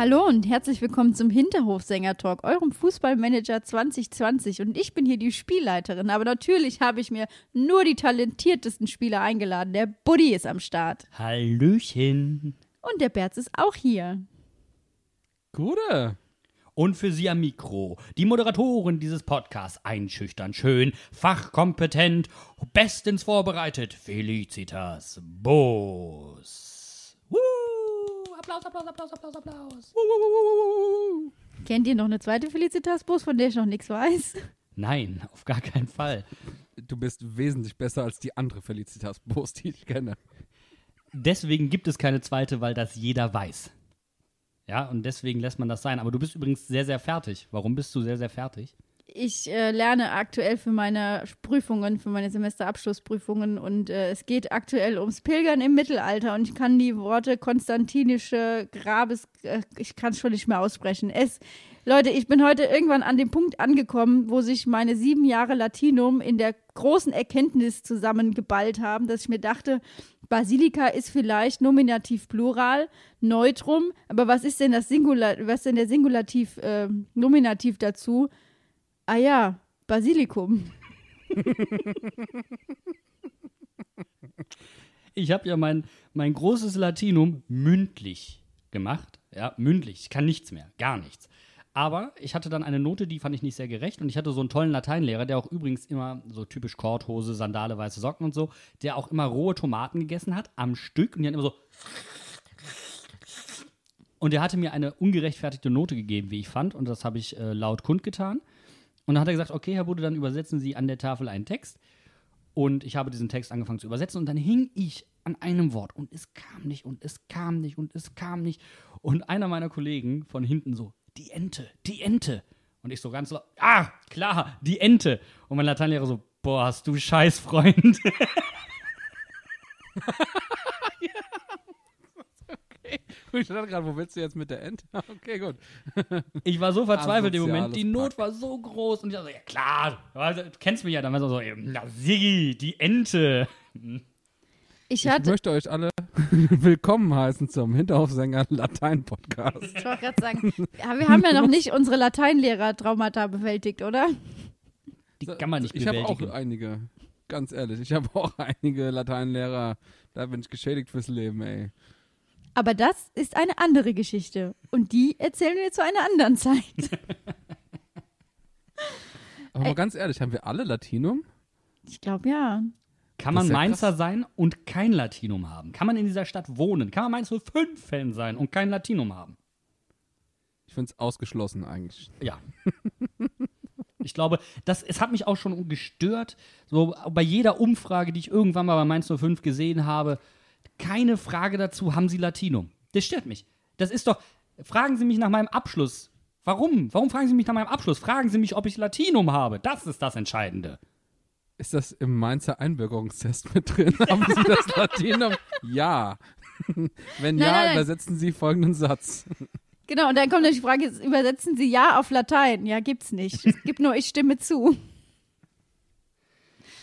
Hallo und herzlich willkommen zum Hinterhofsänger-Talk, eurem Fußballmanager 2020. Und ich bin hier die Spielleiterin, aber natürlich habe ich mir nur die talentiertesten Spieler eingeladen. Der Buddy ist am Start. Hallöchen. Und der Berz ist auch hier. Gute. Und für Sie am Mikro, die Moderatorin dieses Podcasts, einschüchtern schön, fachkompetent, bestens vorbereitet, Felicitas Boos. Applaus, Applaus, Applaus, Applaus, Applaus. Kennt ihr noch eine zweite Felicitas-Bus, von der ich noch nichts weiß? Nein, auf gar keinen Fall. Du bist wesentlich besser als die andere Felicitas Boos, die ich kenne. Deswegen gibt es keine zweite, weil das jeder weiß. Ja, und deswegen lässt man das sein. Aber du bist übrigens sehr, sehr fertig. Warum bist du sehr, sehr fertig? Ich äh, lerne aktuell für meine Prüfungen, für meine Semesterabschlussprüfungen und äh, es geht aktuell ums Pilgern im Mittelalter und ich kann die Worte konstantinische Grabes, äh, ich kann es schon nicht mehr aussprechen. Es, Leute, ich bin heute irgendwann an dem Punkt angekommen, wo sich meine sieben Jahre Latinum in der großen Erkenntnis zusammengeballt haben, dass ich mir dachte, Basilika ist vielleicht Nominativ Plural, Neutrum, aber was ist denn das Singular, was denn der Singulativ, äh, Nominativ dazu? Ah ja, Basilikum. Ich habe ja mein, mein großes Latinum mündlich gemacht. Ja, mündlich. Ich kann nichts mehr. Gar nichts. Aber ich hatte dann eine Note, die fand ich nicht sehr gerecht. Und ich hatte so einen tollen Lateinlehrer, der auch übrigens immer so typisch Korthose, Sandale, weiße Socken und so, der auch immer rohe Tomaten gegessen hat am Stück. Und die hat immer so. Und er hatte mir eine ungerechtfertigte Note gegeben, wie ich fand. Und das habe ich äh, laut kundgetan. Und dann hat er gesagt, okay, Herr Bude, dann übersetzen Sie an der Tafel einen Text. Und ich habe diesen Text angefangen zu übersetzen und dann hing ich an einem Wort und es kam nicht und es kam nicht und es kam nicht. Und einer meiner Kollegen von hinten so, die Ente, die Ente. Und ich so ganz laut, ah, klar, die Ente. Und mein Lateinlehrer so, boah, hast du Scheißfreund. Ich dachte gerade, wo willst du jetzt mit der Ente? Okay, gut. Ich war so verzweifelt im Moment, die Not Pack. war so groß. Und ich dachte, so, ja klar, du kennst mich ja. Dann war so, na Siggi, die Ente. Ich Ich möchte euch alle willkommen heißen zum Hinterhofsänger Latein Podcast. ich wollte gerade sagen, wir haben ja noch nicht unsere Lateinlehrer-Traumata bewältigt, oder? Die kann man nicht Ich habe auch bewältigen. einige, ganz ehrlich, ich habe auch einige Lateinlehrer, da bin ich geschädigt fürs Leben, ey. Aber das ist eine andere Geschichte. Und die erzählen wir zu einer anderen Zeit. Aber mal ganz ehrlich, haben wir alle Latinum? Ich glaube ja. Kann man ja Mainzer krass. sein und kein Latinum haben? Kann man in dieser Stadt wohnen? Kann man Mainz 05-Fan sein und kein Latinum haben? Ich finde es ausgeschlossen eigentlich. Ja. Ich glaube, das, es hat mich auch schon gestört, so bei jeder Umfrage, die ich irgendwann mal bei Mainz 05 gesehen habe, keine Frage dazu, haben Sie Latinum? Das stört mich. Das ist doch, fragen Sie mich nach meinem Abschluss. Warum? Warum fragen Sie mich nach meinem Abschluss? Fragen Sie mich, ob ich Latinum habe. Das ist das Entscheidende. Ist das im Mainzer Einbürgerungstest mit drin? Haben Sie das Latinum? Ja. Wenn Nein, ja, nein, nein. übersetzen Sie folgenden Satz. Genau, und dann kommt dann die Frage, übersetzen Sie Ja auf Latein? Ja, gibt's nicht. Es gibt nur, ich stimme zu.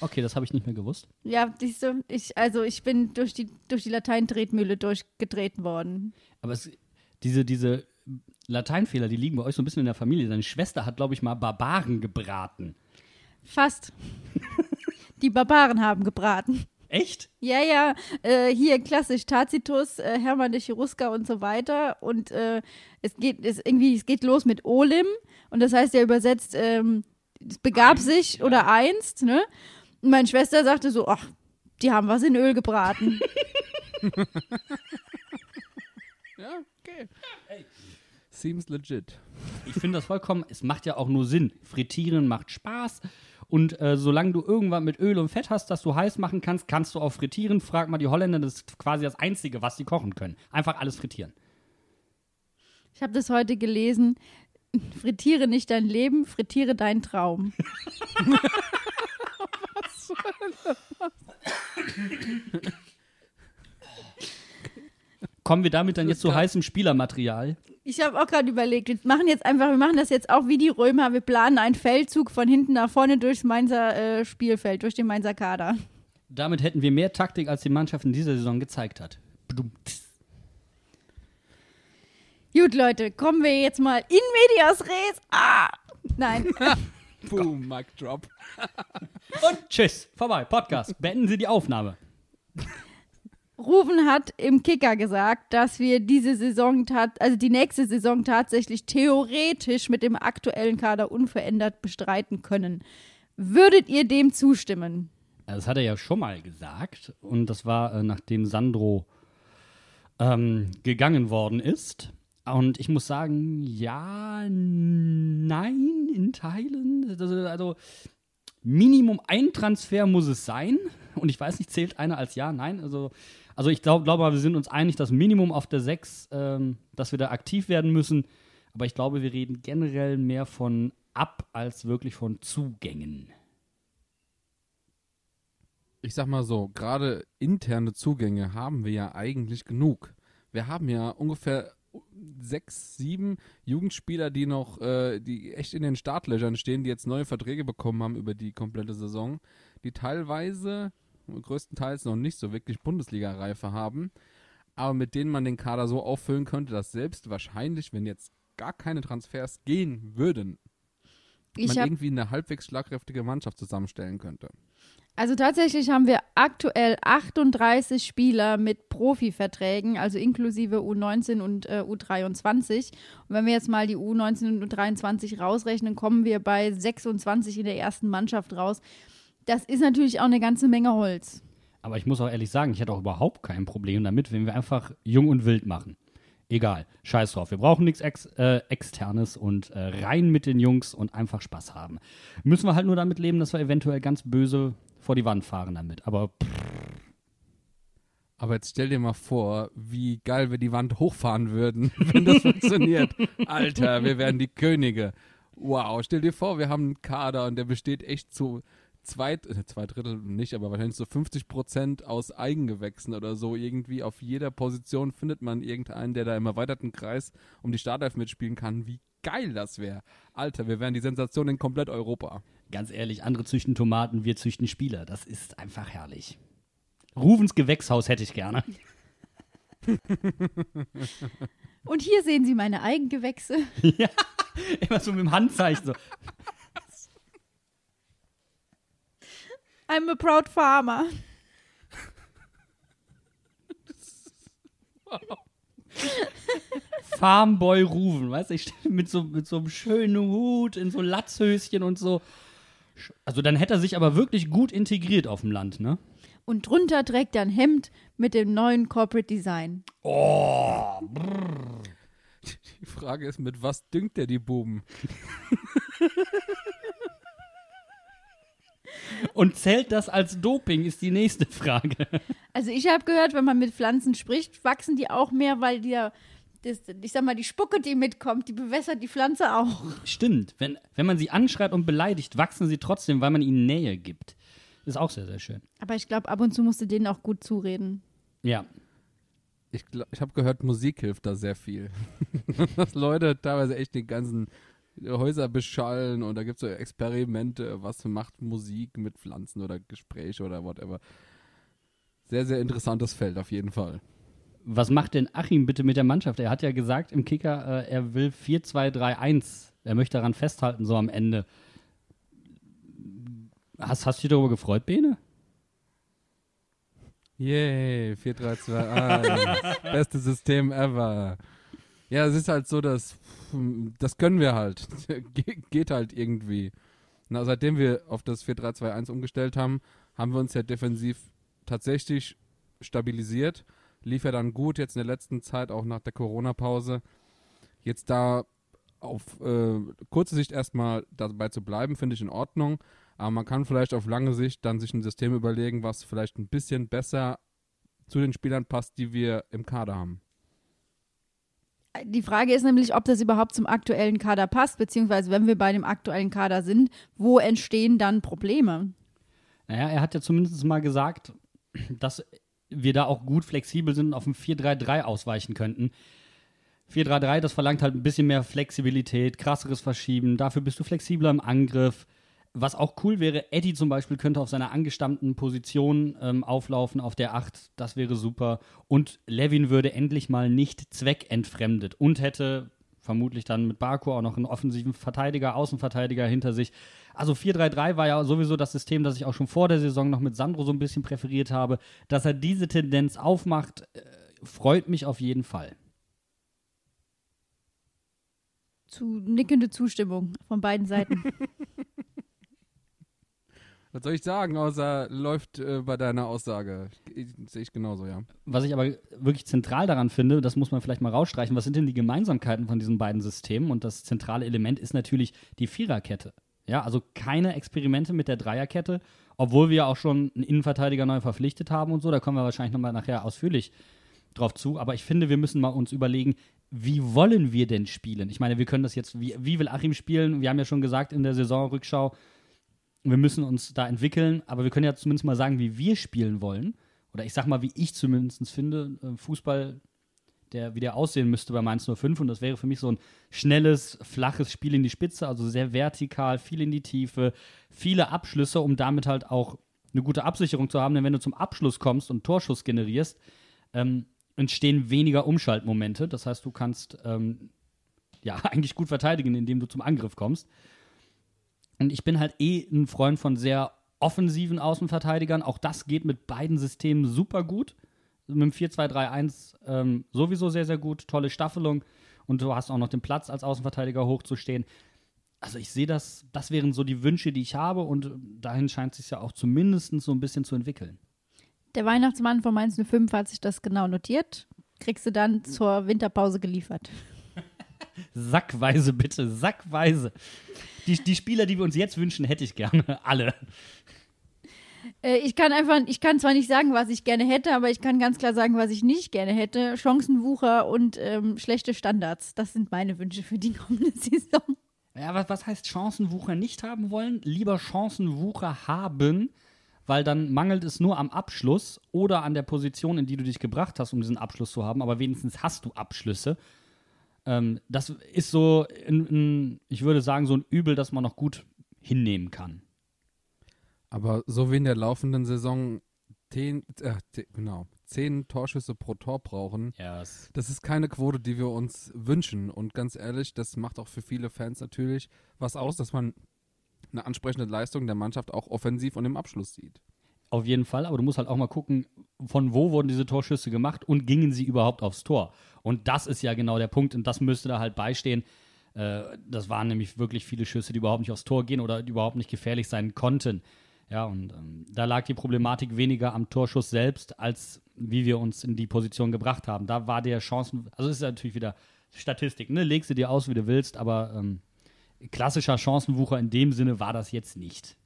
Okay, das habe ich nicht mehr gewusst. Ja, siehst du, ich, also ich bin durch die, durch die Lateintretmühle durchgetreten worden. Aber es, diese, diese Lateinfehler, die liegen bei euch so ein bisschen in der Familie. Deine Schwester hat, glaube ich, mal Barbaren gebraten. Fast. die Barbaren haben gebraten. Echt? Ja, ja, äh, hier klassisch Tacitus, äh, Hermann der Cherusker und so weiter. Und äh, es geht es irgendwie, es geht los mit Olim und das heißt ja übersetzt, ähm, es begab sich oder einst, ne? Und meine Schwester sagte so, ach, die haben was in Öl gebraten. Ja, okay. Seems legit. Ich finde das vollkommen, es macht ja auch nur Sinn. Frittieren macht Spaß. Und äh, solange du irgendwann mit Öl und Fett hast, das du heiß machen kannst, kannst du auch frittieren. Frag mal die Holländer, das ist quasi das Einzige, was sie kochen können. Einfach alles frittieren. Ich habe das heute gelesen. Frittiere nicht dein Leben, frittiere deinen Traum. Kommen wir damit dann jetzt zu heißem Spielermaterial? Ich habe auch gerade überlegt, wir machen jetzt einfach, wir machen das jetzt auch wie die Römer. Wir planen einen Feldzug von hinten nach vorne durchs Mainzer äh, Spielfeld, durch den Mainzer Kader. Damit hätten wir mehr Taktik, als die Mannschaft in dieser Saison gezeigt hat. Gut, Leute, kommen wir jetzt mal in medias res. Ah! Nein. Boom, Mic Drop. Und tschüss, vorbei, Podcast. Beenden Sie die Aufnahme. Rufen hat im Kicker gesagt, dass wir diese Saison, tat, also die nächste Saison tatsächlich theoretisch mit dem aktuellen Kader unverändert bestreiten können. Würdet ihr dem zustimmen? Das hat er ja schon mal gesagt. Und das war, äh, nachdem Sandro ähm, gegangen worden ist. Und ich muss sagen, ja, nein, in Teilen. Also, also Minimum ein Transfer muss es sein. Und ich weiß nicht, zählt einer als ja, nein. Also, also ich glaube, glaub, wir sind uns einig, dass Minimum auf der 6, ähm, dass wir da aktiv werden müssen. Aber ich glaube, wir reden generell mehr von ab als wirklich von Zugängen. Ich sag mal so, gerade interne Zugänge haben wir ja eigentlich genug. Wir haben ja ungefähr sechs, sieben Jugendspieler, die noch, äh, die echt in den Startlöchern stehen, die jetzt neue Verträge bekommen haben über die komplette Saison, die teilweise, größtenteils noch nicht so wirklich Bundesliga-Reife haben, aber mit denen man den Kader so auffüllen könnte, dass selbst wahrscheinlich, wenn jetzt gar keine Transfers gehen würden, Ich man irgendwie eine halbwegs schlagkräftige Mannschaft zusammenstellen könnte. Also tatsächlich haben wir aktuell 38 Spieler mit Profiverträgen, also inklusive U19 und äh, U23. Und wenn wir jetzt mal die U19 und U23 rausrechnen, kommen wir bei 26 in der ersten Mannschaft raus. Das ist natürlich auch eine ganze Menge Holz. Aber ich muss auch ehrlich sagen, ich hätte auch überhaupt kein Problem damit, wenn wir einfach jung und wild machen. Egal, scheiß drauf. Wir brauchen nichts Ex äh, Externes und äh, rein mit den Jungs und einfach Spaß haben. Müssen wir halt nur damit leben, dass wir eventuell ganz böse vor die Wand fahren damit. Aber pff, Aber jetzt stell dir mal vor, wie geil wir die Wand hochfahren würden, wenn das funktioniert. Alter, wir wären die Könige. Wow, stell dir vor, wir haben einen Kader und der besteht echt zu zwei, äh, zwei Drittel nicht, aber wahrscheinlich so 50 Prozent aus Eigengewächsen oder so. Irgendwie auf jeder Position findet man irgendeinen, der da im erweiterten Kreis um die Startelf mitspielen kann. Wie geil das wäre. Alter, wir wären die Sensation in komplett Europa. Ganz ehrlich, andere züchten Tomaten, wir züchten Spieler. Das ist einfach herrlich. Rufens Gewächshaus hätte ich gerne. Und hier sehen Sie meine Eigengewächse. Immer so mit dem Handzeichen so. I'm a proud farmer. Farmboy Rufen, weißt du, ich mit so, mit so einem schönen Hut in so Latzhöschen und so. Also dann hätte er sich aber wirklich gut integriert auf dem Land, ne? Und drunter trägt er ein Hemd mit dem neuen Corporate Design. Oh, Die Frage ist, mit was düngt der die Buben? Und zählt das als Doping, ist die nächste Frage. Also ich habe gehört, wenn man mit Pflanzen spricht, wachsen die auch mehr, weil die ja, das, ich sag mal, die Spucke, die mitkommt, die bewässert die Pflanze auch. Stimmt, wenn, wenn man sie anschreit und beleidigt, wachsen sie trotzdem, weil man ihnen Nähe gibt. Ist auch sehr, sehr schön. Aber ich glaube, ab und zu musst du denen auch gut zureden. Ja. Ich, glaub- ich habe gehört, Musik hilft da sehr viel. Dass Leute teilweise echt die ganzen Häuser beschallen und da gibt es so Experimente, was macht Musik mit Pflanzen oder Gespräche oder whatever. Sehr, sehr interessantes Feld auf jeden Fall. Was macht denn Achim bitte mit der Mannschaft? Er hat ja gesagt im Kicker, äh, er will 4-2-3-1. Er möchte daran festhalten, so am Ende. Hast, hast du dich darüber gefreut, Bene? Yay, 4, 3, 2, 1. Beste System ever. Ja, es ist halt so, dass das können wir halt. Ge geht halt irgendwie. Na, seitdem wir auf das 4-3-2-1 umgestellt haben, haben wir uns ja defensiv tatsächlich stabilisiert. Lief ja dann gut jetzt in der letzten Zeit, auch nach der Corona-Pause. Jetzt da auf äh, kurze Sicht erstmal dabei zu bleiben, finde ich in Ordnung. Aber man kann vielleicht auf lange Sicht dann sich ein System überlegen, was vielleicht ein bisschen besser zu den Spielern passt, die wir im Kader haben. Die Frage ist nämlich, ob das überhaupt zum aktuellen Kader passt, beziehungsweise wenn wir bei dem aktuellen Kader sind, wo entstehen dann Probleme? Naja, er hat ja zumindest mal gesagt, dass wir da auch gut flexibel sind und auf ein 4-3-3 ausweichen könnten. 4-3-3, das verlangt halt ein bisschen mehr Flexibilität, krasseres Verschieben. Dafür bist du flexibler im Angriff. Was auch cool wäre, Eddie zum Beispiel könnte auf seiner angestammten Position ähm, auflaufen, auf der 8. Das wäre super. Und Levin würde endlich mal nicht zweckentfremdet und hätte vermutlich dann mit Baku auch noch einen offensiven Verteidiger, Außenverteidiger hinter sich. Also 4-3-3 war ja sowieso das System, das ich auch schon vor der Saison noch mit Sandro so ein bisschen präferiert habe. Dass er diese Tendenz aufmacht, äh, freut mich auf jeden Fall. Zu nickende Zustimmung von beiden Seiten. Was soll ich sagen, außer läuft äh, bei deiner Aussage? Sehe ich genauso, ja. Was ich aber wirklich zentral daran finde, das muss man vielleicht mal rausstreichen, was sind denn die Gemeinsamkeiten von diesen beiden Systemen? Und das zentrale Element ist natürlich die Viererkette. Ja, also keine Experimente mit der Dreierkette, obwohl wir auch schon einen Innenverteidiger neu verpflichtet haben und so. Da kommen wir wahrscheinlich nochmal nachher ausführlich drauf zu. Aber ich finde, wir müssen mal uns überlegen, wie wollen wir denn spielen? Ich meine, wir können das jetzt, wie, wie will Achim spielen? Wir haben ja schon gesagt in der Saisonrückschau, wir müssen uns da entwickeln, aber wir können ja zumindest mal sagen, wie wir spielen wollen. Oder ich sag mal, wie ich zumindest finde, äh, Fußball, der wie der aussehen müsste bei Mainz 05. Und das wäre für mich so ein schnelles, flaches Spiel in die Spitze, also sehr vertikal, viel in die Tiefe, viele Abschlüsse, um damit halt auch eine gute Absicherung zu haben. Denn wenn du zum Abschluss kommst und Torschuss generierst, ähm, entstehen weniger Umschaltmomente. Das heißt, du kannst ähm, ja eigentlich gut verteidigen, indem du zum Angriff kommst. Und ich bin halt eh ein Freund von sehr offensiven Außenverteidigern. Auch das geht mit beiden Systemen super gut. Mit dem 4-2-3-1 ähm, sowieso sehr, sehr gut. Tolle Staffelung. Und du hast auch noch den Platz als Außenverteidiger hochzustehen. Also ich sehe das, das wären so die Wünsche, die ich habe. Und dahin scheint es sich ja auch zumindest so ein bisschen zu entwickeln. Der Weihnachtsmann von Mainz 05 hat sich das genau notiert. Kriegst du dann zur Winterpause geliefert. Sackweise bitte, sackweise. Die, die Spieler, die wir uns jetzt wünschen, hätte ich gerne. Alle. Äh, ich kann einfach, ich kann zwar nicht sagen, was ich gerne hätte, aber ich kann ganz klar sagen, was ich nicht gerne hätte. Chancenwucher und ähm, schlechte Standards. Das sind meine Wünsche für die kommende Saison. Ja, was, was heißt Chancenwucher nicht haben wollen? Lieber Chancenwucher haben, weil dann mangelt es nur am Abschluss oder an der Position, in die du dich gebracht hast, um diesen Abschluss zu haben. Aber wenigstens hast du Abschlüsse. Ähm, das ist so, in, in, ich würde sagen, so ein Übel, das man noch gut hinnehmen kann. Aber so wie in der laufenden Saison zehn, äh, genau, zehn Torschüsse pro Tor brauchen, yes. das ist keine Quote, die wir uns wünschen. Und ganz ehrlich, das macht auch für viele Fans natürlich was aus, dass man eine ansprechende Leistung der Mannschaft auch offensiv und im Abschluss sieht. Auf jeden Fall, aber du musst halt auch mal gucken, von wo wurden diese Torschüsse gemacht und gingen sie überhaupt aufs Tor. Und das ist ja genau der Punkt und das müsste da halt beistehen. Äh, das waren nämlich wirklich viele Schüsse, die überhaupt nicht aufs Tor gehen oder überhaupt nicht gefährlich sein konnten. Ja, und ähm, da lag die Problematik weniger am Torschuss selbst, als wie wir uns in die Position gebracht haben. Da war der Chancen, also ist natürlich wieder Statistik, ne? Legst du dir aus, wie du willst, aber ähm, klassischer Chancenwucher in dem Sinne war das jetzt nicht.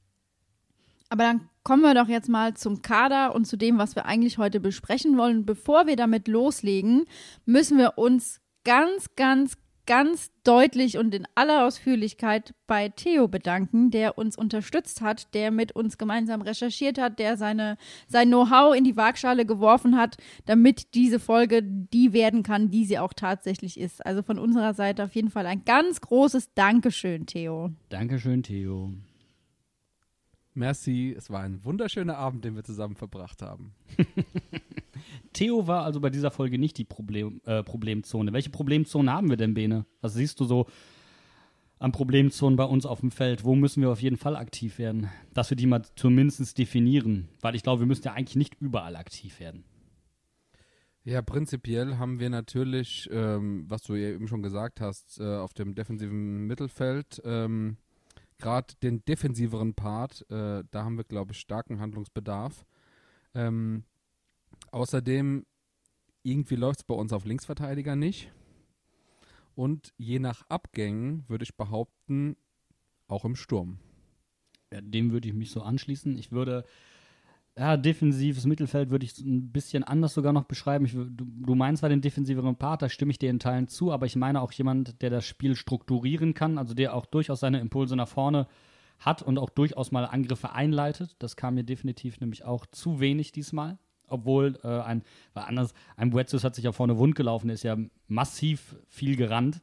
Aber dann kommen wir doch jetzt mal zum Kader und zu dem, was wir eigentlich heute besprechen wollen. Bevor wir damit loslegen, müssen wir uns ganz, ganz, ganz deutlich und in aller Ausführlichkeit bei Theo bedanken, der uns unterstützt hat, der mit uns gemeinsam recherchiert hat, der seine, sein Know-how in die Waagschale geworfen hat, damit diese Folge die werden kann, die sie auch tatsächlich ist. Also von unserer Seite auf jeden Fall ein ganz großes Dankeschön, Theo. Dankeschön, Theo. Merci, es war ein wunderschöner Abend, den wir zusammen verbracht haben. Theo war also bei dieser Folge nicht die Problem, äh, Problemzone. Welche Problemzone haben wir denn, Bene? Was siehst du so an Problemzonen bei uns auf dem Feld? Wo müssen wir auf jeden Fall aktiv werden? Dass wir die mal zumindest definieren. Weil ich glaube, wir müssen ja eigentlich nicht überall aktiv werden. Ja, prinzipiell haben wir natürlich, ähm, was du eben schon gesagt hast, äh, auf dem defensiven Mittelfeld ähm, gerade den defensiveren Part, äh, da haben wir, glaube ich, starken Handlungsbedarf. Ähm, außerdem irgendwie läuft es bei uns auf Linksverteidiger nicht. Und je nach Abgängen würde ich behaupten, auch im Sturm. Ja, dem würde ich mich so anschließen. Ich würde, ja, defensives Mittelfeld würde ich ein bisschen anders sogar noch beschreiben. Ich, du, du meinst zwar den defensiveren Part, da stimme ich dir in Teilen zu, aber ich meine auch jemand, der das Spiel strukturieren kann, also der auch durchaus seine Impulse nach vorne hat und auch durchaus mal Angriffe einleitet. Das kam mir definitiv nämlich auch zu wenig diesmal. Obwohl äh, ein, weil anders, ein Buetzus hat sich ja vorne wund gelaufen, ist ja massiv viel gerannt,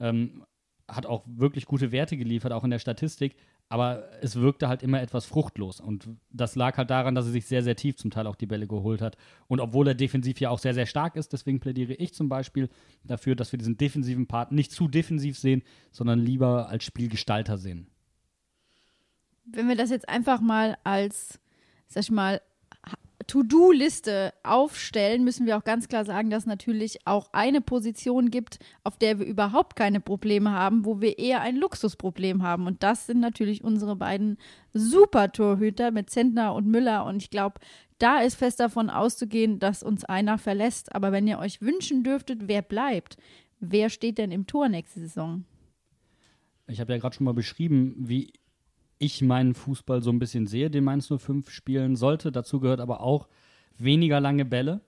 ähm, hat auch wirklich gute Werte geliefert, auch in der Statistik aber es wirkte halt immer etwas fruchtlos. Und das lag halt daran, dass er sich sehr, sehr tief zum Teil auch die Bälle geholt hat. Und obwohl er defensiv ja auch sehr, sehr stark ist, deswegen plädiere ich zum Beispiel dafür, dass wir diesen defensiven Part nicht zu defensiv sehen, sondern lieber als Spielgestalter sehen. Wenn wir das jetzt einfach mal als, sag ich mal, To-Do-Liste aufstellen, müssen wir auch ganz klar sagen, dass natürlich auch eine Position gibt, auf der wir überhaupt keine Probleme haben, wo wir eher ein Luxusproblem haben. Und das sind natürlich unsere beiden Super-Torhüter mit Zentner und Müller. Und ich glaube, da ist fest davon auszugehen, dass uns einer verlässt. Aber wenn ihr euch wünschen dürftet, wer bleibt, wer steht denn im Tor nächste Saison? Ich habe ja gerade schon mal beschrieben, wie ich meinen Fußball so ein bisschen sehe, den Mainz 05 spielen sollte. Dazu gehört aber auch weniger lange Bälle.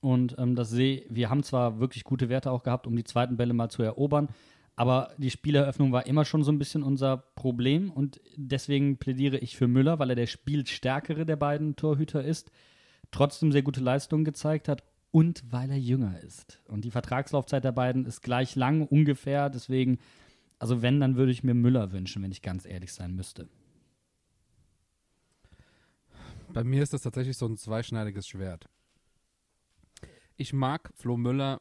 Und ähm, das sehe, wir haben zwar wirklich gute Werte auch gehabt, um die zweiten Bälle mal zu erobern, aber die Spieleröffnung war immer schon so ein bisschen unser Problem und deswegen plädiere ich für Müller, weil er der spielstärkere der beiden Torhüter ist, trotzdem sehr gute Leistungen gezeigt hat und weil er jünger ist. Und die Vertragslaufzeit der beiden ist gleich lang ungefähr, deswegen also wenn, dann würde ich mir Müller wünschen, wenn ich ganz ehrlich sein müsste. Bei mir ist das tatsächlich so ein zweischneidiges Schwert. Ich mag Flo Müller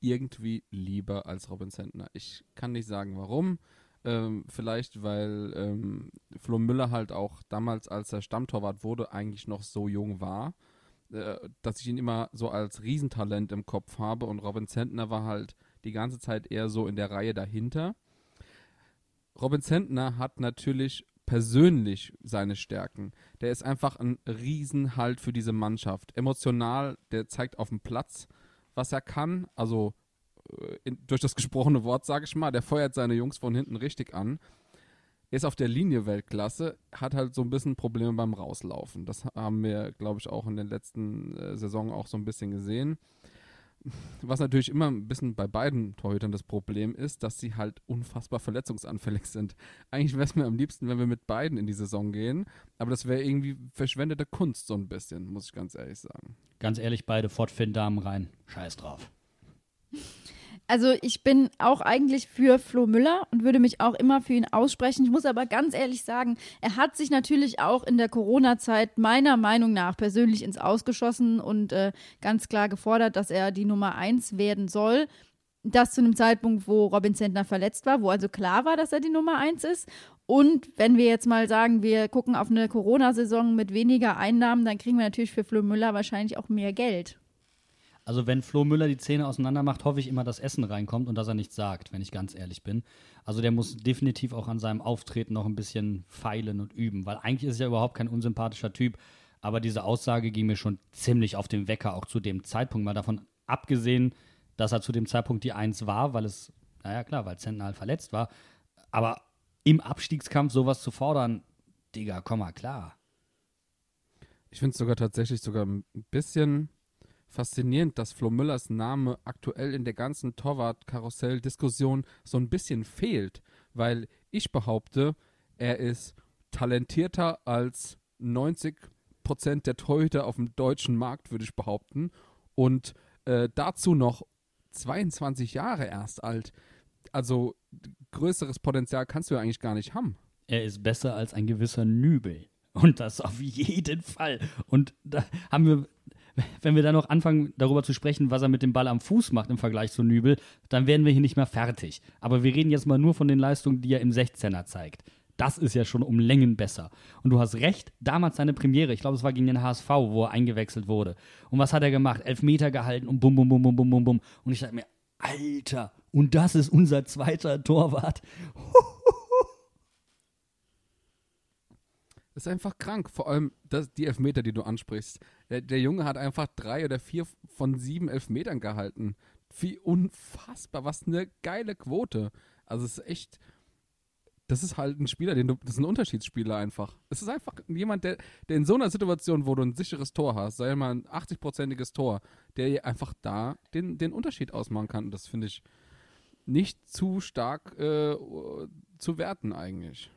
irgendwie lieber als Robin Sentner. Ich kann nicht sagen, warum. Ähm, vielleicht, weil ähm, Flo Müller halt auch damals, als er Stammtorwart wurde, eigentlich noch so jung war, äh, dass ich ihn immer so als Riesentalent im Kopf habe und Robin Sentner war halt die ganze Zeit eher so in der Reihe dahinter. Robin Zentner hat natürlich persönlich seine Stärken. Der ist einfach ein Riesenhalt für diese Mannschaft. Emotional, der zeigt auf dem Platz, was er kann. Also äh, in, durch das gesprochene Wort, sage ich mal, der feuert seine Jungs von hinten richtig an. Ist auf der Linie Weltklasse, hat halt so ein bisschen Probleme beim Rauslaufen. Das haben wir, glaube ich, auch in den letzten äh, Saisonen auch so ein bisschen gesehen. Was natürlich immer ein bisschen bei beiden Torhütern das Problem ist, dass sie halt unfassbar verletzungsanfällig sind. Eigentlich wäre es mir am liebsten, wenn wir mit beiden in die Saison gehen, aber das wäre irgendwie verschwendete Kunst so ein bisschen, muss ich ganz ehrlich sagen. Ganz ehrlich, beide Fortfin-Damen rein. Scheiß drauf. Also ich bin auch eigentlich für Flo Müller und würde mich auch immer für ihn aussprechen. Ich muss aber ganz ehrlich sagen, er hat sich natürlich auch in der Corona-Zeit meiner Meinung nach persönlich ins Ausgeschossen und äh, ganz klar gefordert, dass er die Nummer eins werden soll. Das zu einem Zeitpunkt, wo Robin Zentner verletzt war, wo also klar war, dass er die Nummer eins ist. Und wenn wir jetzt mal sagen, wir gucken auf eine Corona-Saison mit weniger Einnahmen, dann kriegen wir natürlich für Flo Müller wahrscheinlich auch mehr Geld. Also wenn Flo Müller die Zähne auseinander macht, hoffe ich immer, dass Essen reinkommt und dass er nichts sagt, wenn ich ganz ehrlich bin. Also der muss definitiv auch an seinem Auftreten noch ein bisschen feilen und üben, weil eigentlich ist er ja überhaupt kein unsympathischer Typ. Aber diese Aussage ging mir schon ziemlich auf den Wecker, auch zu dem Zeitpunkt. Mal davon abgesehen, dass er zu dem Zeitpunkt die Eins war, weil es, naja klar, weil Zentner verletzt war. Aber im Abstiegskampf sowas zu fordern, Digga, komm mal klar. Ich finde es sogar tatsächlich sogar ein bisschen faszinierend, dass Flo Müllers Name aktuell in der ganzen Torwart-Karussell-Diskussion so ein bisschen fehlt, weil ich behaupte, er ist talentierter als 90 Prozent der Torhüter auf dem deutschen Markt, würde ich behaupten. Und äh, dazu noch 22 Jahre erst alt. Also größeres Potenzial kannst du ja eigentlich gar nicht haben. Er ist besser als ein gewisser Nübel. Und das auf jeden Fall. Und da haben wir wenn wir dann noch anfangen, darüber zu sprechen, was er mit dem Ball am Fuß macht im Vergleich zu Nübel, dann werden wir hier nicht mehr fertig. Aber wir reden jetzt mal nur von den Leistungen, die er im 16er zeigt. Das ist ja schon um Längen besser. Und du hast recht, damals seine Premiere, ich glaube, es war gegen den HSV, wo er eingewechselt wurde. Und was hat er gemacht? Elf Meter gehalten und bum, bum, bum, bum, bum, bum, bum. Und ich dachte mir, Alter, und das ist unser zweiter Torwart. Das ist einfach krank. Vor allem das, die Elfmeter, die du ansprichst. Der, der Junge hat einfach drei oder vier von sieben Elfmetern gehalten. Wie unfassbar. Was eine geile Quote. Also es ist echt. Das ist halt ein Spieler, den du, das ist ein Unterschiedsspieler einfach. Es ist einfach jemand, der, der in so einer Situation, wo du ein sicheres Tor hast, sei mal ein 80-prozentiges Tor, der einfach da den, den Unterschied ausmachen kann. Und das finde ich nicht zu stark äh, zu werten eigentlich.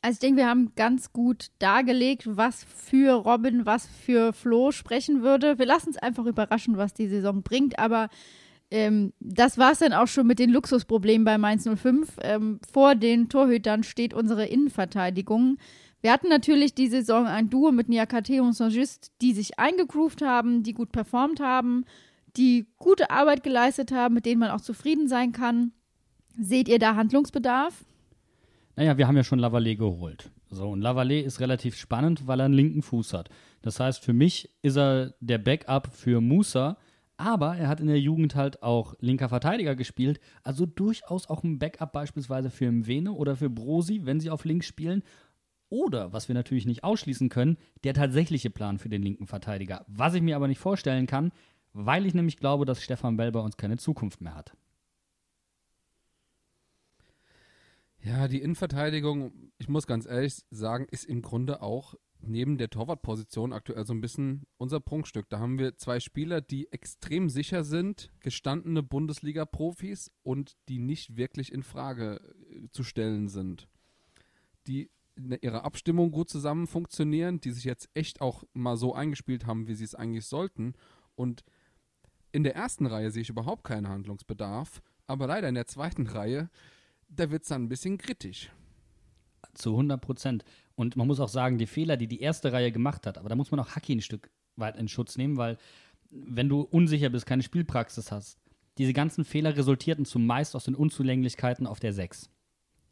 Also ich denke, wir haben ganz gut dargelegt, was für Robin, was für Flo sprechen würde. Wir lassen es einfach überraschen, was die Saison bringt. Aber ähm, das war es dann auch schon mit den Luxusproblemen bei Mainz 05. Ähm, vor den Torhütern steht unsere Innenverteidigung. Wir hatten natürlich die Saison ein Duo mit Niakate und Saint-Just, die sich eingegroovt haben, die gut performt haben, die gute Arbeit geleistet haben, mit denen man auch zufrieden sein kann. Seht ihr da Handlungsbedarf? Naja, wir haben ja schon Lavallée geholt. So, und Lavallée ist relativ spannend, weil er einen linken Fuß hat. Das heißt, für mich ist er der Backup für Musa, aber er hat in der Jugend halt auch linker Verteidiger gespielt, also durchaus auch ein Backup beispielsweise für Mwene oder für Brosi, wenn sie auf links spielen. Oder, was wir natürlich nicht ausschließen können, der tatsächliche Plan für den linken Verteidiger. Was ich mir aber nicht vorstellen kann, weil ich nämlich glaube, dass Stefan Bell bei uns keine Zukunft mehr hat. Ja, die Innenverteidigung, ich muss ganz ehrlich sagen, ist im Grunde auch neben der Torwartposition aktuell so ein bisschen unser Prunkstück. Da haben wir zwei Spieler, die extrem sicher sind, gestandene Bundesliga-Profis und die nicht wirklich in Frage äh, zu stellen sind. Die in ihrer Abstimmung gut zusammen funktionieren, die sich jetzt echt auch mal so eingespielt haben, wie sie es eigentlich sollten. Und in der ersten Reihe sehe ich überhaupt keinen Handlungsbedarf, aber leider in der zweiten Reihe da wird es dann ein bisschen kritisch. Zu 100 Prozent. Und man muss auch sagen, die Fehler, die die erste Reihe gemacht hat, aber da muss man auch Haki ein Stück weit in Schutz nehmen, weil wenn du unsicher bist, keine Spielpraxis hast, diese ganzen Fehler resultierten zumeist aus den Unzulänglichkeiten auf der 6.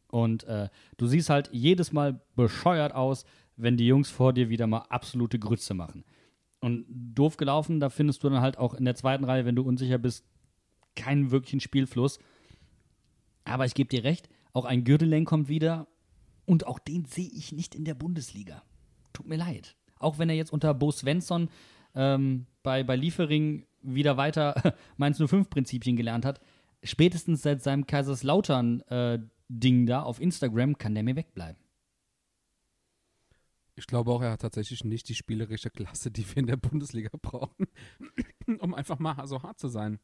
Und äh, du siehst halt jedes Mal bescheuert aus, wenn die Jungs vor dir wieder mal absolute Grütze machen. Und doof gelaufen, da findest du dann halt auch in der zweiten Reihe, wenn du unsicher bist, keinen wirklichen Spielfluss. Aber ich gebe dir recht, auch ein Gürteleng kommt wieder und auch den sehe ich nicht in der Bundesliga. Tut mir leid. Auch wenn er jetzt unter Bo Svensson ähm, bei, bei Liefering wieder weiter Mainz 05-Prinzipien gelernt hat, spätestens seit seinem Kaiserslautern-Ding äh, da auf Instagram kann der mir wegbleiben. Ich glaube auch, er hat tatsächlich nicht die spielerische Klasse, die wir in der Bundesliga brauchen, um einfach mal so hart zu sein.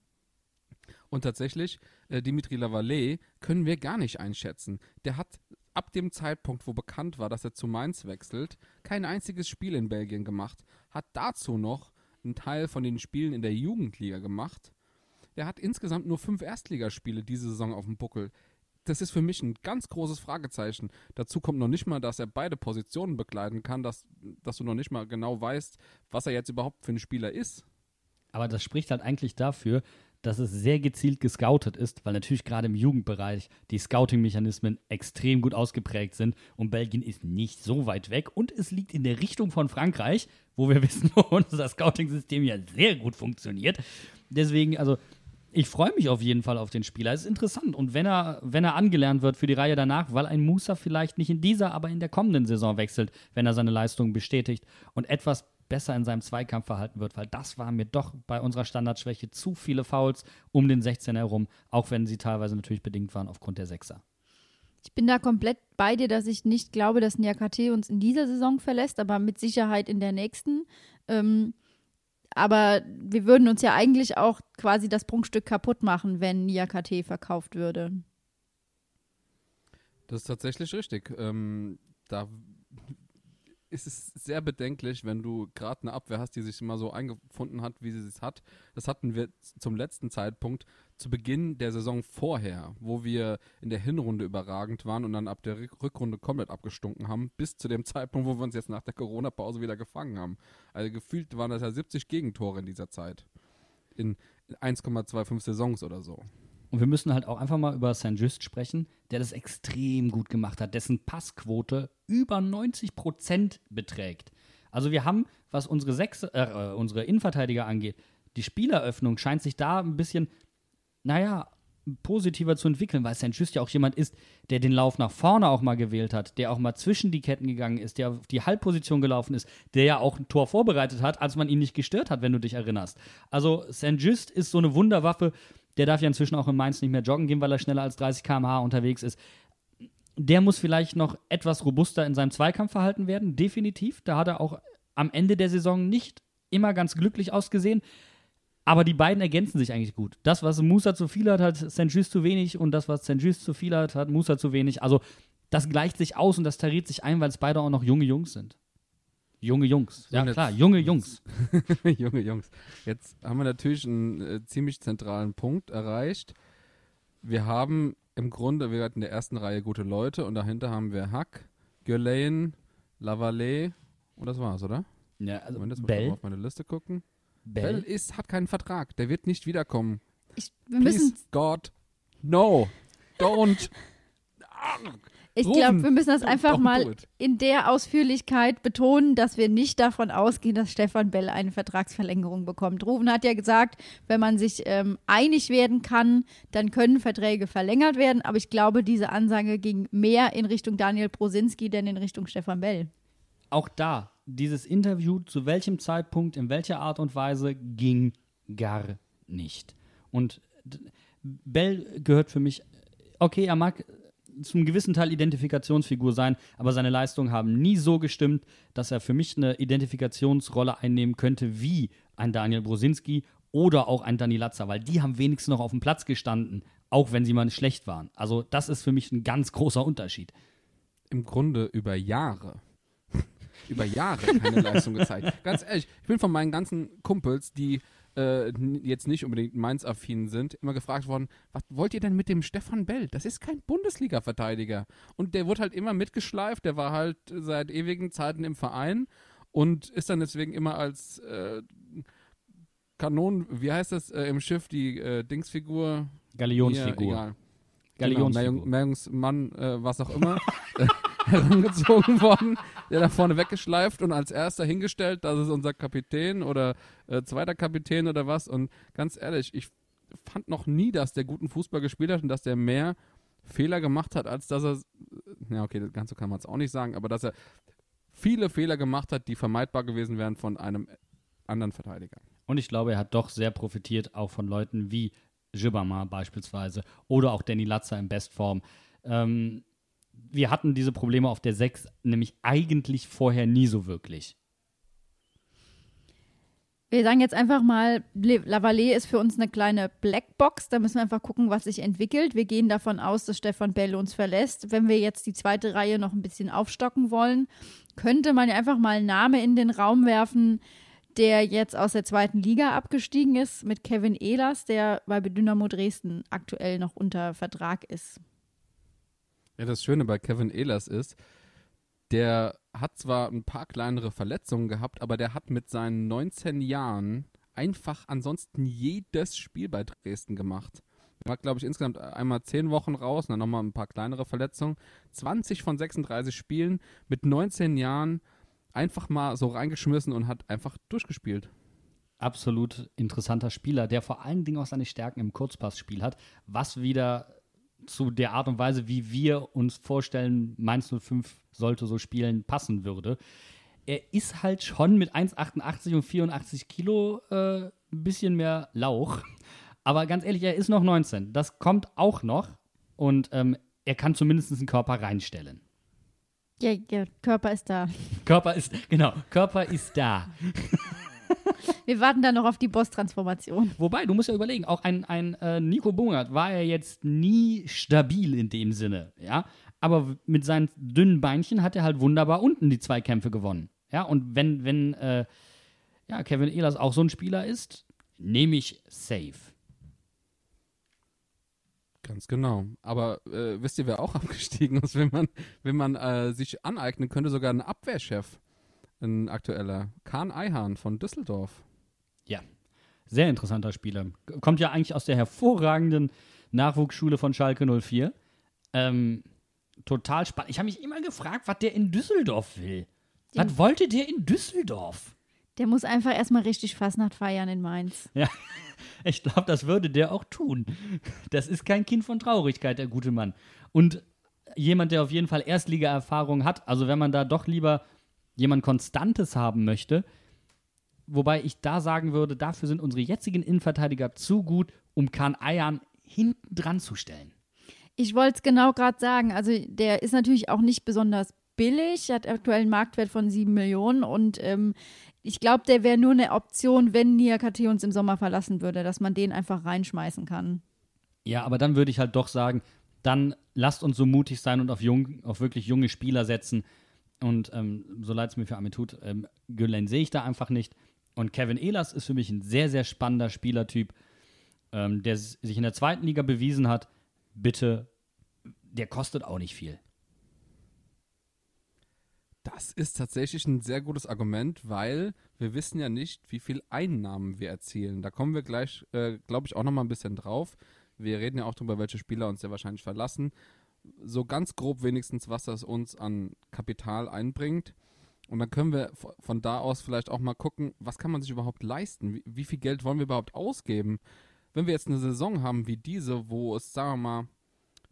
Und tatsächlich, äh, Dimitri Lavallee können wir gar nicht einschätzen. Der hat ab dem Zeitpunkt, wo bekannt war, dass er zu Mainz wechselt, kein einziges Spiel in Belgien gemacht. Hat dazu noch einen Teil von den Spielen in der Jugendliga gemacht. Der hat insgesamt nur fünf Erstligaspiele diese Saison auf dem Buckel. Das ist für mich ein ganz großes Fragezeichen. Dazu kommt noch nicht mal, dass er beide Positionen bekleiden kann, dass, dass du noch nicht mal genau weißt, was er jetzt überhaupt für ein Spieler ist. Aber das spricht halt eigentlich dafür, dass es sehr gezielt gescoutet ist, weil natürlich gerade im Jugendbereich die Scouting-Mechanismen extrem gut ausgeprägt sind und Belgien ist nicht so weit weg und es liegt in der Richtung von Frankreich, wo wir wissen, wo unser Scouting-System ja sehr gut funktioniert. Deswegen, also ich freue mich auf jeden Fall auf den Spieler. Es ist interessant. Und wenn er, wenn er angelernt wird für die Reihe danach, weil ein Musa vielleicht nicht in dieser, aber in der kommenden Saison wechselt, wenn er seine Leistung bestätigt und etwas besser in seinem Zweikampf verhalten wird, weil das war mir doch bei unserer Standardschwäche zu viele Fouls um den 16er herum, auch wenn sie teilweise natürlich bedingt waren aufgrund der Sechser. Ich bin da komplett bei dir, dass ich nicht glaube, dass Niakate uns in dieser Saison verlässt, aber mit Sicherheit in der nächsten. Ähm, aber wir würden uns ja eigentlich auch quasi das Prunkstück kaputt machen, wenn Niakate verkauft würde. Das ist tatsächlich richtig. Ähm, da ist es sehr bedenklich, wenn du gerade eine Abwehr hast, die sich mal so eingefunden hat, wie sie es hat. Das hatten wir zum letzten Zeitpunkt zu Beginn der Saison vorher, wo wir in der Hinrunde überragend waren und dann ab der Rückrunde komplett abgestunken haben, bis zu dem Zeitpunkt, wo wir uns jetzt nach der Corona-Pause wieder gefangen haben. Also gefühlt waren das ja 70 Gegentore in dieser Zeit. In 1,25 Saisons oder so. Und wir müssen halt auch einfach mal über St. Just sprechen, der das extrem gut gemacht hat, dessen Passquote über 90 Prozent beträgt. Also wir haben, was unsere, Sechs, äh, unsere Innenverteidiger angeht, die Spieleröffnung scheint sich da ein bisschen, naja, positiver zu entwickeln, weil St. Just ja auch jemand ist, der den Lauf nach vorne auch mal gewählt hat, der auch mal zwischen die Ketten gegangen ist, der auf die Halbposition gelaufen ist, der ja auch ein Tor vorbereitet hat, als man ihn nicht gestört hat, wenn du dich erinnerst. Also St. Just ist so eine Wunderwaffe, der darf ja inzwischen auch in Mainz nicht mehr joggen gehen, weil er schneller als 30 km/h unterwegs ist. Der muss vielleicht noch etwas robuster in seinem Zweikampfverhalten werden, definitiv. Da hat er auch am Ende der Saison nicht immer ganz glücklich ausgesehen. Aber die beiden ergänzen sich eigentlich gut. Das, was Musa zu viel hat, hat St. Just zu wenig und das, was St. Just zu viel hat, hat Musa zu wenig. Also das gleicht sich aus und das tariert sich ein, weil es beide auch noch junge Jungs sind. Junge Jungs. Ja, klar, junge Jungs. Junge Jungs. Jetzt haben wir natürlich einen äh, ziemlich zentralen Punkt erreicht. Wir haben im Grunde, wir hatten in der ersten Reihe gute Leute und dahinter haben wir Hack, Gürlein, Lavallée und das war's, oder? Ja, also Moment, jetzt ich mal Bell, auf meine Liste gucken. Bell Bell. ist, hat keinen Vertrag. Der wird nicht wiederkommen. Ich, wir müssen, Please, God, no, don't. ich glaube, wir müssen das einfach mal in der Ausführlichkeit betonen, dass wir nicht davon ausgehen, dass Stefan Bell eine Vertragsverlängerung bekommt. Rufen hat ja gesagt, wenn man sich ähm, einig werden kann, dann können Verträge verlängert werden. Aber ich glaube, diese Ansage ging mehr in Richtung Daniel Prosinski, denn in Richtung Stefan Bell. Auch da, dieses Interview, zu welchem Zeitpunkt, in welcher Art und Weise, ging gar nicht. Und Bell gehört für mich, okay, er mag zum gewissen Teil Identifikationsfigur sein, aber seine Leistungen haben nie so gestimmt, dass er für mich eine Identifikationsrolle einnehmen könnte wie ein Daniel Brosinski oder auch ein Dani Latzer, weil die haben wenigstens noch auf dem Platz gestanden, auch wenn sie mal schlecht waren. Also das ist für mich ein ganz großer Unterschied. Im Grunde über Jahre. über Jahre keine Leistung gezeigt. Ganz ehrlich, ich bin von meinen ganzen Kumpels, die äh, jetzt nicht unbedingt Mainz-affin sind, immer gefragt worden, was wollt ihr denn mit dem Stefan Bell? Das ist kein Bundesliga-Verteidiger. Und der wurde halt immer mitgeschleift, der war halt seit ewigen Zeiten im Verein und ist dann deswegen immer als äh, Kanon, wie heißt das äh, im Schiff, die äh, Dingsfigur? Galionsfigur. Hier, egal. Galionsfigur. Genau, Meerjungsmann, äh, was auch immer, herangezogen worden, der da vorne weggeschleift und als erster hingestellt, das ist unser Kapitän oder äh, zweiter Kapitän oder was. Und ganz ehrlich, ich fand noch nie, dass der guten Fußball gespielt hat und dass der mehr Fehler gemacht hat, als dass er, ja okay, das Ganze kann man jetzt auch nicht sagen, aber dass er viele Fehler gemacht hat, die vermeidbar gewesen wären von einem anderen Verteidiger. Und ich glaube, er hat doch sehr profitiert, auch von Leuten wie Gibama beispielsweise oder auch Danny Latzer in Bestform. Ähm, wir hatten diese Probleme auf der 6 nämlich eigentlich vorher nie so wirklich. Wir sagen jetzt einfach mal, Lavallée ist für uns eine kleine Blackbox. Da müssen wir einfach gucken, was sich entwickelt. Wir gehen davon aus, dass Stefan Bell uns verlässt. Wenn wir jetzt die zweite Reihe noch ein bisschen aufstocken wollen, könnte man ja einfach mal einen Namen in den Raum werfen, der jetzt aus der zweiten Liga abgestiegen ist, mit Kevin Ehlers, der bei Dynamo Dresden aktuell noch unter Vertrag ist. Ja, das Schöne bei Kevin Ehlers ist, der hat zwar ein paar kleinere Verletzungen gehabt, aber der hat mit seinen 19 Jahren einfach ansonsten jedes Spiel bei Dresden gemacht. Er war, glaube ich, insgesamt einmal 10 Wochen raus, dann nochmal ein paar kleinere Verletzungen. 20 von 36 Spielen mit 19 Jahren einfach mal so reingeschmissen und hat einfach durchgespielt. Absolut interessanter Spieler, der vor allen Dingen auch seine Stärken im Kurzpassspiel hat, was wieder zu der Art und Weise, wie wir uns vorstellen, Mainz 05 sollte so spielen, passen würde. Er ist halt schon mit 1,88 und 84 Kilo äh, ein bisschen mehr Lauch. Aber ganz ehrlich, er ist noch 19. Das kommt auch noch. Und ähm, er kann zumindest einen Körper reinstellen. Ja, der Körper ist da. Körper ist, genau, Körper ist da. Wir warten dann noch auf die Boss-Transformation. Wobei, du musst ja überlegen, auch ein, ein äh, Nico Bungert war ja jetzt nie stabil in dem Sinne, ja. Aber mit seinen dünnen Beinchen hat er halt wunderbar unten die zwei Kämpfe gewonnen. Ja, und wenn, wenn äh, ja, Kevin Ehlers auch so ein Spieler ist, nehme ich safe. Ganz genau. Aber äh, wisst ihr, wer auch abgestiegen ist, wenn man, wenn man äh, sich aneignen könnte, sogar ein Abwehrchef, ein aktueller, Kahn Eihahn von Düsseldorf. Ja, sehr interessanter Spieler. Kommt ja eigentlich aus der hervorragenden Nachwuchsschule von Schalke 04. Ähm, total spannend. Ich habe mich immer gefragt, was der in Düsseldorf will. Was wollte der in Düsseldorf? Der muss einfach erstmal richtig Fastnacht feiern in Mainz. Ja, Ich glaube, das würde der auch tun. Das ist kein Kind von Traurigkeit, der gute Mann. Und jemand, der auf jeden Fall Erstliga-Erfahrung hat, also wenn man da doch lieber jemand Konstantes haben möchte, wobei ich da sagen würde, dafür sind unsere jetzigen Innenverteidiger zu gut, um Kan Ayan hinten dran zu stellen. Ich wollte es genau gerade sagen. Also der ist natürlich auch nicht besonders billig, hat aktuell einen Marktwert von 7 Millionen und ähm, ich glaube, der wäre nur eine Option, wenn Niakate uns im Sommer verlassen würde, dass man den einfach reinschmeißen kann. Ja, aber dann würde ich halt doch sagen, dann lasst uns so mutig sein und auf, jung, auf wirklich junge Spieler setzen. Und ähm, so leid es mir für Armin tut, ähm, Gülen sehe ich da einfach nicht. Und Kevin Ehlers ist für mich ein sehr, sehr spannender Spielertyp, ähm, der sich in der zweiten Liga bewiesen hat. Bitte, der kostet auch nicht viel. Das ist tatsächlich ein sehr gutes Argument, weil wir wissen ja nicht, wie viel Einnahmen wir erzielen. Da kommen wir gleich, äh, glaube ich, auch noch mal ein bisschen drauf. Wir reden ja auch darüber, welche Spieler uns sehr wahrscheinlich verlassen. So ganz grob wenigstens, was das uns an Kapital einbringt. Und dann können wir von da aus vielleicht auch mal gucken, was kann man sich überhaupt leisten? Wie, wie viel Geld wollen wir überhaupt ausgeben? Wenn wir jetzt eine Saison haben wie diese, wo es, sagen wir mal,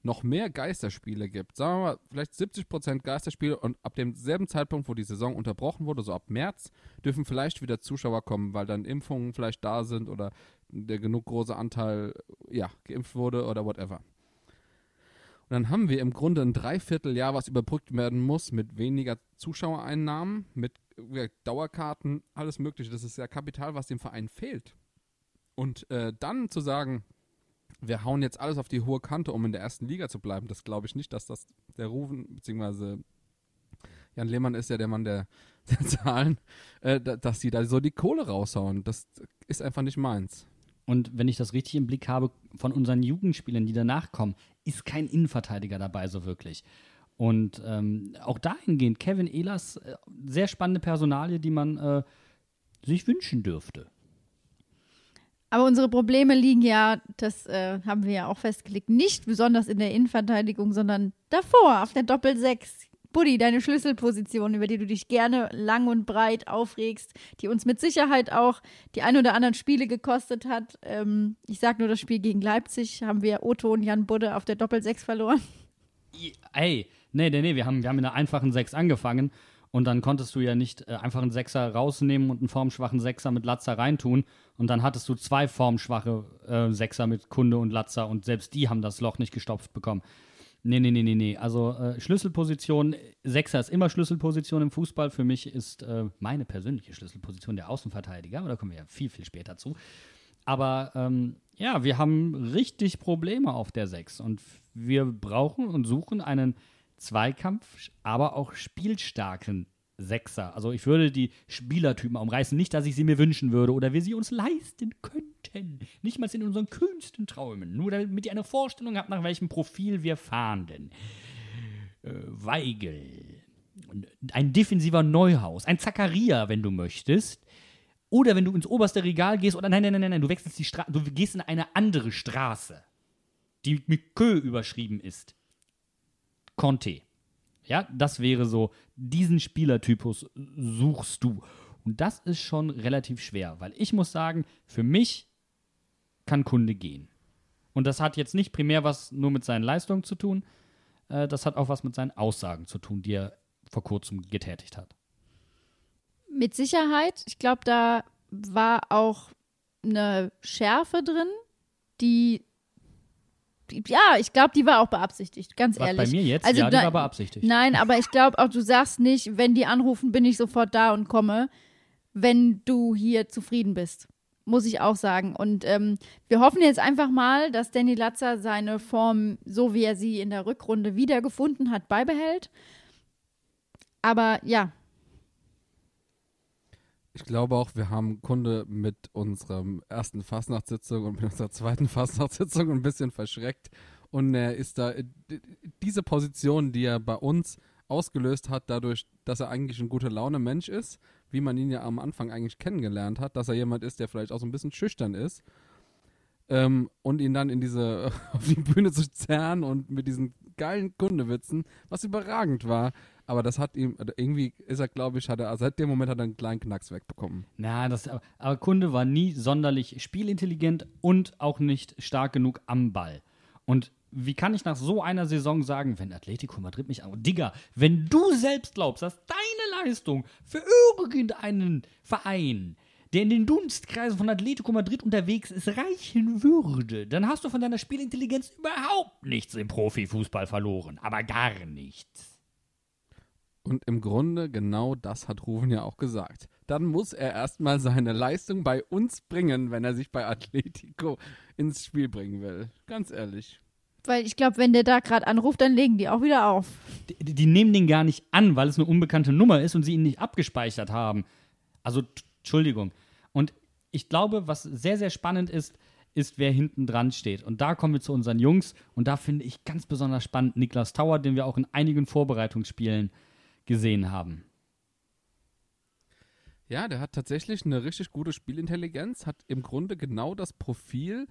noch mehr Geisterspiele gibt, sagen wir mal, vielleicht 70% Geisterspiele und ab demselben Zeitpunkt, wo die Saison unterbrochen wurde, so ab März, dürfen vielleicht wieder Zuschauer kommen, weil dann Impfungen vielleicht da sind oder der genug große Anteil, ja, geimpft wurde oder whatever. Und dann haben wir im Grunde ein Dreivierteljahr, was überbrückt werden muss mit weniger Zuschauereinnahmen, mit Dauerkarten, alles Mögliche. Das ist ja Kapital, was dem Verein fehlt. Und äh, dann zu sagen, wir hauen jetzt alles auf die hohe Kante, um in der ersten Liga zu bleiben. Das glaube ich nicht, dass das der Rufen, beziehungsweise Jan Lehmann ist ja der Mann der, der Zahlen, äh, dass die da so die Kohle raushauen. Das ist einfach nicht meins. Und wenn ich das richtig im Blick habe, von unseren Jugendspielern, die danach kommen, ist kein Innenverteidiger dabei so wirklich. Und ähm, auch dahingehend, Kevin Ehlers, äh, sehr spannende Personalie, die man äh, sich wünschen dürfte. Aber unsere Probleme liegen ja, das äh, haben wir ja auch festgelegt, nicht besonders in der Innenverteidigung, sondern davor, auf der Doppel-6. Buddy, deine Schlüsselposition, über die du dich gerne lang und breit aufregst, die uns mit Sicherheit auch die ein oder anderen Spiele gekostet hat. Ähm, ich sag nur, das Spiel gegen Leipzig haben wir Otto und Jan Budde auf der Doppel-6 verloren. Ey, nee, nee, nee, wir haben, wir haben in einer einfachen 6 angefangen und dann konntest du ja nicht äh, einfach einen Sechser rausnehmen und einen formschwachen Sechser mit Latzer reintun. Und dann hattest du zwei formschwache äh, Sechser mit Kunde und Latzer und selbst die haben das Loch nicht gestopft bekommen. Nee, nee, nee, nee, nee. Also äh, Schlüsselposition, Sechser ist immer Schlüsselposition im Fußball. Für mich ist äh, meine persönliche Schlüsselposition der Außenverteidiger, aber da kommen wir ja viel, viel später zu. Aber ähm, ja, wir haben richtig Probleme auf der Sechs und wir brauchen und suchen einen Zweikampf, aber auch spielstarken Sechser. Also ich würde die Spielertypen umreißen. Nicht, dass ich sie mir wünschen würde oder wir sie uns leisten könnten. Nicht mal in unseren kühnsten Träumen. Nur damit ihr eine Vorstellung habt, nach welchem Profil wir fahren denn. Äh, Weigel. Ein defensiver Neuhaus. Ein Zacharia, wenn du möchtest. Oder wenn du ins oberste Regal gehst, oder nein, nein, nein, nein, du wechselst die Straße, du gehst in eine andere Straße, die mit Kö überschrieben ist. Conte. Ja, das wäre so, diesen Spielertypus suchst du. Und das ist schon relativ schwer, weil ich muss sagen, für mich kann Kunde gehen. Und das hat jetzt nicht primär was nur mit seinen Leistungen zu tun, äh, das hat auch was mit seinen Aussagen zu tun, die er vor kurzem getätigt hat. Mit Sicherheit. Ich glaube, da war auch eine Schärfe drin, die ja, ich glaube, die war auch beabsichtigt, ganz Was, ehrlich. Bei mir jetzt? Also ja, die da- war beabsichtigt. Nein, aber ich glaube auch, du sagst nicht, wenn die anrufen, bin ich sofort da und komme, wenn du hier zufrieden bist. Muss ich auch sagen. Und ähm, wir hoffen jetzt einfach mal, dass Danny Latzer seine Form, so wie er sie in der Rückrunde wiedergefunden hat, beibehält. Aber ja, Ich glaube auch, wir haben Kunde mit unserem ersten Fastnachtssitzung und mit unserer zweiten Fastnachtssitzung ein bisschen verschreckt. Und er ist da, äh, diese Position, die er bei uns ausgelöst hat, dadurch, dass er eigentlich ein guter Laune Mensch ist, wie man ihn ja am Anfang eigentlich kennengelernt hat, dass er jemand ist, der vielleicht auch so ein bisschen schüchtern ist. Ähm, und ihn dann in diese, auf die Bühne zu zerren und mit diesen geilen Kundewitzen, was überragend war. Aber das hat ihm, also irgendwie ist er, glaube ich, hat er, seit dem Moment hat er einen kleinen Knacks wegbekommen. Na, das, aber Kunde war nie sonderlich spielintelligent und auch nicht stark genug am Ball. Und wie kann ich nach so einer Saison sagen, wenn Atletico Madrid mich an. Digga, wenn du selbst glaubst, dass deine Leistung für irgendeinen Verein, der in den Dunstkreisen von Atletico Madrid unterwegs ist, reichen würde, dann hast du von deiner Spielintelligenz überhaupt nichts im Profifußball verloren. Aber gar nichts. Und im Grunde genau das hat Ruven ja auch gesagt. Dann muss er erstmal seine Leistung bei uns bringen, wenn er sich bei Atletico ins Spiel bringen will. Ganz ehrlich. Weil ich glaube, wenn der da gerade anruft, dann legen die auch wieder auf. Die, die nehmen den gar nicht an, weil es eine unbekannte Nummer ist und sie ihn nicht abgespeichert haben. Also, Entschuldigung. Und ich glaube, was sehr, sehr spannend ist, ist, wer hinten dran steht. Und da kommen wir zu unseren Jungs. Und da finde ich ganz besonders spannend Niklas Tauer, den wir auch in einigen Vorbereitungsspielen gesehen haben. Ja, der hat tatsächlich eine richtig gute Spielintelligenz, hat im Grunde genau das Profil,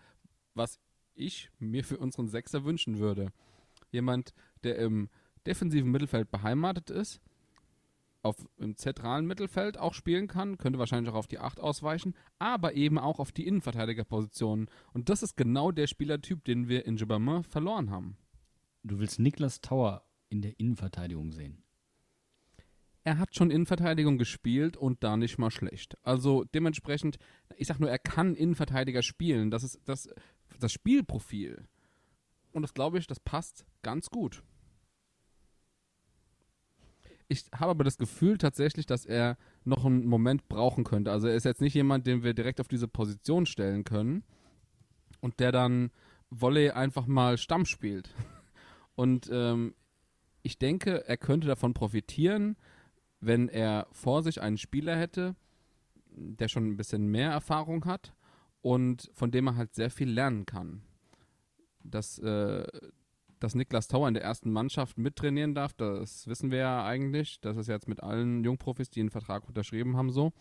was ich mir für unseren Sechser wünschen würde. Jemand, der im defensiven Mittelfeld beheimatet ist, auf, im zentralen Mittelfeld auch spielen kann, könnte wahrscheinlich auch auf die 8 ausweichen, aber eben auch auf die Innenverteidigerpositionen. Und das ist genau der Spielertyp, den wir in Gibbermann verloren haben. Du willst Niklas Tauer in der Innenverteidigung sehen. Er hat schon Innenverteidigung gespielt und da nicht mal schlecht. Also dementsprechend, ich sag nur, er kann Innenverteidiger spielen. Das ist das, das Spielprofil. Und das glaube ich, das passt ganz gut. Ich habe aber das Gefühl tatsächlich, dass er noch einen Moment brauchen könnte. Also er ist jetzt nicht jemand, den wir direkt auf diese Position stellen können und der dann Volley einfach mal Stamm spielt. Und ähm, ich denke, er könnte davon profitieren, wenn er vor sich einen Spieler hätte, der schon ein bisschen mehr Erfahrung hat und von dem er halt sehr viel lernen kann. Dass, äh, dass Niklas Tauer in der ersten Mannschaft mittrainieren darf, das wissen wir ja eigentlich. Das ist jetzt mit allen Jungprofis, die einen Vertrag unterschrieben haben, so.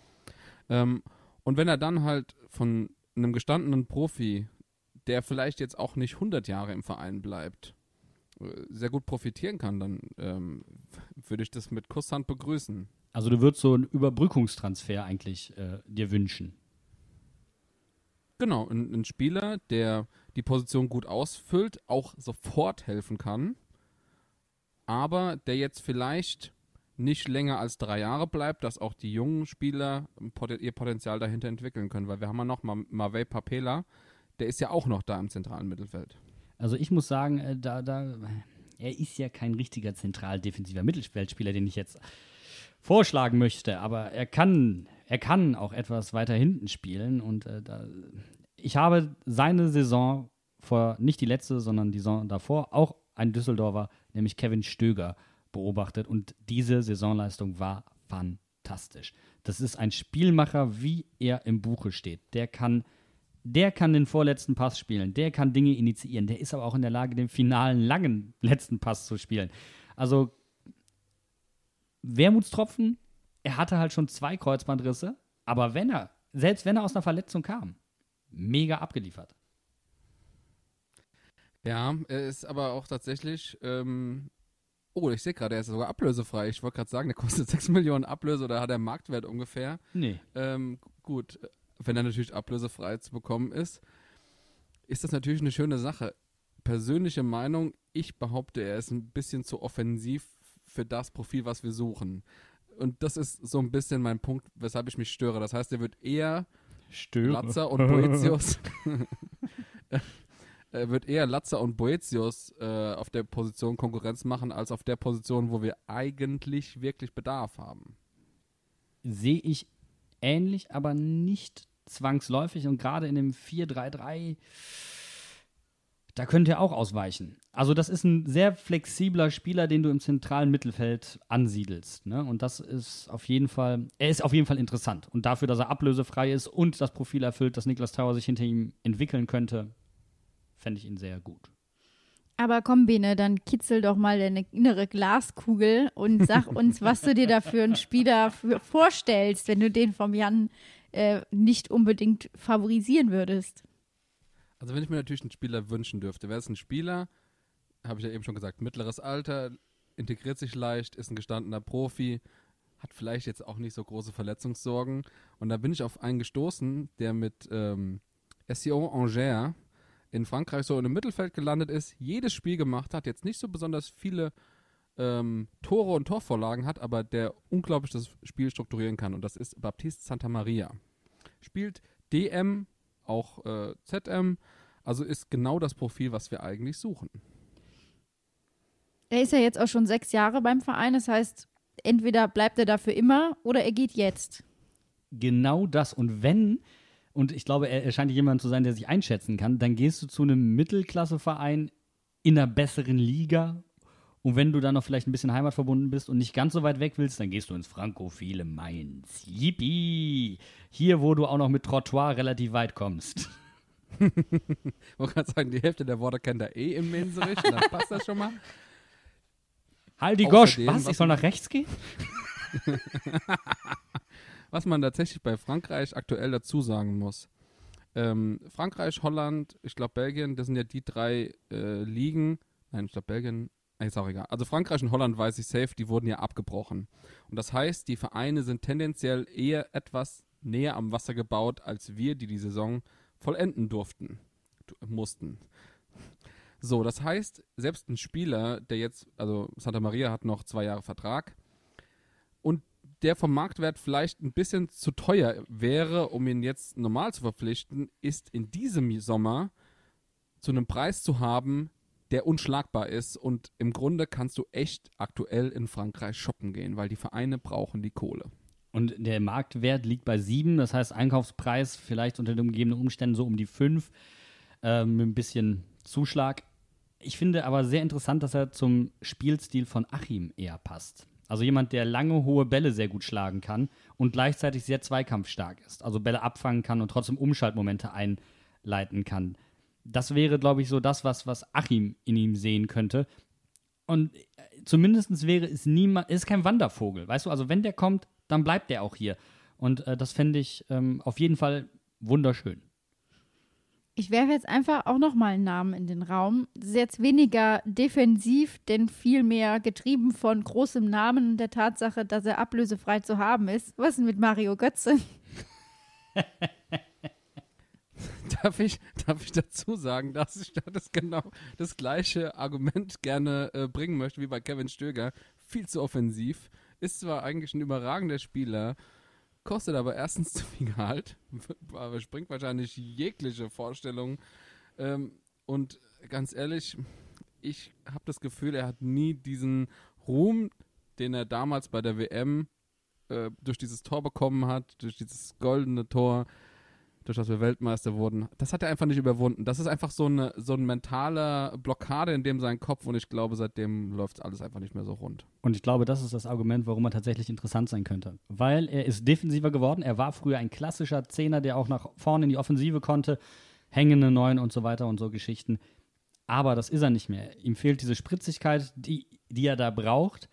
Ähm, und wenn er dann halt von einem gestandenen Profi, der vielleicht jetzt auch nicht 100 Jahre im Verein bleibt, sehr gut profitieren kann, dann ähm, würde ich das mit Kusshand begrüßen. Also du würdest so einen Überbrückungstransfer eigentlich äh, dir wünschen. Genau, ein, ein Spieler, der die Position gut ausfüllt, auch sofort helfen kann, aber der jetzt vielleicht nicht länger als drei Jahre bleibt, dass auch die jungen Spieler ihr Potenzial dahinter entwickeln können, weil wir haben ja noch Ma Mavei Papela, der ist ja auch noch da im zentralen Mittelfeld. Also ich muss sagen, äh, da, da, er ist ja kein richtiger zentral defensiver Mittelfeldspieler, den ich jetzt vorschlagen möchte, aber er kann, er kann auch etwas weiter hinten spielen und äh, da, ich habe seine Saison vor, nicht die letzte, sondern die Saison davor, auch ein Düsseldorfer, nämlich Kevin Stöger, beobachtet und diese Saisonleistung war fantastisch. Das ist ein Spielmacher, wie er im Buche steht. Der kann der kann den vorletzten Pass spielen, der kann Dinge initiieren, der ist aber auch in der Lage, den finalen langen letzten Pass zu spielen. Also Wermutstropfen, er hatte halt schon zwei Kreuzbandrisse, aber wenn er, selbst wenn er aus einer Verletzung kam, mega abgeliefert. Ja, er ist aber auch tatsächlich. Ähm, oh, ich sehe gerade, er ist sogar ablösefrei. Ich wollte gerade sagen, der kostet 6 Millionen Ablöse oder hat er Marktwert ungefähr. Nee. Ähm, gut, wenn er natürlich ablösefrei zu bekommen ist, ist das natürlich eine schöne Sache. Persönliche Meinung, ich behaupte, er ist ein bisschen zu offensiv für das Profil, was wir suchen. Und das ist so ein bisschen mein Punkt, weshalb ich mich störe. Das heißt, er wird eher Störe. Latzer und Boetius. er wird eher Latzer und Boetius äh, auf der Position Konkurrenz machen, als auf der Position, wo wir eigentlich wirklich Bedarf haben. Sehe ich ähnlich, aber nicht zwangsläufig und gerade in dem 4-3-3 da könnt ihr auch ausweichen. Also das ist ein sehr flexibler Spieler, den du im zentralen Mittelfeld ansiedelst. Ne? Und das ist auf jeden Fall, er ist auf jeden Fall interessant. Und dafür, dass er ablösefrei ist und das Profil erfüllt, dass Niklas Tauer sich hinter ihm entwickeln könnte, fände ich ihn sehr gut. Aber komm, Bene, dann kitzel doch mal deine innere Glaskugel und sag uns, was du dir da für einen Spieler vorstellst, wenn du den vom Jan äh, nicht unbedingt favorisieren würdest. Also wenn ich mir natürlich einen Spieler wünschen dürfte, wäre es ein Spieler, habe ich ja eben schon gesagt, mittleres Alter, integriert sich leicht, ist ein gestandener Profi, hat vielleicht jetzt auch nicht so große Verletzungssorgen. Und da bin ich auf einen gestoßen, der mit ähm, SEO Angers in Frankreich so im Mittelfeld gelandet ist, jedes Spiel gemacht hat, jetzt nicht so besonders viele ähm, Tore und Torvorlagen hat, aber der unglaublich das Spiel strukturieren kann. Und das ist Baptiste Santa Maria. Spielt DM, auch äh, ZM, also ist genau das Profil, was wir eigentlich suchen. Er ist ja jetzt auch schon sechs Jahre beim Verein. Das heißt, entweder bleibt er da für immer oder er geht jetzt. Genau das. Und wenn, und ich glaube, er, er scheint jemand zu sein, der sich einschätzen kann, dann gehst du zu einem Mittelklasseverein in einer besseren Liga. Und wenn du dann noch vielleicht ein bisschen heimatverbunden bist und nicht ganz so weit weg willst, dann gehst du ins Frankophile Mainz. Yippie! Hier, wo du auch noch mit Trottoir relativ weit kommst. Ich wollte gerade sagen, die Hälfte der Worte kennt er eh im Menserich, dann passt das schon mal. Halt die Gosch! Was? Ich soll nach rechts gehen? Was man tatsächlich bei Frankreich aktuell dazu sagen muss. Ähm, Frankreich, Holland, ich glaube Belgien, das sind ja die drei äh, Ligen. Nein, ich glaube Belgien, ist auch egal. Also Frankreich und Holland weiß ich safe, die wurden ja abgebrochen. Und das heißt, die Vereine sind tendenziell eher etwas näher am Wasser gebaut, als wir, die die Saison vollenden durften, du- mussten. So, das heißt, selbst ein Spieler, der jetzt, also Santa Maria hat noch zwei Jahre Vertrag der vom Marktwert vielleicht ein bisschen zu teuer wäre, um ihn jetzt normal zu verpflichten, ist in diesem Sommer zu einem Preis zu haben, der unschlagbar ist und im Grunde kannst du echt aktuell in Frankreich shoppen gehen, weil die Vereine brauchen die Kohle. Und der Marktwert liegt bei sieben, das heißt Einkaufspreis vielleicht unter den gegebenen Umständen so um die fünf, ähm, mit ein bisschen Zuschlag. Ich finde aber sehr interessant, dass er zum Spielstil von Achim eher passt. Also jemand, der lange, hohe Bälle sehr gut schlagen kann und gleichzeitig sehr zweikampfstark ist. Also Bälle abfangen kann und trotzdem Umschaltmomente einleiten kann. Das wäre, glaube ich, so das, was, was Achim in ihm sehen könnte. Und äh, zumindest wäre es niemand, ist kein Wandervogel, weißt du? Also wenn der kommt, dann bleibt der auch hier. Und äh, das fände ich ähm, auf jeden Fall wunderschön. Ich werfe jetzt einfach auch nochmal einen Namen in den Raum. Das ist jetzt weniger defensiv, denn vielmehr getrieben von großem Namen und der Tatsache, dass er ablösefrei zu haben ist. Was ist denn mit Mario Götze? Darf ich, darf ich dazu sagen, dass ich das genau das gleiche Argument gerne äh, bringen möchte wie bei Kevin Stöger? Viel zu offensiv. Ist zwar eigentlich ein überragender Spieler, kostet aber erstens zu viel Gehalt, springt wahrscheinlich jegliche Vorstellung. Ähm, und ganz ehrlich, ich habe das Gefühl, er hat nie diesen Ruhm, den er damals bei der WM äh, durch dieses Tor bekommen hat, durch dieses goldene Tor, durch das wir Weltmeister wurden. Das hat er einfach nicht überwunden. Das ist einfach so eine so ein mentaler Blockade in dem sein Kopf und ich glaube, seitdem läuft alles einfach nicht mehr so rund. Und ich glaube, das ist das Argument, warum er tatsächlich interessant sein könnte. Weil er ist defensiver geworden. Er war früher ein klassischer Zehner, der auch nach vorne in die Offensive konnte. Hängende Neun und so weiter und so Geschichten. Aber das ist er nicht mehr. Ihm fehlt diese Spritzigkeit, die, die er da braucht.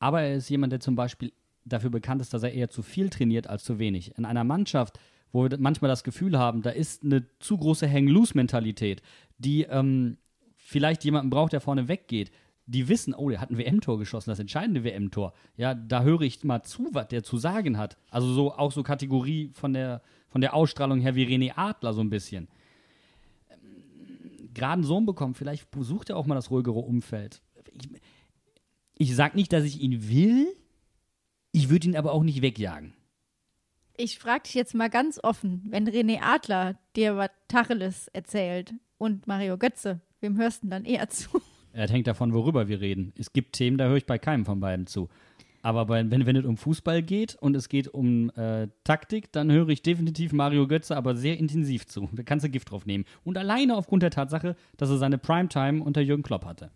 Aber er ist jemand, der zum Beispiel dafür bekannt ist, dass er eher zu viel trainiert als zu wenig. In einer Mannschaft, wo wir manchmal das Gefühl haben, da ist eine zu große Hang-Loose-Mentalität, die ähm, vielleicht jemanden braucht, der vorne weggeht. Die wissen, oh, der hat ein WM-Tor geschossen, das entscheidende WM-Tor. Ja, da höre ich mal zu, was der zu sagen hat. Also so auch so Kategorie von der, von der Ausstrahlung her wie René Adler so ein bisschen. Ähm, Gerade einen Sohn bekommen, vielleicht sucht er auch mal das ruhigere Umfeld. Ich, ich sag nicht, dass ich ihn will, ich würde ihn aber auch nicht wegjagen. Ich frage dich jetzt mal ganz offen, wenn René Adler dir was Tacheles erzählt und Mario Götze, wem hörst du denn dann eher zu? Es hängt davon, worüber wir reden. Es gibt Themen, da höre ich bei keinem von beiden zu. Aber bei, wenn, wenn es um Fußball geht und es geht um äh, Taktik, dann höre ich definitiv Mario Götze aber sehr intensiv zu. Da kannst du Gift drauf nehmen. Und alleine aufgrund der Tatsache, dass er seine Primetime unter Jürgen Klopp hatte.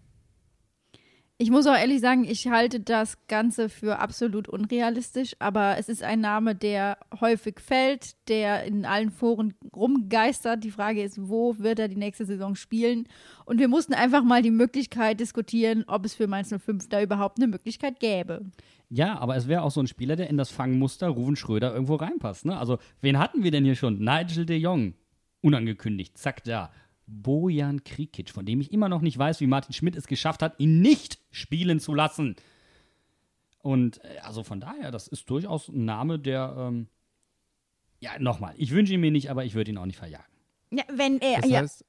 Ich muss auch ehrlich sagen, ich halte das Ganze für absolut unrealistisch, aber es ist ein Name, der häufig fällt, der in allen Foren rumgeistert. Die Frage ist, wo wird er die nächste Saison spielen? Und wir mussten einfach mal die Möglichkeit diskutieren, ob es für Mainz 05 da überhaupt eine Möglichkeit gäbe. Ja, aber es wäre auch so ein Spieler, der in das Fangmuster Ruven Schröder irgendwo reinpasst. Ne? Also, wen hatten wir denn hier schon? Nigel de Jong, unangekündigt, zack, da. Bojan Krikic, von dem ich immer noch nicht weiß, wie Martin Schmidt es geschafft hat, ihn nicht spielen zu lassen. Und äh, also von daher, das ist durchaus ein Name, der, ähm, ja, nochmal, ich wünsche ihn mir nicht, aber ich würde ihn auch nicht verjagen. Ja, wenn er. Das ja, heißt,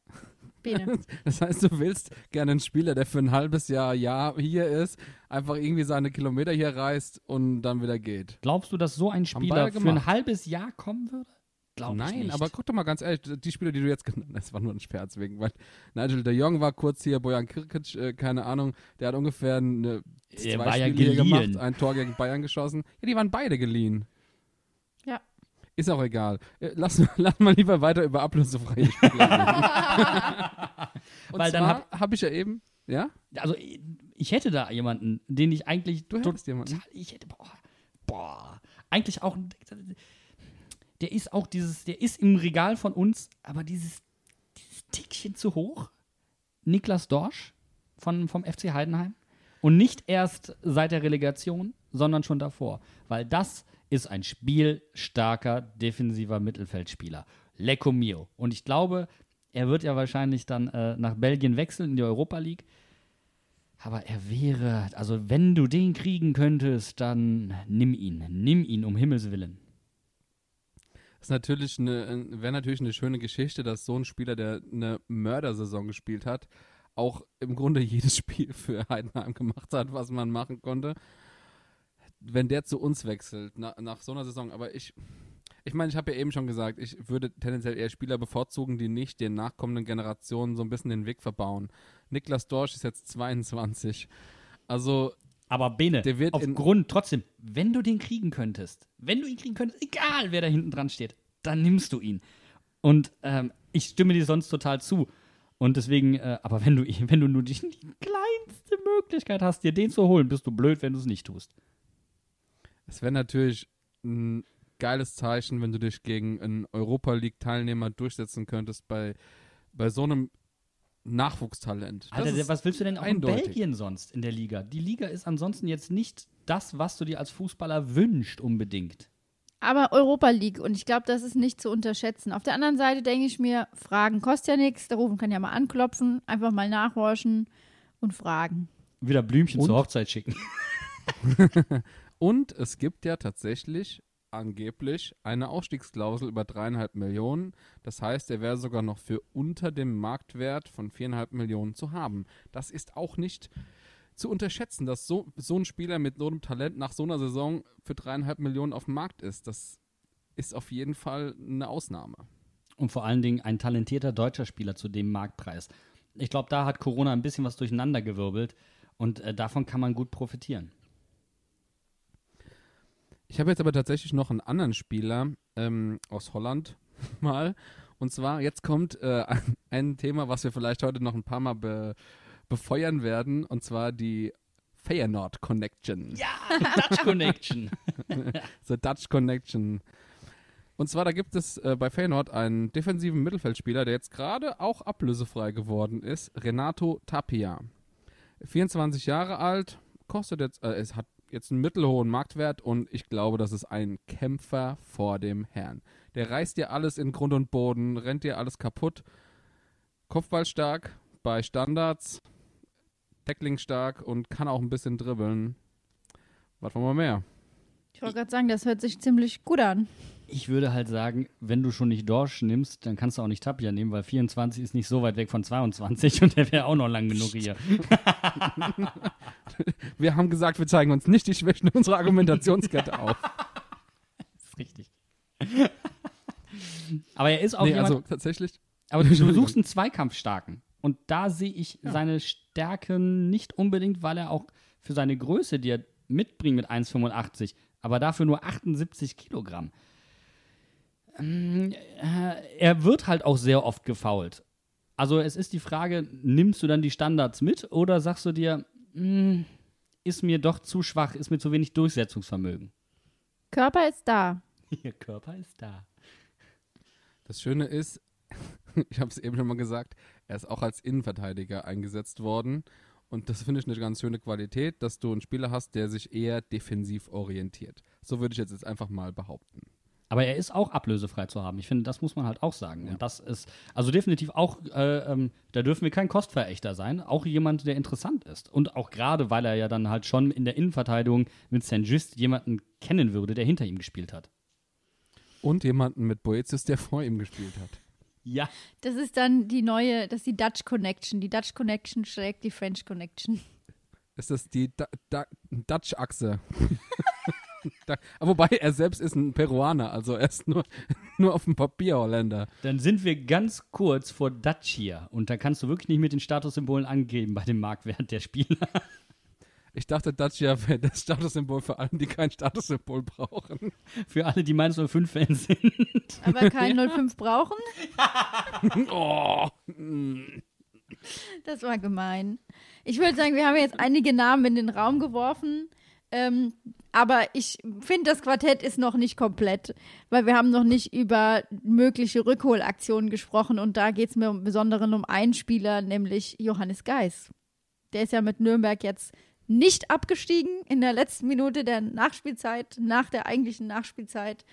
Bene. Das heißt, du willst gerne einen Spieler, der für ein halbes Jahr, Jahr hier ist, einfach irgendwie seine Kilometer hier reist und dann wieder geht. Glaubst du, dass so ein Spieler für ein halbes Jahr kommen würde? Glaub ich Nein, nicht. aber guck doch mal ganz ehrlich, die Spieler, die du jetzt genannt hast, das war nur ein Scherz wegen, weil Nigel de Jong war kurz hier, Bojan Kirkic, äh, keine Ahnung, der hat ungefähr eine, Der zwei war ja Spiele geliehen. gemacht, ein Tor gegen Bayern geschossen. Ja, die waren beide geliehen. Ja. Ist auch egal. Äh, Lass, lass mal lieber weiter über ablösefreie Spieler reden. Und Weil dann zwar habe ich ja eben, ja? also ich hätte da jemanden, den ich eigentlich Du hättest jemanden. total- ich hätte boah, boah, eigentlich auch der ist auch dieses der ist im Regal von uns, aber dieses dieses Tickchen zu hoch. Niklas Dorsch von vom FC Heidenheim und nicht erst seit der Relegation, sondern schon davor, weil das ist ein spielstarker defensiver Mittelfeldspieler. Lecco mio. Und ich glaube, er wird ja wahrscheinlich dann äh, nach Belgien wechseln in die Europa League. Aber er wäre, also wenn du den kriegen könntest, dann nimm ihn. Nimm ihn, um Himmels Willen. Ist natürlich eine, wäre natürlich eine schöne Geschichte, dass so ein Spieler, der eine Mördersaison gespielt hat, auch im Grunde jedes Spiel für Heidenheim gemacht hat, was man machen konnte. Wenn der zu uns wechselt, na, nach so einer Saison, aber ich, ich meine, ich habe ja eben schon gesagt, ich würde tendenziell eher Spieler bevorzugen, die nicht den nachkommenden Generationen so ein bisschen den Weg verbauen. Niklas Dorsch ist jetzt 22. Also, Aber Bene, Der wird aufgrund, trotzdem, wenn du den kriegen könntest, wenn du ihn kriegen könntest, egal wer da hinten dran steht, dann nimmst du ihn. Und ähm, ich stimme dir sonst total zu. Und deswegen, äh, aber wenn du, wenn du nur die, die kleinste Möglichkeit hast, dir den zu holen, bist du blöd, wenn du es nicht tust. Es wäre natürlich ein geiles Zeichen, wenn du dich gegen einen Europa League-Teilnehmer durchsetzen könntest bei, bei so einem Nachwuchstalent. Das Alter, was willst du denn auch eindeutig. in Belgien sonst in der Liga? Die Liga ist ansonsten jetzt nicht das, was du dir als Fußballer wünscht, unbedingt. Aber Europa League und ich glaube, das ist nicht zu unterschätzen. Auf der anderen Seite denke ich mir, Fragen kostet ja nichts. Der Rufen kann ja mal anklopfen, einfach mal nachhorchen und fragen. Wieder Blümchen Und? zur Hochzeit schicken. Und es gibt ja tatsächlich angeblich eine Ausstiegsklausel über dreieinhalb Millionen. Das heißt, er wäre sogar noch für unter dem Marktwert von viereinhalb Millionen zu haben. Das ist auch nicht zu unterschätzen, dass so, so ein Spieler mit so einem Talent nach so einer Saison für dreieinhalb Millionen auf dem Markt ist. Das ist auf jeden Fall eine Ausnahme. Und vor allen Dingen ein talentierter deutscher Spieler zu dem Marktpreis. Ich glaube, da hat Corona ein bisschen was durcheinandergewirbelt und äh, davon kann man gut profitieren. Ich habe jetzt aber tatsächlich noch einen anderen Spieler ähm, aus Holland mal. Und zwar, jetzt kommt äh, ein, Thema, was wir vielleicht heute noch ein paar Mal be, befeuern werden. Und zwar die Feyenoord Connection. Ja, Dutch Connection. The Dutch Connection. Und zwar, da gibt es äh, bei Feyenoord einen defensiven Mittelfeldspieler, der jetzt gerade auch ablösefrei geworden ist. Renato Tapia. 24 Jahre alt, kostet jetzt, äh, es hat jetzt einen mittelhohen Marktwert und ich glaube, das ist ein Kämpfer vor dem Herrn. Der reißt dir alles in Grund und Boden, rennt dir alles kaputt. Kopfballstark bei Standards, Tackling stark und kann auch ein bisschen dribbeln. Was wollen wir mehr? Ich wollte gerade sagen, das hört sich ziemlich gut an. Ich würde halt sagen, wenn du schon nicht Dorsch nimmst, dann kannst du auch nicht Tapia nehmen, weil 24 ist nicht so weit weg von 22 und der wäre auch noch lang genug hier. Wir haben gesagt, wir zeigen uns nicht die Schwächen unserer Argumentationskette auf. Das ist richtig. Aber er ist auch nee, jemand, also tatsächlich. aber du, du suchst einen Zweikampfstarken. Und da sehe ich seine Stärken nicht unbedingt, weil er auch für seine Größe, die er mitbringt mit 1,85, aber dafür nur 78 Kilogramm. Ähm, äh, er wird halt auch sehr oft gefoult. Also es ist die Frage, nimmst du dann die Standards mit oder sagst du dir, "Hm, ist mir doch zu schwach, ist mir zu wenig Durchsetzungsvermögen? Körper ist da. Ihr Körper ist da. Das Schöne ist, ich habe es eben schon mal gesagt, er ist auch als Innenverteidiger eingesetzt worden. Und das finde ich eine ganz schöne Qualität, dass du einen Spieler hast, der sich eher defensiv orientiert. So würde ich jetzt, jetzt einfach mal behaupten. Aber er ist auch ablösefrei zu haben. Ich finde, das muss man halt auch sagen. Und das ist, also definitiv auch, äh, ähm, da dürfen wir kein Kostverächter sein. Auch jemand, der interessant ist. Und auch gerade, weil er ja dann halt schon in der Innenverteidigung mit St. Just jemanden kennen würde, der hinter ihm gespielt hat. Und jemanden mit Boetius, der vor ihm gespielt hat. Ja. Das ist dann die neue, das ist die Dutch Connection. Die Dutch Connection schlägt die French Connection. Ist das die da da Dutch-Achse? Da, wobei er selbst ist ein Peruaner, also er ist nur, nur auf dem Papier Holländer. Dann sind wir ganz kurz vor hier. Und da kannst du wirklich nicht mit den Statussymbolen angeben bei dem Marktwert der Spieler. Ich dachte, Dacia wäre das Statussymbol für alle, die kein Statussymbol brauchen. Für alle, die Mainz 05-Fans sind. Aber kein 05 brauchen? oh. Das war gemein. Ich würde sagen, wir haben jetzt einige Namen in den Raum geworfen. Ähm, aber ich finde, das Quartett ist noch nicht komplett, weil wir haben noch nicht über mögliche Rückholaktionen gesprochen und da geht es mir im Besonderen um einen Spieler, nämlich Johannes Geis. Der ist ja mit Nürnberg jetzt nicht abgestiegen in der letzten Minute der Nachspielzeit, nach der eigentlichen Nachspielzeit.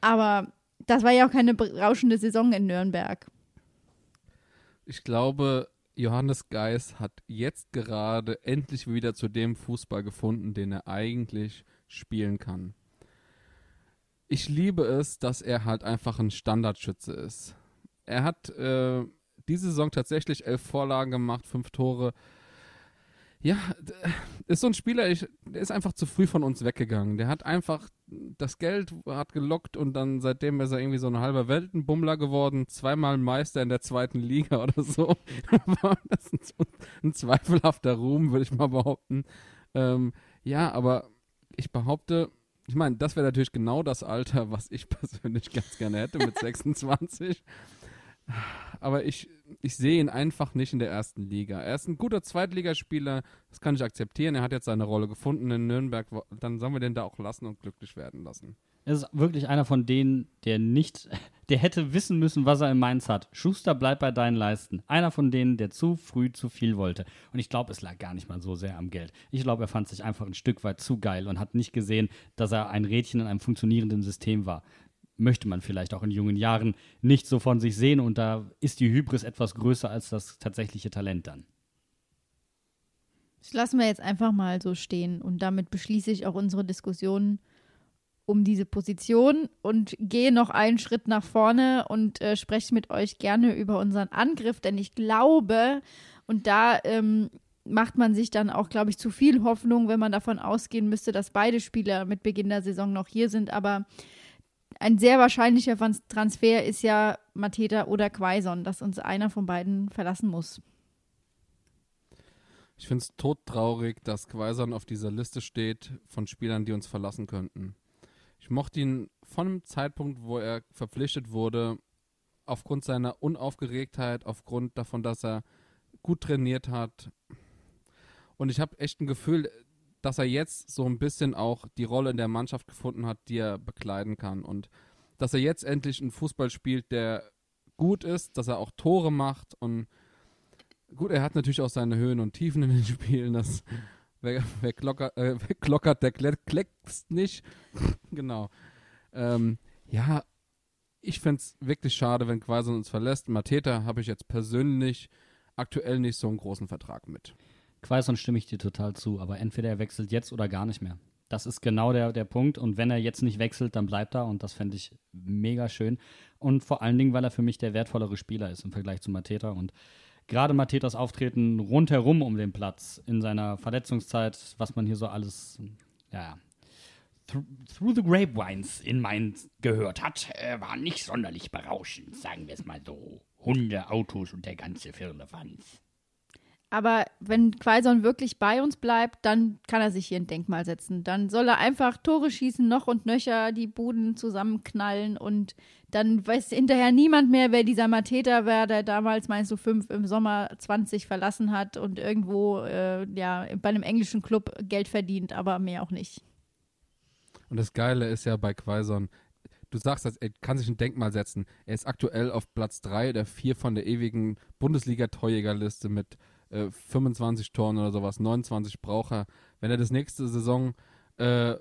Aber das war ja auch keine berauschende Saison in Nürnberg. Ich glaube, Johannes Geis hat jetzt gerade endlich wieder zu dem Fußball gefunden, den er eigentlich spielen kann. Ich liebe es, dass er halt einfach ein Standardschütze ist. Er hat äh, diese Saison tatsächlich elf Vorlagen gemacht, fünf Tore ja, ist so ein Spieler, ich, der ist einfach zu früh von uns weggegangen. Der hat einfach das Geld hat gelockt und dann seitdem ist er irgendwie so ein halber Weltenbummler geworden, zweimal Meister in der zweiten Liga oder so. das ist ein, ein zweifelhafter Ruhm, würde ich mal behaupten. Ähm, ja, aber ich behaupte, ich meine, das wäre natürlich genau das Alter, was ich persönlich ganz gerne hätte mit 26. Aber ich, ich sehe ihn einfach nicht in der ersten Liga. Er ist ein guter Zweitligaspieler, das kann ich akzeptieren. Er hat jetzt seine Rolle gefunden in Nürnberg. Dann sollen wir den da auch lassen und glücklich werden lassen. Er ist wirklich einer von denen, der nicht, der hätte wissen müssen, was er in Mainz hat. Schuster, bleib bei deinen Leisten. Einer von denen, der zu früh zu viel wollte. Und ich glaube, es lag gar nicht mal so sehr am Geld. Ich glaube, er fand sich einfach ein Stück weit zu geil und hat nicht gesehen, dass er ein Rädchen in einem funktionierenden System war möchte man vielleicht auch in jungen Jahren nicht so von sich sehen. Und da ist die Hybris etwas größer als das tatsächliche Talent dann. Das lassen wir jetzt einfach mal so stehen. Und damit beschließe ich auch unsere Diskussion um diese Position und gehe noch einen Schritt nach vorne und äh, spreche mit euch gerne über unseren Angriff, denn ich glaube, und da ähm, macht man sich dann auch, glaube ich, zu viel Hoffnung, wenn man davon ausgehen müsste, dass beide Spieler mit Beginn der Saison noch hier sind, aber ein sehr wahrscheinlicher Transfer ist ja Mateta oder Quaison, dass uns einer von beiden verlassen muss. Ich finde es todtraurig, dass Quaison auf dieser Liste steht von Spielern, die uns verlassen könnten. Ich mochte ihn von dem Zeitpunkt, wo er verpflichtet wurde, aufgrund seiner Unaufgeregtheit, aufgrund davon, dass er gut trainiert hat. Und ich habe echt ein Gefühl, dass er jetzt so ein bisschen auch die Rolle in der Mannschaft gefunden hat, die er bekleiden kann. Und dass er jetzt endlich einen Fußball spielt, der gut ist, dass er auch Tore macht. Und gut, er hat natürlich auch seine Höhen und Tiefen in den Spielen. Das, wer, wer, klocker, äh, wer klockert, der kleckst nicht. genau. Ähm, ja, ich fände es wirklich schade, wenn Quaison uns verlässt. Mateta habe ich jetzt persönlich aktuell nicht so einen großen Vertrag mit. Quaison stimme ich dir total zu, aber entweder er wechselt jetzt oder gar nicht mehr. Das ist genau der, der Punkt. Und wenn er jetzt nicht wechselt, dann bleibt er. Und das fände ich mega schön. Und vor allen Dingen, weil er für mich der wertvollere Spieler ist im Vergleich zu Mateta. Und gerade Matetas Auftreten rundherum um den Platz in seiner Verletzungszeit, was man hier so alles, ja, through the grapevines in Mainz gehört hat, äh, war nicht sonderlich berauschend, sagen wir es mal so. Hunde, Autos und der ganze Firlefanz. Aber wenn Quaison wirklich bei uns bleibt, dann kann er sich hier ein Denkmal setzen. Dann soll er einfach Tore schießen, noch und nöcher, die Buden zusammenknallen und dann weiß hinterher niemand mehr, wer dieser Mateta war, der damals, meinst du, fünf im Sommer 20 verlassen hat und irgendwo äh, ja, bei einem englischen Club Geld verdient, aber mehr auch nicht. Und das Geile ist ja bei Quaison, du sagst, er kann sich ein Denkmal setzen. Er ist aktuell auf Platz 3 oder 4 von der ewigen Bundesliga-Torjägerliste mit 25 äh, Toren oder sowas, 29 braucht er. Wenn er das nächste Saison äh,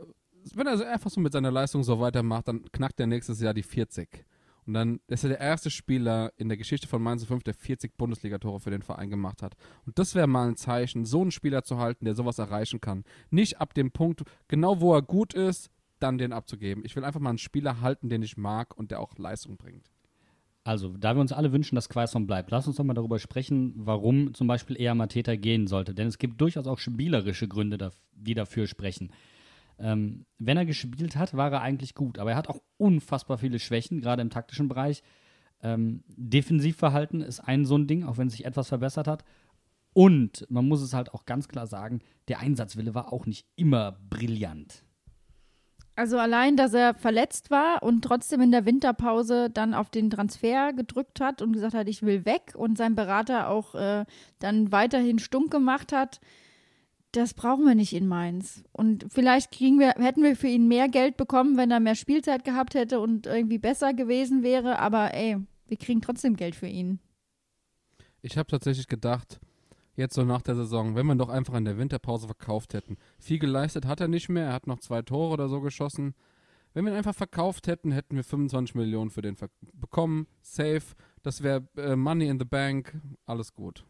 wenn er so einfach so mit seiner Leistung so weitermacht, dann knackt er nächstes Jahr die 40. Und dann ist er der erste Spieler in der Geschichte von Mainz 05, der 40 Bundesligatore für den Verein gemacht hat. Und das wäre mal ein Zeichen, so einen Spieler zu halten, der sowas erreichen kann. Nicht ab dem Punkt, genau wo er gut ist, dann den abzugeben. Ich will einfach mal einen Spieler halten, den ich mag und der auch Leistung bringt. Also, da wir uns alle wünschen, dass Quaison bleibt, lass uns doch mal darüber sprechen, warum zum Beispiel eher Mateta gehen sollte. Denn es gibt durchaus auch spielerische Gründe, die dafür sprechen. Ähm, wenn er gespielt hat, war er eigentlich gut, aber er hat auch unfassbar viele Schwächen, gerade im taktischen Bereich. Ähm, Defensivverhalten ist ein so ein Ding, auch wenn sich etwas verbessert hat. Und man muss es halt auch ganz klar sagen, der Einsatzwille war auch nicht immer brillant. Also allein, dass er verletzt war und trotzdem in der Winterpause dann auf den Transfer gedrückt hat und gesagt hat, ich will weg und sein Berater auch äh, dann weiterhin stunk gemacht hat, das brauchen wir nicht in Mainz. Und vielleicht kriegen wir, hätten wir für ihn mehr Geld bekommen, wenn er mehr Spielzeit gehabt hätte und irgendwie besser gewesen wäre. Aber ey, wir kriegen trotzdem Geld für ihn. Ich habe tatsächlich gedacht, jetzt so nach der Saison, wenn wir doch einfach in der Winterpause verkauft hätten. Viel geleistet hat er nicht mehr, er hat noch zwei Tore oder so geschossen. Wenn wir ihn einfach verkauft hätten, hätten wir 25 Millionen für den bekommen. Safe. Das wäre äh, Money in the Bank. Alles gut.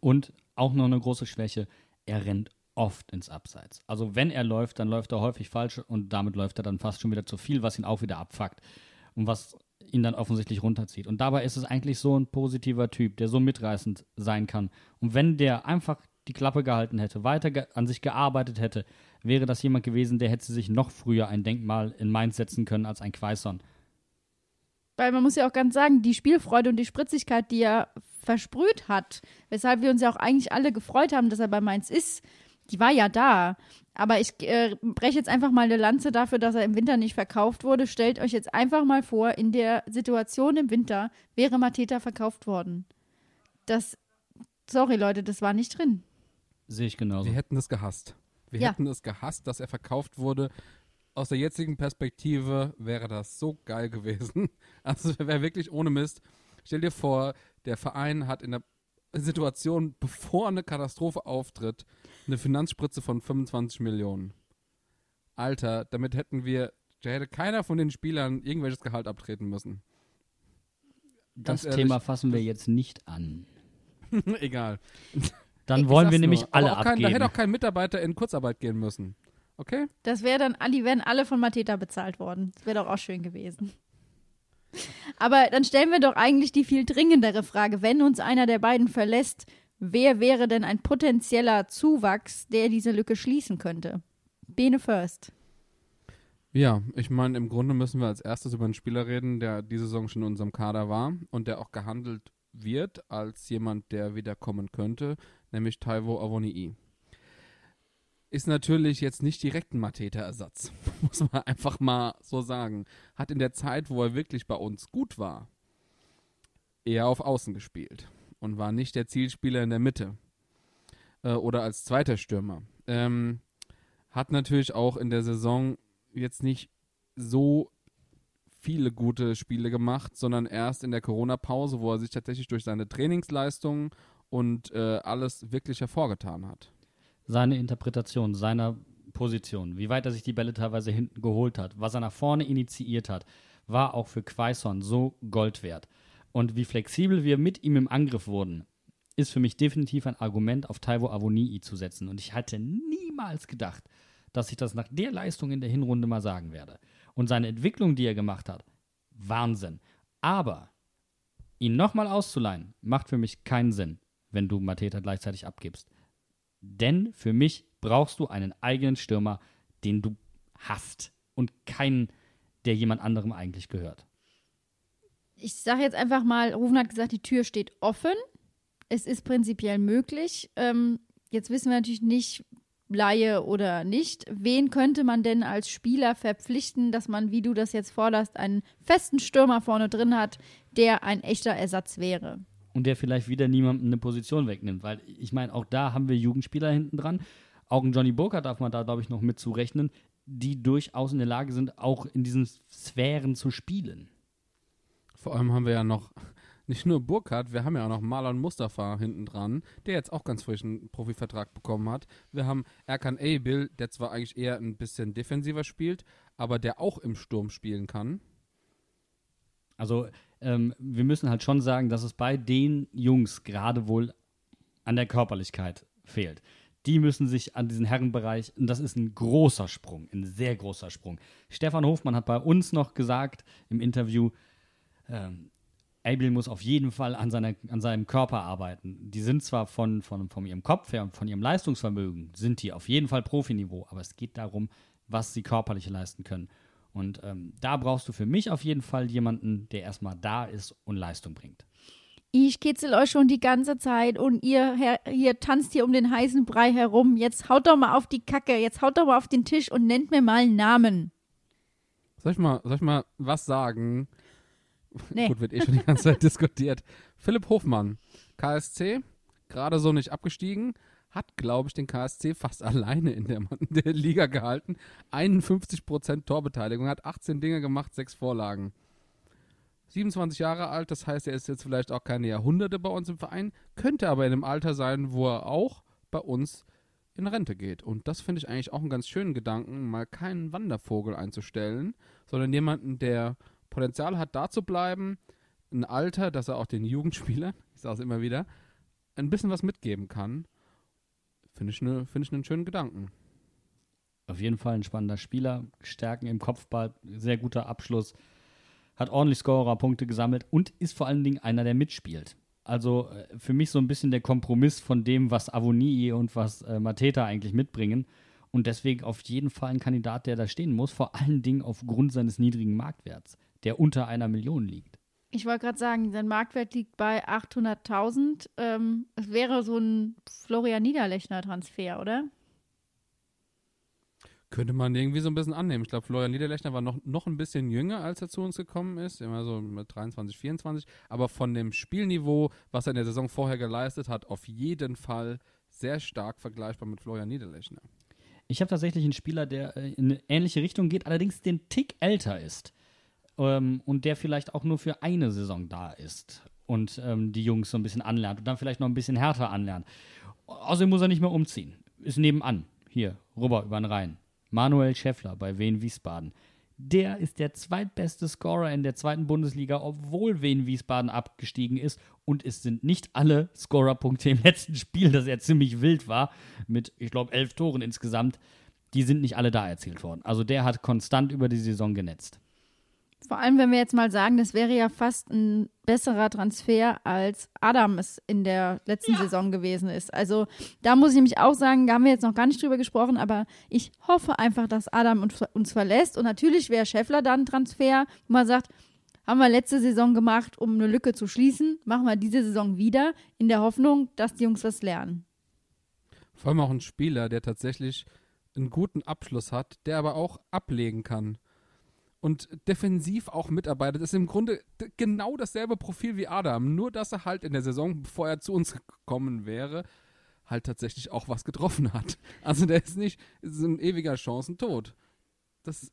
Und auch noch eine große Schwäche. Er rennt oft ins Abseits. Also wenn er läuft, dann läuft er häufig falsch und damit läuft er dann fast schon wieder zu viel, was ihn auch wieder abfuckt und was ihn dann offensichtlich runterzieht. Und dabei ist es eigentlich so ein positiver Typ, der so mitreißend sein kann. Und wenn der einfach die Klappe gehalten hätte, weiter ge an sich gearbeitet hätte, wäre das jemand gewesen, der hätte sich noch früher ein Denkmal in Mainz setzen können als ein Quaison. Weil man muss ja auch ganz sagen, die Spielfreude und die Spritzigkeit, die er versprüht hat, weshalb wir uns ja auch eigentlich alle gefreut haben, dass er bei Mainz ist, die war ja da. Aber ich äh, breche jetzt einfach mal eine Lanze dafür, dass er im Winter nicht verkauft wurde. Stellt euch jetzt einfach mal vor, in der Situation im Winter wäre Mateta verkauft worden. Das, sorry Leute, das war nicht drin. Sehe ich genauso. Wir hätten es gehasst. Wir ja. hätten es gehasst, dass er verkauft wurde. Aus der jetzigen Perspektive wäre das so geil gewesen. Also wäre wirklich ohne Mist. Stell dir vor, der Verein hat in der Situation, bevor eine Katastrophe auftritt, eine Finanzspritze von 25 Millionen. Alter, damit hätten wir, da hätte keiner von den Spielern irgendwelches Gehalt abtreten müssen. Ganz das ehrlich, Thema fassen wir jetzt nicht an. Egal. Dann ich wollen wir nämlich nur. alle kein, abgeben. Da hätte auch kein Mitarbeiter in Kurzarbeit gehen müssen. Okay? Das wäre dann, die wären alle von Mateta bezahlt worden. Das wäre doch auch schön gewesen. Aber dann stellen wir doch eigentlich die viel dringendere Frage, wenn uns einer der beiden verlässt, wer wäre denn ein potenzieller Zuwachs, der diese Lücke schließen könnte? Bene First. Ja, ich meine, im Grunde müssen wir als erstes über einen Spieler reden, der diese Saison schon in unserem Kader war und der auch gehandelt wird als jemand, der wiederkommen könnte, nämlich Taiwo Avonii. Ist natürlich jetzt nicht direkt ein Mateta-Ersatz, muss man einfach mal so sagen. Hat in der Zeit, wo er wirklich bei uns gut war, eher auf Außen gespielt und war nicht der Zielspieler in der Mitte äh, oder als zweiter Stürmer. Ähm, hat natürlich auch in der Saison jetzt nicht so viele gute Spiele gemacht, sondern erst in der Corona-Pause, wo er sich tatsächlich durch seine Trainingsleistungen und äh, alles wirklich hervorgetan hat. Seine Interpretation seiner Position, wie weit er sich die Bälle teilweise hinten geholt hat, was er nach vorne initiiert hat, war auch für Quaison so Gold wert. Und wie flexibel wir mit ihm im Angriff wurden, ist für mich definitiv ein Argument, auf Taiwo Avonii zu setzen. Und ich hatte niemals gedacht, dass ich das nach der Leistung in der Hinrunde mal sagen werde. Und seine Entwicklung, die er gemacht hat, Wahnsinn. Aber ihn nochmal auszuleihen, macht für mich keinen Sinn, wenn du Mateta gleichzeitig abgibst. Denn für mich brauchst du einen eigenen Stürmer, den du hast und keinen, der jemand anderem eigentlich gehört ich sage jetzt einfach mal, Rufen hat gesagt, die Tür steht offen. Es ist prinzipiell möglich. Ähm, jetzt wissen wir natürlich nicht, Laie oder nicht. Wen könnte man denn als Spieler verpflichten, dass man, wie du das jetzt forderst, einen festen Stürmer vorne drin hat, der ein echter Ersatz wäre? Und der vielleicht wieder niemandem eine Position wegnimmt, weil ich meine, auch da haben wir Jugendspieler hinten dran. Auch ein Johnny Burker darf man da, glaube ich, noch mit zurechnen, die durchaus in der Lage sind, auch in diesen Sphären zu spielen. Vor allem haben wir ja noch nicht nur Burkhardt, wir haben ja auch noch Marlon Mustafa hinten dran, der jetzt auch ganz frisch einen Profivertrag bekommen hat. Wir haben Erkan Eybil, der zwar eigentlich eher ein bisschen defensiver spielt, aber der auch im Sturm spielen kann. Also ähm, wir müssen halt schon sagen, dass es bei den Jungs gerade wohl an der Körperlichkeit fehlt. Die müssen sich an diesen Herrenbereich, und das ist ein großer Sprung, ein sehr großer Sprung. Stefan Hofmann hat bei uns noch gesagt im Interview, ähm, Abel muss auf jeden Fall an, seiner, an seinem Körper arbeiten. Die sind zwar von, von, von ihrem Kopf her und von ihrem Leistungsvermögen, sind die auf jeden Fall Profiniveau, aber es geht darum, was sie körperlich leisten können. Und ähm, da brauchst du für mich auf jeden Fall jemanden, der erstmal da ist und Leistung bringt. Ich kitzel euch schon die ganze Zeit und ihr her, hier tanzt hier um den heißen Brei herum. Jetzt haut doch mal auf die Kacke, jetzt haut doch mal auf den Tisch und nennt mir mal einen Namen. Soll ich mal, soll ich mal was sagen? Nee. Gut, wird eh schon die ganze Zeit diskutiert. Philipp Hofmann, KSC, gerade so nicht abgestiegen, hat, glaube ich, den KSC fast alleine in der, in der Liga gehalten. 51% Torbeteiligung, hat 18 Dinge gemacht, 6 Vorlagen. 27 Jahre alt, das heißt, er ist jetzt vielleicht auch keine Jahrhunderte bei uns im Verein, könnte aber in einem Alter sein, wo er auch bei uns in Rente geht. Und das finde ich eigentlich auch einen ganz schönen Gedanken, mal keinen Wandervogel einzustellen, sondern jemanden, der Potenzial hat, da zu bleiben, ein Alter, dass er auch den Jugendspielern, ich sage es immer wieder, ein bisschen was mitgeben kann. Finde ich, ne, find ich einen schönen Gedanken. Auf jeden Fall ein spannender Spieler, Stärken im Kopfball, sehr guter Abschluss, hat ordentlich Scorer-Punkte gesammelt und ist vor allen Dingen einer, der mitspielt. Also äh, für mich so ein bisschen der Kompromiss von dem, was Avonii und was äh, Mateta eigentlich mitbringen. Und deswegen auf jeden Fall ein Kandidat, der da stehen muss, vor allen Dingen aufgrund seines niedrigen Marktwerts, der unter einer Million liegt. Ich wollte gerade sagen, sein Marktwert liegt bei 800.000. Ähm, es wäre so ein Florian Niederlechner-Transfer, oder? Könnte man irgendwie so ein bisschen annehmen. Ich glaube, Florian Niederlechner war noch, noch ein bisschen jünger, als er zu uns gekommen ist. Immer so mit 23, 24. Aber von dem Spielniveau, was er in der Saison vorher geleistet hat, auf jeden Fall sehr stark vergleichbar mit Florian Niederlechner. Ich habe tatsächlich einen Spieler, der äh, in eine ähnliche Richtung geht, allerdings den Tick älter ist. Ähm, und der vielleicht auch nur für eine Saison da ist. Und ähm, die Jungs so ein bisschen anlernt und dann vielleicht noch ein bisschen härter anlernt. Außerdem muss er nicht mehr umziehen. Ist nebenan. Hier, rüber über den Rhein. Manuel Schäffler bei Wien Wiesbaden. Der ist der zweitbeste Scorer in der zweiten Bundesliga, obwohl Wien Wiesbaden abgestiegen ist. Und es sind nicht alle Scorerpunkte im letzten Spiel, das ja ziemlich wild war, mit, ich glaube, elf Toren insgesamt. Die sind nicht alle da erzielt worden. Also der hat konstant über die Saison genetzt. Vor allem, wenn wir jetzt mal sagen, das wäre ja fast ein besserer Transfer, als Adam es in der letzten ja. Saison gewesen ist. Also da muss ich nämlich auch sagen, da haben wir jetzt noch gar nicht drüber gesprochen, aber ich hoffe einfach, dass Adam uns, uns verlässt. Und natürlich wäre Scheffler dann ein Transfer, wo man sagt, haben wir letzte Saison gemacht, um eine Lücke zu schließen, machen wir diese Saison wieder, in der Hoffnung, dass die Jungs was lernen. Vor allem auch ein Spieler, der tatsächlich einen guten Abschluss hat, der aber auch ablegen kann und defensiv auch mitarbeitet, ist im Grunde genau dasselbe Profil wie Adam. Nur, dass er halt in der Saison, bevor er zu uns gekommen wäre, halt tatsächlich auch was getroffen hat. Also der ist nicht, ist ein ewiger Chancentod. Das,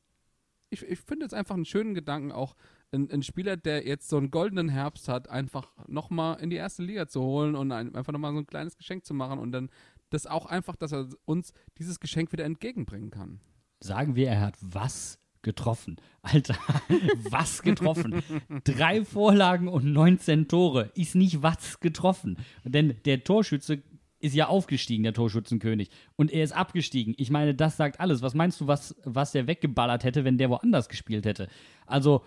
ich, ich finde jetzt einfach einen schönen Gedanken, auch ein, ein, Spieler, der jetzt so einen goldenen Herbst hat, einfach nochmal in die erste Liga zu holen und ein, einfach nochmal so ein kleines Geschenk zu machen und dann das auch einfach, dass er uns dieses Geschenk wieder entgegenbringen kann. Sagen wir, er hat was getroffen. Alter, was getroffen? Drei Vorlagen und 19 Tore. Ist nicht was getroffen. Denn der Torschütze ist ja aufgestiegen, der Torschützenkönig. Und er ist abgestiegen. Ich meine, das sagt alles. Was meinst du, was, was der weggeballert hätte, wenn der woanders gespielt hätte? Also,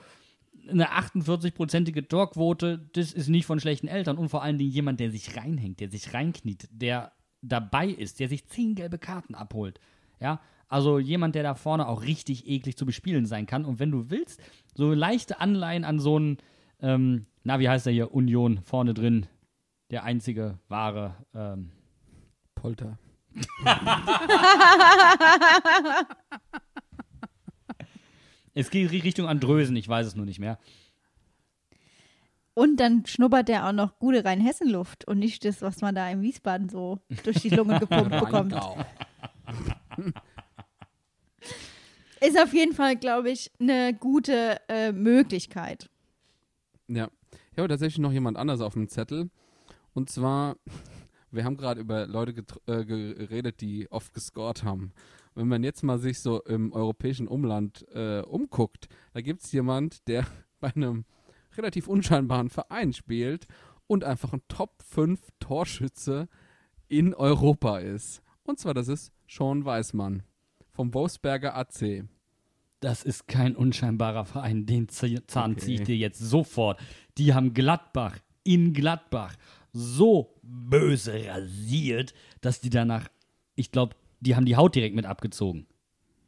eine 48-prozentige Torquote, das ist nicht von schlechten Eltern. Und vor allen Dingen jemand, der sich reinhängt, der sich reinkniet, der dabei ist, der sich zehn gelbe Karten abholt. Ja, also jemand, der da vorne auch richtig eklig zu bespielen sein kann. Und wenn du willst, so leichte Anleihen an so einen, ähm, na, wie heißt der hier, Union vorne drin, der einzige wahre ähm, Polter. es geht Richtung Andrösen, ich weiß es nur nicht mehr. Und dann schnuppert der auch noch gute Rheinhessen-Luft und nicht das, was man da in Wiesbaden so durch die Lunge gepumpt bekommt. Ist auf jeden Fall, glaube ich, eine gute äh, Möglichkeit. Ja. Ich habe tatsächlich noch jemand anders auf dem Zettel. Und zwar, wir haben gerade über Leute äh, geredet, die oft gescored haben. Wenn man jetzt mal sich so im europäischen Umland äh, umguckt, da gibt es jemand, der bei einem relativ unscheinbaren Verein spielt und einfach ein Top 5 Torschütze in Europa ist. Und zwar, das ist Sean Weismann vom Wolfsberger AC. Das ist kein unscheinbarer Verein. Den Zahn Okay. ziehe ich dir jetzt sofort. Die haben Gladbach in Gladbach so böse rasiert, dass die danach, ich glaube, die haben die Haut direkt mit abgezogen.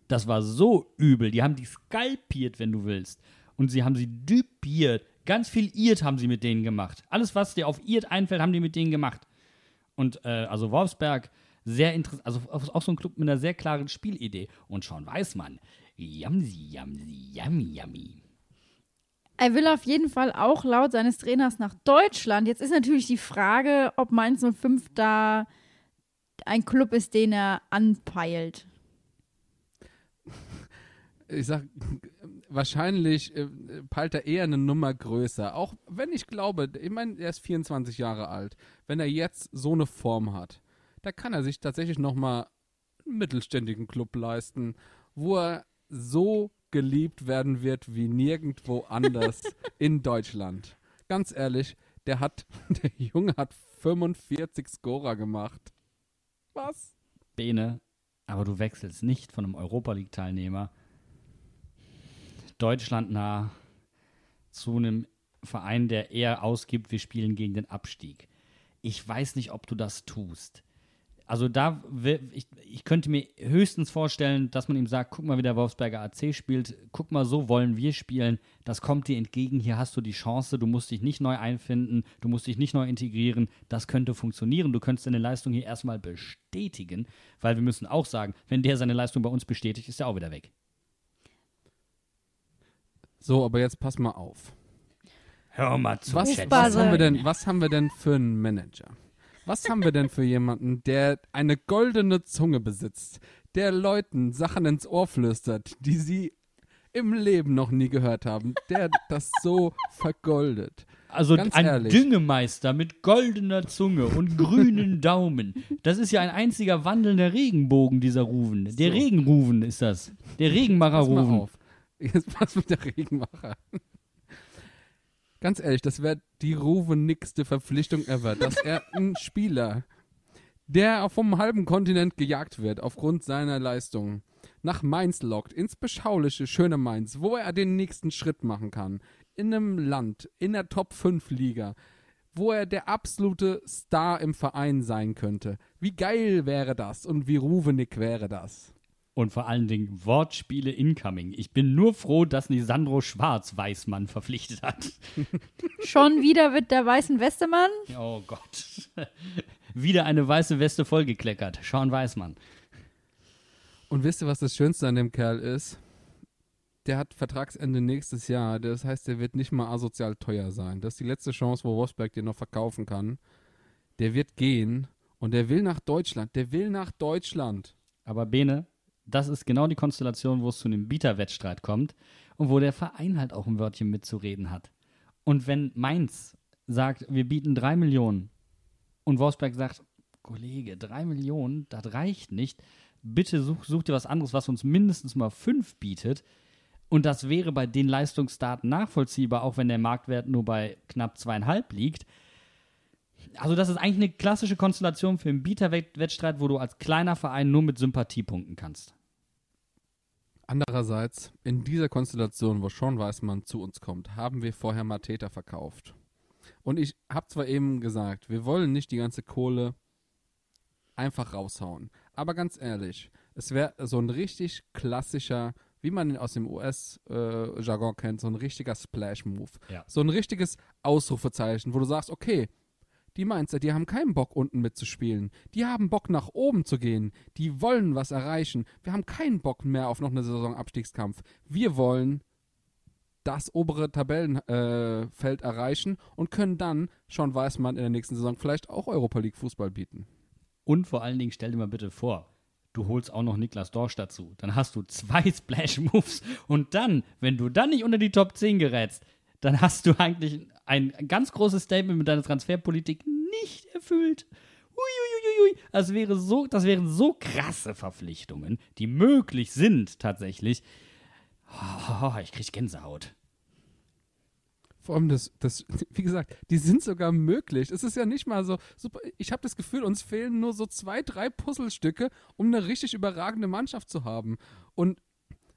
Das war so übel. Die haben die skalpiert, wenn du willst. Und sie haben sie düpiert. Ganz viel Irt haben sie mit denen gemacht. Alles, was dir auf Irt einfällt, haben die mit denen gemacht. Und äh, also Wolfsberg, sehr interessant, also auch so ein Club mit einer sehr klaren Spielidee. Und schon weiß man, yamsi, yamsi, yummy, yummy. Er will auf jeden Fall auch laut seines Trainers nach Deutschland. Jetzt ist natürlich die Frage, ob Mainz 05 da ein Club ist, den er anpeilt. ich sag, wahrscheinlich äh, peilt er eher eine Nummer größer. Auch wenn ich glaube, ich meine, er ist 24 Jahre alt. Wenn er jetzt so eine Form hat, da kann er sich tatsächlich nochmal einen mittelständigen Club leisten, wo er so geliebt werden wird wie nirgendwo anders in Deutschland. Ganz ehrlich, der hat, der Junge hat 45 Scorer gemacht. Was? Bene, aber du wechselst nicht von einem Europa League-Teilnehmer deutschlandnah zu einem Verein, der eher ausgibt, wir spielen gegen den Abstieg. Ich weiß nicht, ob du das tust. Also da, ich, ich könnte mir höchstens vorstellen, dass man ihm sagt, guck mal, wie der Wolfsberger AC spielt, guck mal, so wollen wir spielen, das kommt dir entgegen, hier hast du die Chance, du musst dich nicht neu einfinden, du musst dich nicht neu integrieren, das könnte funktionieren, du könntest deine Leistung hier erstmal bestätigen, weil wir müssen auch sagen, wenn der seine Leistung bei uns bestätigt, ist er auch wieder weg. So, aber jetzt pass mal auf. Hör mal zu, Was, was, haben wir denn, was haben wir denn für einen Manager? Was haben wir denn für jemanden, der eine goldene Zunge besitzt, der Leuten Sachen ins Ohr flüstert, die sie im Leben noch nie gehört haben, der das so vergoldet? Also Ganz ein ehrlich. Düngemeister mit goldener Zunge und grünen Daumen. Das ist ja ein einziger wandelnder Regenbogen, dieser Ruven. Der So. Regenruven ist das. Der Regenmacher Pass mal Ruven. auf. Jetzt pass mit der Regenmacher. Ganz ehrlich, das wäre die ruvenigste Verpflichtung ever, dass er einen Spieler, der vom halben Kontinent gejagt wird aufgrund seiner Leistung, nach Mainz lockt, ins beschauliche, schöne Mainz, wo er den nächsten Schritt machen kann. In einem Land, in der Top 5 Liga, wo er der absolute Star im Verein sein könnte. Wie geil wäre das und wie ruvenig wäre das? Und vor allen Dingen Wortspiele incoming. Ich bin nur froh, dass Nisandro Schwarz Weißmann verpflichtet hat. Schon wieder wird der weißen Westemann. Oh Gott. Wieder eine weiße Weste vollgekleckert. Sean Weißmann. Und wisst ihr, was das Schönste an dem Kerl ist? Der hat Vertragsende nächstes Jahr. Das heißt, der wird nicht mal asozial teuer sein. Das ist die letzte Chance, wo Wolfsberg den noch verkaufen kann. Der wird gehen und der will nach Deutschland. Der will nach Deutschland. Aber Bene, das ist genau die Konstellation, wo es zu einem Bieterwettstreit kommt und wo der Verein halt auch ein Wörtchen mitzureden hat. Und wenn Mainz sagt, wir bieten drei Millionen und Wolfsberg sagt, Kollege, drei Millionen, das reicht nicht, bitte such, such dir was anderes, was uns mindestens mal fünf bietet. Und das wäre bei den Leistungsdaten nachvollziehbar, auch wenn der Marktwert nur bei knapp zweieinhalb liegt. Also das ist eigentlich eine klassische Konstellation für einen Bieterwettstreit, wo du als kleiner Verein nur mit Sympathie punkten kannst. Andererseits, in dieser Konstellation, wo Sean Weißmann zu uns kommt, haben wir vorher Mateta verkauft. Und ich habe zwar eben gesagt, wir wollen nicht die ganze Kohle einfach raushauen. Aber ganz ehrlich, es wäre so ein richtig klassischer, wie man ihn aus dem US-Jargon kennt, so ein richtiger Splash-Move. Ja. So ein richtiges Ausrufezeichen, wo du sagst, okay, die Mainzer, die haben keinen Bock, unten mitzuspielen. Die haben Bock, nach oben zu gehen. Die wollen was erreichen. Wir haben keinen Bock mehr auf noch eine Saisonabstiegskampf. Wir wollen das obere Tabellenfeld äh, erreichen und können dann Sean Weißmann in der nächsten Saison vielleicht auch Europa League Fußball bieten. Und vor allen Dingen stell dir mal bitte vor, du holst auch noch Niklas Dorsch dazu. Dann hast du zwei Splash-Moves und dann, wenn du dann nicht unter die Top 10 gerätst, dann hast du eigentlich ein ganz großes Statement mit deiner Transferpolitik nicht erfüllt. Uiuiuiui. Das, wäre so, das wären so krasse Verpflichtungen, die möglich sind tatsächlich. Oh, ich krieg Gänsehaut. Vor allem das, das, wie gesagt, die sind sogar möglich. Es ist ja nicht mal so super. Ich habe das Gefühl, uns fehlen nur so zwei, drei Puzzlestücke, um eine richtig überragende Mannschaft zu haben. Und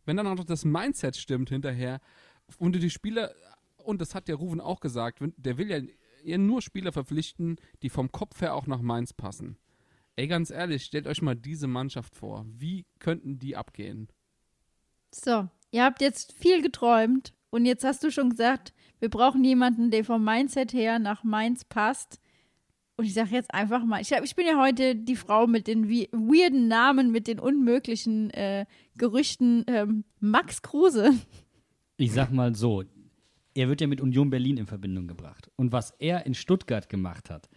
wenn dann auch noch das Mindset stimmt hinterher und du die Spieler, und das hat der Rufen auch gesagt, der will ja nur Spieler verpflichten, die vom Kopf her auch nach Mainz passen. Ey, ganz ehrlich, stellt euch mal diese Mannschaft vor. Wie könnten die abgehen? So, ihr habt jetzt viel geträumt und jetzt hast du schon gesagt, wir brauchen jemanden, der vom Mindset her nach Mainz passt. Und ich sage jetzt einfach mal, ich, hab, ich bin ja heute die Frau mit den wie, weirden Namen, mit den unmöglichen äh, Gerüchten. Ähm, Max Kruse. Ich sag mal so, er wird ja mit Union Berlin in Verbindung gebracht. Und was er in Stuttgart gemacht hat,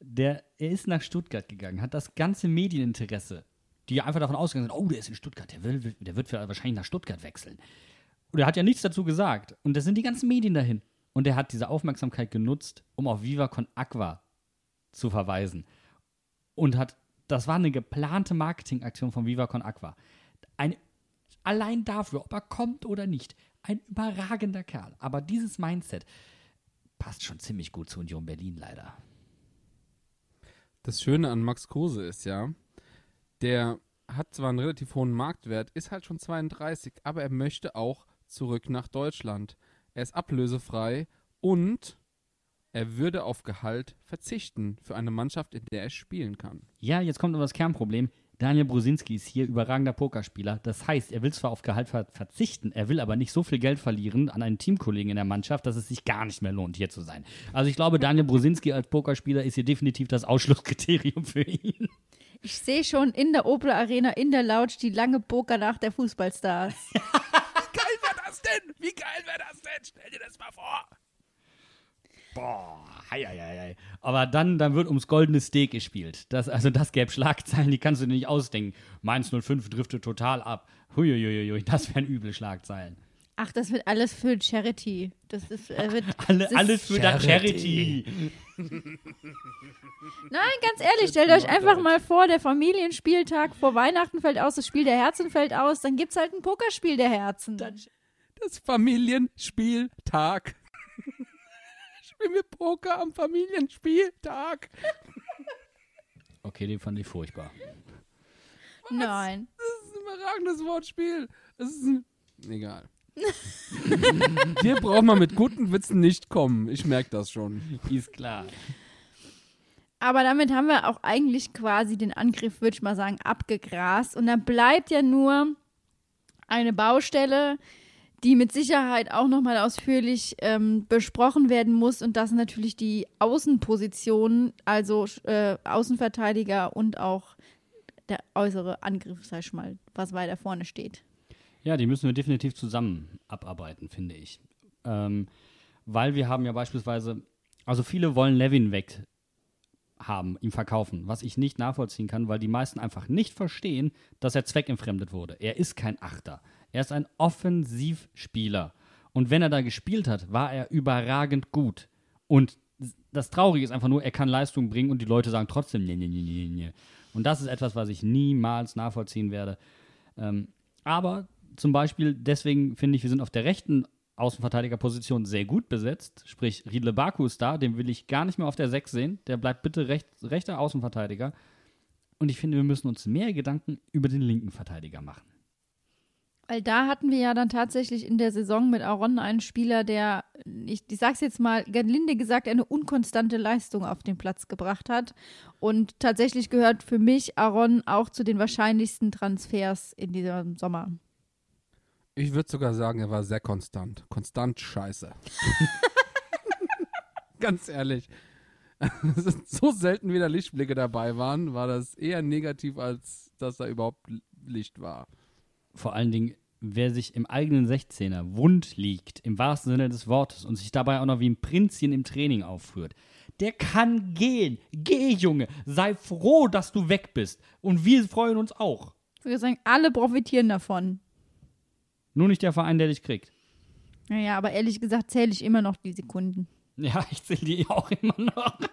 der, er ist nach Stuttgart gegangen, hat das ganze Medieninteresse, die einfach davon ausgegangen sind, oh, der ist in Stuttgart, der, will, der wird wahrscheinlich nach Stuttgart wechseln. Und er hat ja nichts dazu gesagt. Und das sind die ganzen Medien dahin. Und er hat diese Aufmerksamkeit genutzt, um auf Viva Con Aqua zu verweisen. Und hat, das war eine geplante Marketingaktion von Viva Con Aqua. Ein, allein dafür, ob er kommt oder nicht, ein überragender Kerl. Aber dieses Mindset passt schon ziemlich gut zu Union Berlin leider. Das Schöne an Max Kruse ist ja, der hat zwar einen relativ hohen Marktwert, ist halt schon 32, aber er möchte auch zurück nach Deutschland. Er ist ablösefrei und er würde auf Gehalt verzichten für eine Mannschaft, in der er spielen kann. Ja, jetzt kommt aber das Kernproblem. Daniel Brusinski ist hier überragender Pokerspieler. Das heißt, er will zwar auf Gehalt ver verzichten, er will aber nicht so viel Geld verlieren an einen Teamkollegen in der Mannschaft, dass es sich gar nicht mehr lohnt, hier zu sein. Also ich glaube, Daniel Brusinski als Pokerspieler ist hier definitiv das Ausschlusskriterium für ihn. Ich sehe schon in der Opel Arena, in der Lounge, die lange Pokernacht der Fußballstars. geil wäre das denn? Wie geil wäre das denn? Stell dir das mal vor. Boah, hei, hei, hei. Aber dann, dann wird ums goldene Steak gespielt. Das, also das gäbe Schlagzeilen, die kannst du dir nicht ausdenken. Mainz 05 driftet total ab. Huiuiuiui, das wären üble Schlagzeilen. Ach, das wird alles für Charity. Das ist, äh, wird, Alle, das ist- alles für Charity. Charity. Nein, ganz ehrlich, stellt euch einfach mal vor, der Familienspieltag vor Weihnachten fällt aus, das Spiel der Herzen fällt aus, dann gibt's halt ein Pokerspiel der Herzen. Das Familienspieltag. Spielen wir Poker am Familienspieltag. Okay, den fand ich furchtbar. Nein. Das ist ein überragendes Wortspiel. Das ist ein. Egal. Hier braucht man mit guten Witzen nicht kommen. Ich merke das schon. Ist klar. Aber damit haben wir auch eigentlich quasi den Angriff, würde ich mal sagen, abgegrast. Und dann bleibt ja nur eine Baustelle, die mit Sicherheit auch nochmal ausführlich ähm, besprochen werden muss. Und das sind natürlich die Außenpositionen, also äh, Außenverteidiger und auch der äußere Angriff, sag ich mal, was weiter vorne steht. Ja, die müssen wir definitiv zusammen abarbeiten, finde ich. Ähm, weil wir haben ja beispielsweise, also viele wollen Levin weg haben, ihm verkaufen, was ich nicht nachvollziehen kann, weil die meisten einfach nicht verstehen, dass er zweckentfremdet wurde. Er ist kein Achter. Er ist ein Offensivspieler. Und wenn er da gespielt hat, war er überragend gut. Und das Traurige ist einfach nur, er kann Leistung bringen und die Leute sagen trotzdem, nee, nee, nee, nee, nee. Und das ist etwas, was ich niemals nachvollziehen werde. Ähm, aber zum Beispiel, deswegen finde ich, wir sind auf der rechten Außenverteidigerposition sehr gut besetzt. Sprich, Riedle Baku ist da, den will ich gar nicht mehr auf der 6 sehen. Der bleibt bitte recht, rechter Außenverteidiger. Und ich finde, wir müssen uns mehr Gedanken über den linken Verteidiger machen. Weil da hatten wir ja dann tatsächlich in der Saison mit Aaron einen Spieler, der, ich, ich sag's jetzt mal, gelinde gesagt, eine unkonstante Leistung auf den Platz gebracht hat. Und tatsächlich gehört für mich Aaron auch zu den wahrscheinlichsten Transfers in diesem Sommer. Ich würde sogar sagen, er war sehr konstant. Konstant scheiße. Ganz ehrlich. so selten wieder Lichtblicke dabei waren, war das eher negativ, als dass da überhaupt Licht war. Vor allen Dingen, wer sich im eigenen 16er wund liegt, im wahrsten Sinne des Wortes, und sich dabei auch noch wie ein Prinzchen im Training aufführt, der kann gehen. Geh, Junge. Sei froh, dass du weg bist. Und wir freuen uns auch. Ich würde sagen, alle profitieren davon. Nur nicht der Verein, der dich kriegt. Naja, aber ehrlich gesagt zähle ich immer noch die Sekunden. Ja, ich zähle die auch immer noch.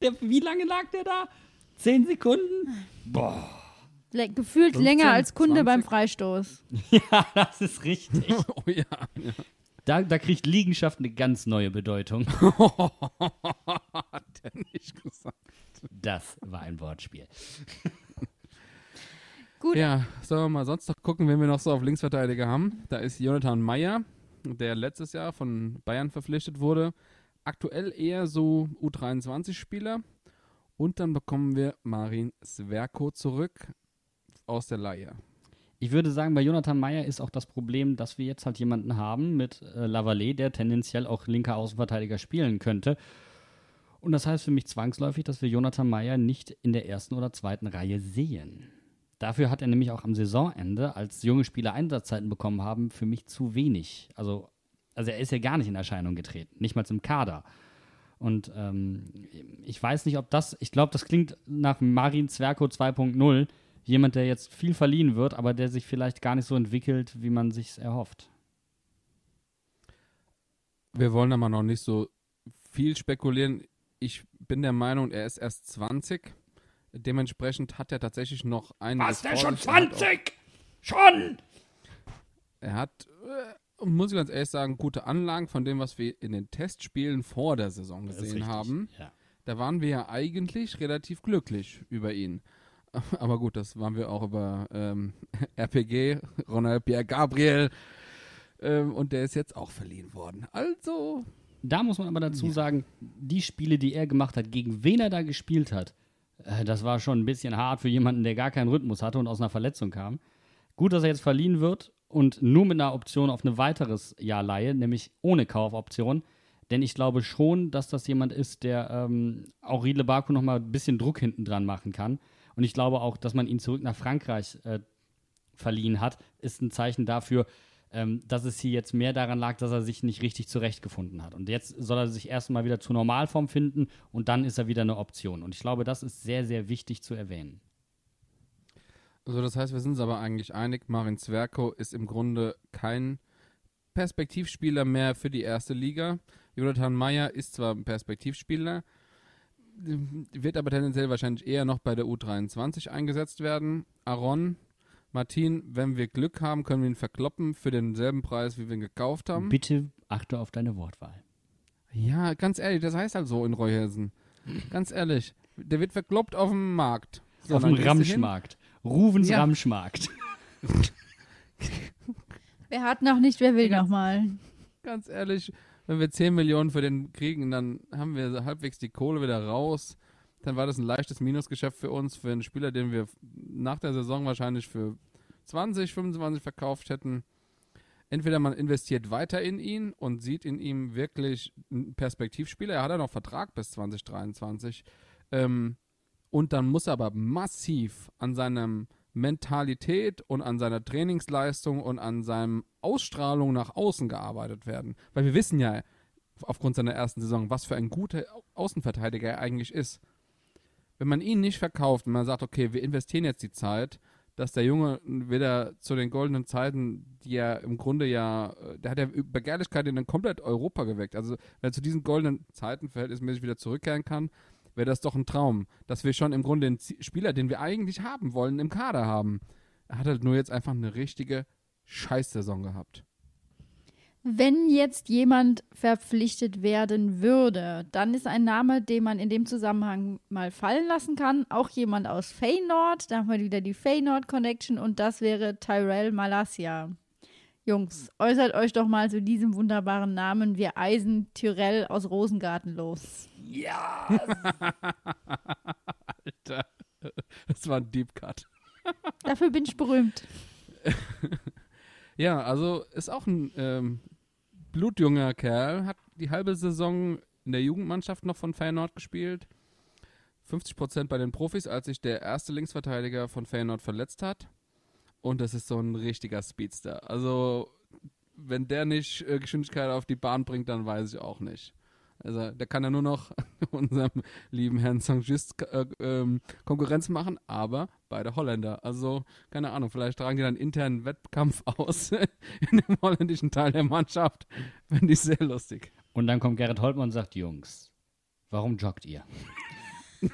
Der, wie lange lag der da? Zehn Sekunden? Boah. Le gefühlt 15, länger als Kunde 20. beim Freistoß. Ja, das ist richtig. Oh ja. ja. Da, da kriegt Liegenschaft eine ganz neue Bedeutung. Hat der nicht gesagt. Das war ein Wortspiel. Gut. Ja, sollen wir mal sonst noch gucken, wen wir noch so auf Linksverteidiger haben. Da ist Jonathan Meyer, der letztes Jahr von Bayern verpflichtet wurde. Aktuell eher so U23-Spieler. Und dann bekommen wir Marin Sverko zurück aus der Leihe. Ich würde sagen, bei Jonathan Meyer ist auch das Problem, dass wir jetzt halt jemanden haben mit äh, Lavallée, der tendenziell auch linker Außenverteidiger spielen könnte. Und das heißt für mich zwangsläufig, dass wir Jonathan Meyer nicht in der ersten oder zweiten Reihe sehen. Dafür hat er nämlich auch am Saisonende, als junge Spieler Einsatzzeiten bekommen haben, für mich zu wenig. Also, also er ist ja gar nicht in Erscheinung getreten, nicht mal im Kader. Und ähm, ich weiß nicht, ob das, ich glaube, das klingt nach Marin Zwerko 2.0, jemand, der jetzt viel verliehen wird, aber der sich vielleicht gar nicht so entwickelt, wie man sich erhofft. Wir wollen aber noch nicht so viel spekulieren. Ich bin der Meinung, er ist erst 20. Dementsprechend hat er tatsächlich noch einiges vor sich. Er hat auch- Schon! Er hat, äh, muss ich ganz ehrlich sagen, gute Anlagen von dem, was wir in den Testspielen vor der Saison gesehen richtig, haben. Ja. Da waren wir ja eigentlich relativ glücklich über ihn. Aber gut, das waren wir auch über ähm, RPG, Ronald Pierre Gabriel. Ähm, und der ist jetzt auch verliehen worden. Also, Da muss man aber dazu Ja. sagen, die Spiele, die er gemacht hat, gegen wen er da gespielt hat, äh, das war schon ein bisschen hart für jemanden, der gar keinen Rhythmus hatte und aus einer Verletzung kam. Gut, dass er jetzt verliehen wird und nur mit einer Option auf ein weiteres Jahr Leihe, nämlich ohne Kaufoption. Denn ich glaube schon, dass das jemand ist, der ähm, auch Riedle Baku nochmal ein bisschen Druck hinten dran machen kann. Und ich glaube auch, dass man ihn zurück nach Frankreich äh, verliehen hat, ist ein Zeichen dafür, ähm, dass es hier jetzt mehr daran lag, dass er sich nicht richtig zurechtgefunden hat. Und jetzt soll er sich erstmal wieder zur Normalform finden und dann ist er wieder eine Option. Und ich glaube, das ist sehr, sehr wichtig zu erwähnen. also das heißt, wir sind uns aber eigentlich einig, Marin Zwerko ist im Grunde kein Perspektivspieler mehr für die erste Liga. Jonathan Meyer ist zwar ein Perspektivspieler, wird aber tendenziell wahrscheinlich eher noch bei der U23 eingesetzt werden. Aaron, Martin, wenn wir Glück haben, können wir ihn verkloppen für denselben Preis, wie wir ihn gekauft haben. Bitte achte auf deine Wortwahl. Ja, ganz ehrlich, das heißt halt so in Reuhausen. Ganz ehrlich, der wird verkloppt auf dem Markt. So, auf dem. Ramschmarkt. Ruvens Ja. Ramschmarkt. Wer hat noch nicht, wer will Ja, noch mal. Ganz ehrlich, wenn wir 10 Millionen für den kriegen, dann haben wir halbwegs die Kohle wieder raus. Dann war das ein leichtes Minusgeschäft für uns, für einen Spieler, den wir nach der Saison wahrscheinlich für 20, 25 verkauft hätten. Entweder man investiert weiter in ihn und sieht in ihm wirklich einen Perspektivspieler. Er hat ja noch Vertrag bis 2023. Ähm, und dann muss er aber massiv an seinem Mentalität und an seiner Trainingsleistung und an seinem Ausstrahlung nach außen gearbeitet werden. Weil wir wissen ja aufgrund seiner ersten Saison, was für ein guter Au- Außenverteidiger er eigentlich ist. Wenn man ihn nicht verkauft und man sagt, okay, wir investieren jetzt die Zeit, dass der Junge wieder zu den goldenen Zeiten, die er im Grunde ja, äh, der hat ja Begehrlichkeit in komplett Europa geweckt. Also wenn er zu diesen goldenen Zeiten verhältnismäßig wieder zurückkehren kann, wäre das doch ein Traum, dass wir schon im Grunde den Spieler, den wir eigentlich haben wollen, im Kader haben. Er hat halt nur jetzt einfach eine richtige Scheißsaison gehabt. Wenn jetzt jemand verpflichtet werden würde, dann ist ein Name, den man in dem Zusammenhang mal fallen lassen kann. Auch jemand aus Feyenoord. Da haben wir wieder die Feyenoord-Connection und das wäre Tyrell Malasia. Jungs, äußert euch doch mal zu diesem wunderbaren Namen. Wir eisen Tyrell aus Rosengarten los. Alter, das war ein Deep Cut. Dafür bin ich berühmt. Ja, also ist auch ein ähm, blutjunger Kerl, hat die halbe Saison in der Jugendmannschaft noch von Feyenoord gespielt. 50% bei den Profis, als sich der erste Linksverteidiger von Feyenoord verletzt hat. Und das ist so ein richtiger Speedster. Also, wenn der nicht äh, Geschwindigkeit auf die Bahn bringt, dann weiß ich auch nicht. Also der kann ja nur noch unserem lieben Herrn Sanchez äh, ähm, Konkurrenz machen, aber beide Holländer. Also, keine Ahnung, vielleicht tragen die dann internen Wettkampf aus in dem holländischen Teil der Mannschaft. Fände ich sehr lustig. Und dann kommt Gerrit Holtmann und sagt, Jungs, warum joggt ihr?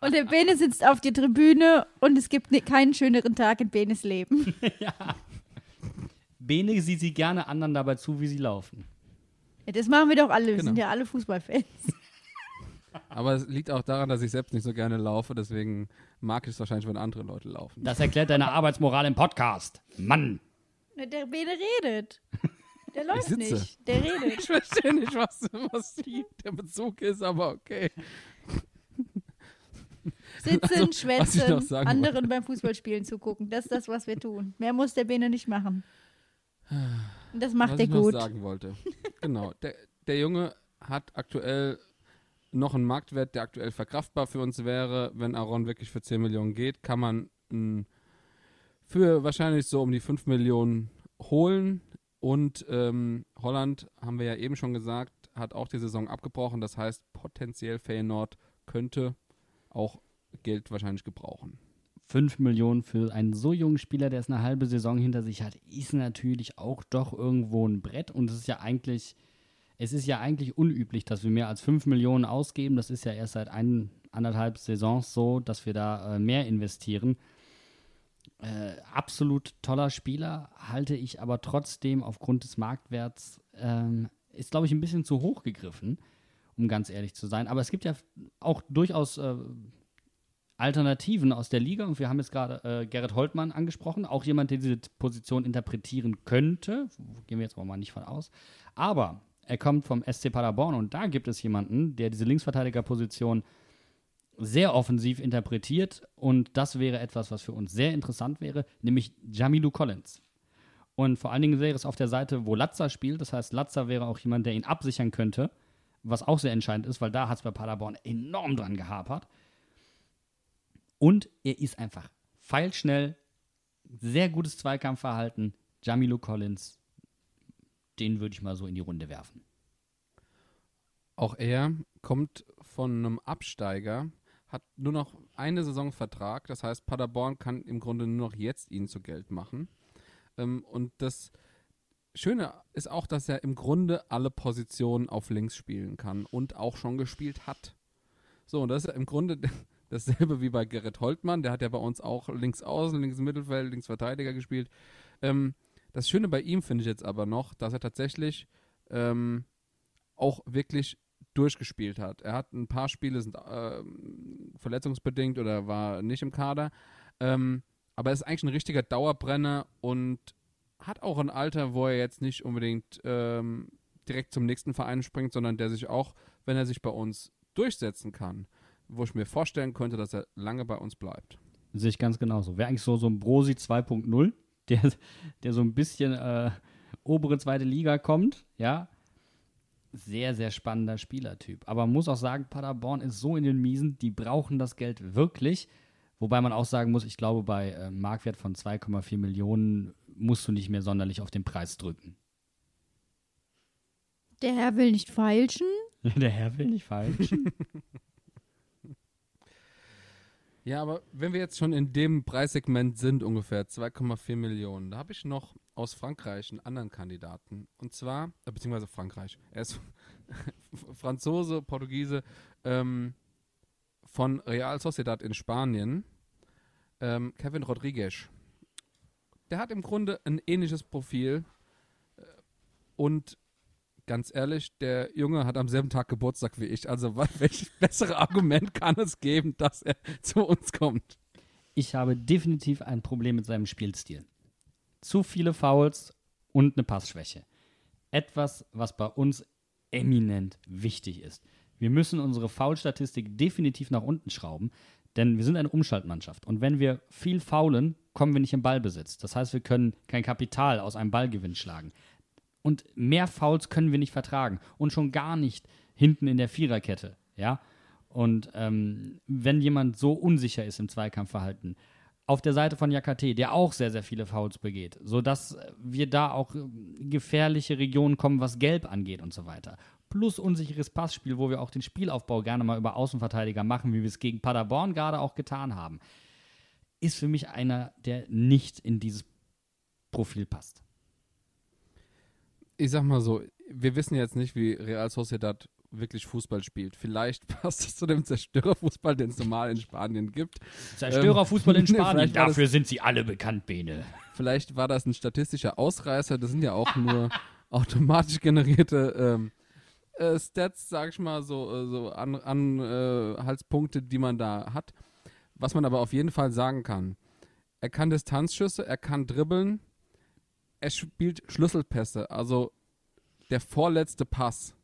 Und der Bene sitzt auf der Tribüne und es gibt ne- keinen schöneren Tag in Benes Leben. Bene sieht sie gerne anderen dabei zu, wie sie laufen. Ja, das machen wir doch alle. Wir Genau. sind ja alle Fußballfans. Aber es liegt auch daran, dass ich selbst nicht so gerne laufe, deswegen mag ich es wahrscheinlich, wenn andere Leute laufen. Das erklärt deine Arbeitsmoral im Podcast. Mann! Na, Der Bene redet. Der läuft sitze. nicht. Der redet. Ich verstehe nicht, was, was die, der Bezug ist, aber okay. Sitzen, Also, schwätzen, anderen beim Fußballspielen zugucken. Das ist das, was wir tun. Mehr muss der Bene nicht machen. Das macht was er ich noch gut. sagen wollte. genau. Der, der Junge hat aktuell noch einen Marktwert, der aktuell verkraftbar für uns wäre. Wenn Aaron wirklich für 10 Millionen geht, kann man ihn für wahrscheinlich so um die 5 Millionen holen. Und ähm, Holland, haben wir ja eben schon gesagt, hat auch die Saison abgebrochen. Das heißt, potenziell Feyenoord könnte auch Geld wahrscheinlich gebrauchen. 5 Millionen für einen so jungen Spieler, der es eine halbe Saison hinter sich hat, ist natürlich auch doch irgendwo ein Brett. Und es ist ja eigentlich, es ist ja eigentlich unüblich, dass wir mehr als 5 Millionen ausgeben. Das ist ja erst seit ein, anderthalb Saisons so, dass wir da äh, mehr investieren. Äh, absolut toller Spieler, halte ich aber trotzdem aufgrund des Marktwerts, ähm, ist glaube ich ein bisschen zu hoch gegriffen, um ganz ehrlich zu sein. Aber es gibt ja auch durchaus äh, Alternativen aus der Liga. Und wir haben jetzt gerade äh, Gerrit Holtmann angesprochen, auch jemand, der diese Position interpretieren könnte, gehen wir jetzt aber mal nicht von aus, aber er kommt vom SC Paderborn und da gibt es jemanden, der diese Linksverteidigerposition sehr offensiv interpretiert. Und das wäre etwas, was für uns sehr interessant wäre, nämlich Jamilu Collins. Und vor allen Dingen wäre es auf der Seite, wo Latza spielt, das heißt, Latza wäre auch jemand, der ihn absichern könnte, was auch sehr entscheidend ist, weil da hat es bei Paderborn enorm dran gehapert. Und er ist einfach feilschnell, sehr gutes Zweikampfverhalten. Jamilu Collins, den würde ich mal so in die Runde werfen. Auch er kommt von einem Absteiger, hat nur noch eine Saison Vertrag. Das heißt, Paderborn kann im Grunde nur noch jetzt ihn zu Geld machen. Ähm, und das Schöne ist auch, dass er im Grunde alle Positionen auf links spielen kann und auch schon gespielt hat. So, und das ist im Grunde dasselbe wie bei Gerrit Holtmann. Der hat ja bei uns auch links außen, links Mittelfeld, links Verteidiger gespielt. Ähm, das Schöne bei ihm finde ich jetzt aber noch, dass er tatsächlich ähm, auch wirklich durchgespielt hat. Er hat ein paar Spiele sind ähm, verletzungsbedingt oder war nicht im Kader. Ähm, aber er ist eigentlich ein richtiger Dauerbrenner und hat auch ein Alter, wo er jetzt nicht unbedingt ähm, direkt zum nächsten Verein springt, sondern der sich auch, wenn er sich bei uns durchsetzen kann, wo ich mir vorstellen könnte, dass er lange bei uns bleibt. Sehe ich ganz genauso. Wäre eigentlich so, so ein Brosi 2.0, der, der so ein bisschen äh, obere zweite Liga kommt, ja. Sehr, sehr spannender Spielertyp. Aber man muss auch sagen, Paderborn ist so in den Miesen, die brauchen das Geld wirklich. Wobei man auch sagen muss, ich glaube, bei äh, Marktwert von 2,4 Millionen musst du nicht mehr sonderlich auf den Preis drücken. Der Herr will nicht feilschen. Der Herr will nicht falsch. Ja, aber wenn wir jetzt schon in dem Preissegment sind, ungefähr 2,4 Millionen, da habe ich noch aus Frankreich einen anderen Kandidaten. Und zwar, äh, beziehungsweise Frankreich. Er ist Franzose, Portugiese, ähm, von Real Sociedad in Spanien. Ähm, Kevin Rodriguez. Der hat im Grunde ein ähnliches Profil. Äh, Und ganz ehrlich, der Junge hat am selben Tag Geburtstag wie ich. Also, welches bessere Argument kann es geben, dass er zu uns kommt? ich habe definitiv ein Problem mit seinem Spielstil. Zu viele Fouls und eine Passschwäche. Etwas, was bei uns eminent wichtig ist. Wir müssen unsere Foul-Statistik definitiv nach unten schrauben, denn wir sind eine Umschaltmannschaft. Und wenn wir viel faulen, kommen wir nicht im Ballbesitz. Das heißt, wir können kein Kapital aus einem Ballgewinn schlagen. Und mehr Fouls können wir nicht vertragen. Und schon gar nicht hinten in der Viererkette. Ja. Und ähm, wenn jemand so unsicher ist im Zweikampfverhalten, auf der Seite von Jakate, der auch sehr, sehr viele Fouls begeht, sodass wir da auch äh, gefährliche Regionen kommen, was Gelb angeht und so weiter. plus unsicheres Passspiel, wo wir auch den Spielaufbau gerne mal über Außenverteidiger machen, wie wir es gegen Paderborn gerade auch getan haben, ist für mich einer, der nicht in dieses Profil passt. Ich sag mal so, wir wissen jetzt nicht, wie Real Sociedad wirklich Fußball spielt. Vielleicht passt es zu dem Zerstörerfußball, den es normal in Spanien gibt. Zerstörerfußball in nee, Spanien, war das- dafür sind sie alle bekannt, Bene. Vielleicht war das ein statistischer Ausreißer. Das sind ja auch nur automatisch generierte ähm, äh, Stats, sag ich mal, so, äh, so an, an äh, die man da hat. Was man aber auf jeden Fall sagen kann. Er kann Distanzschüsse, er kann dribbeln, er spielt Schlüsselpässe. Also der vorletzte Pass,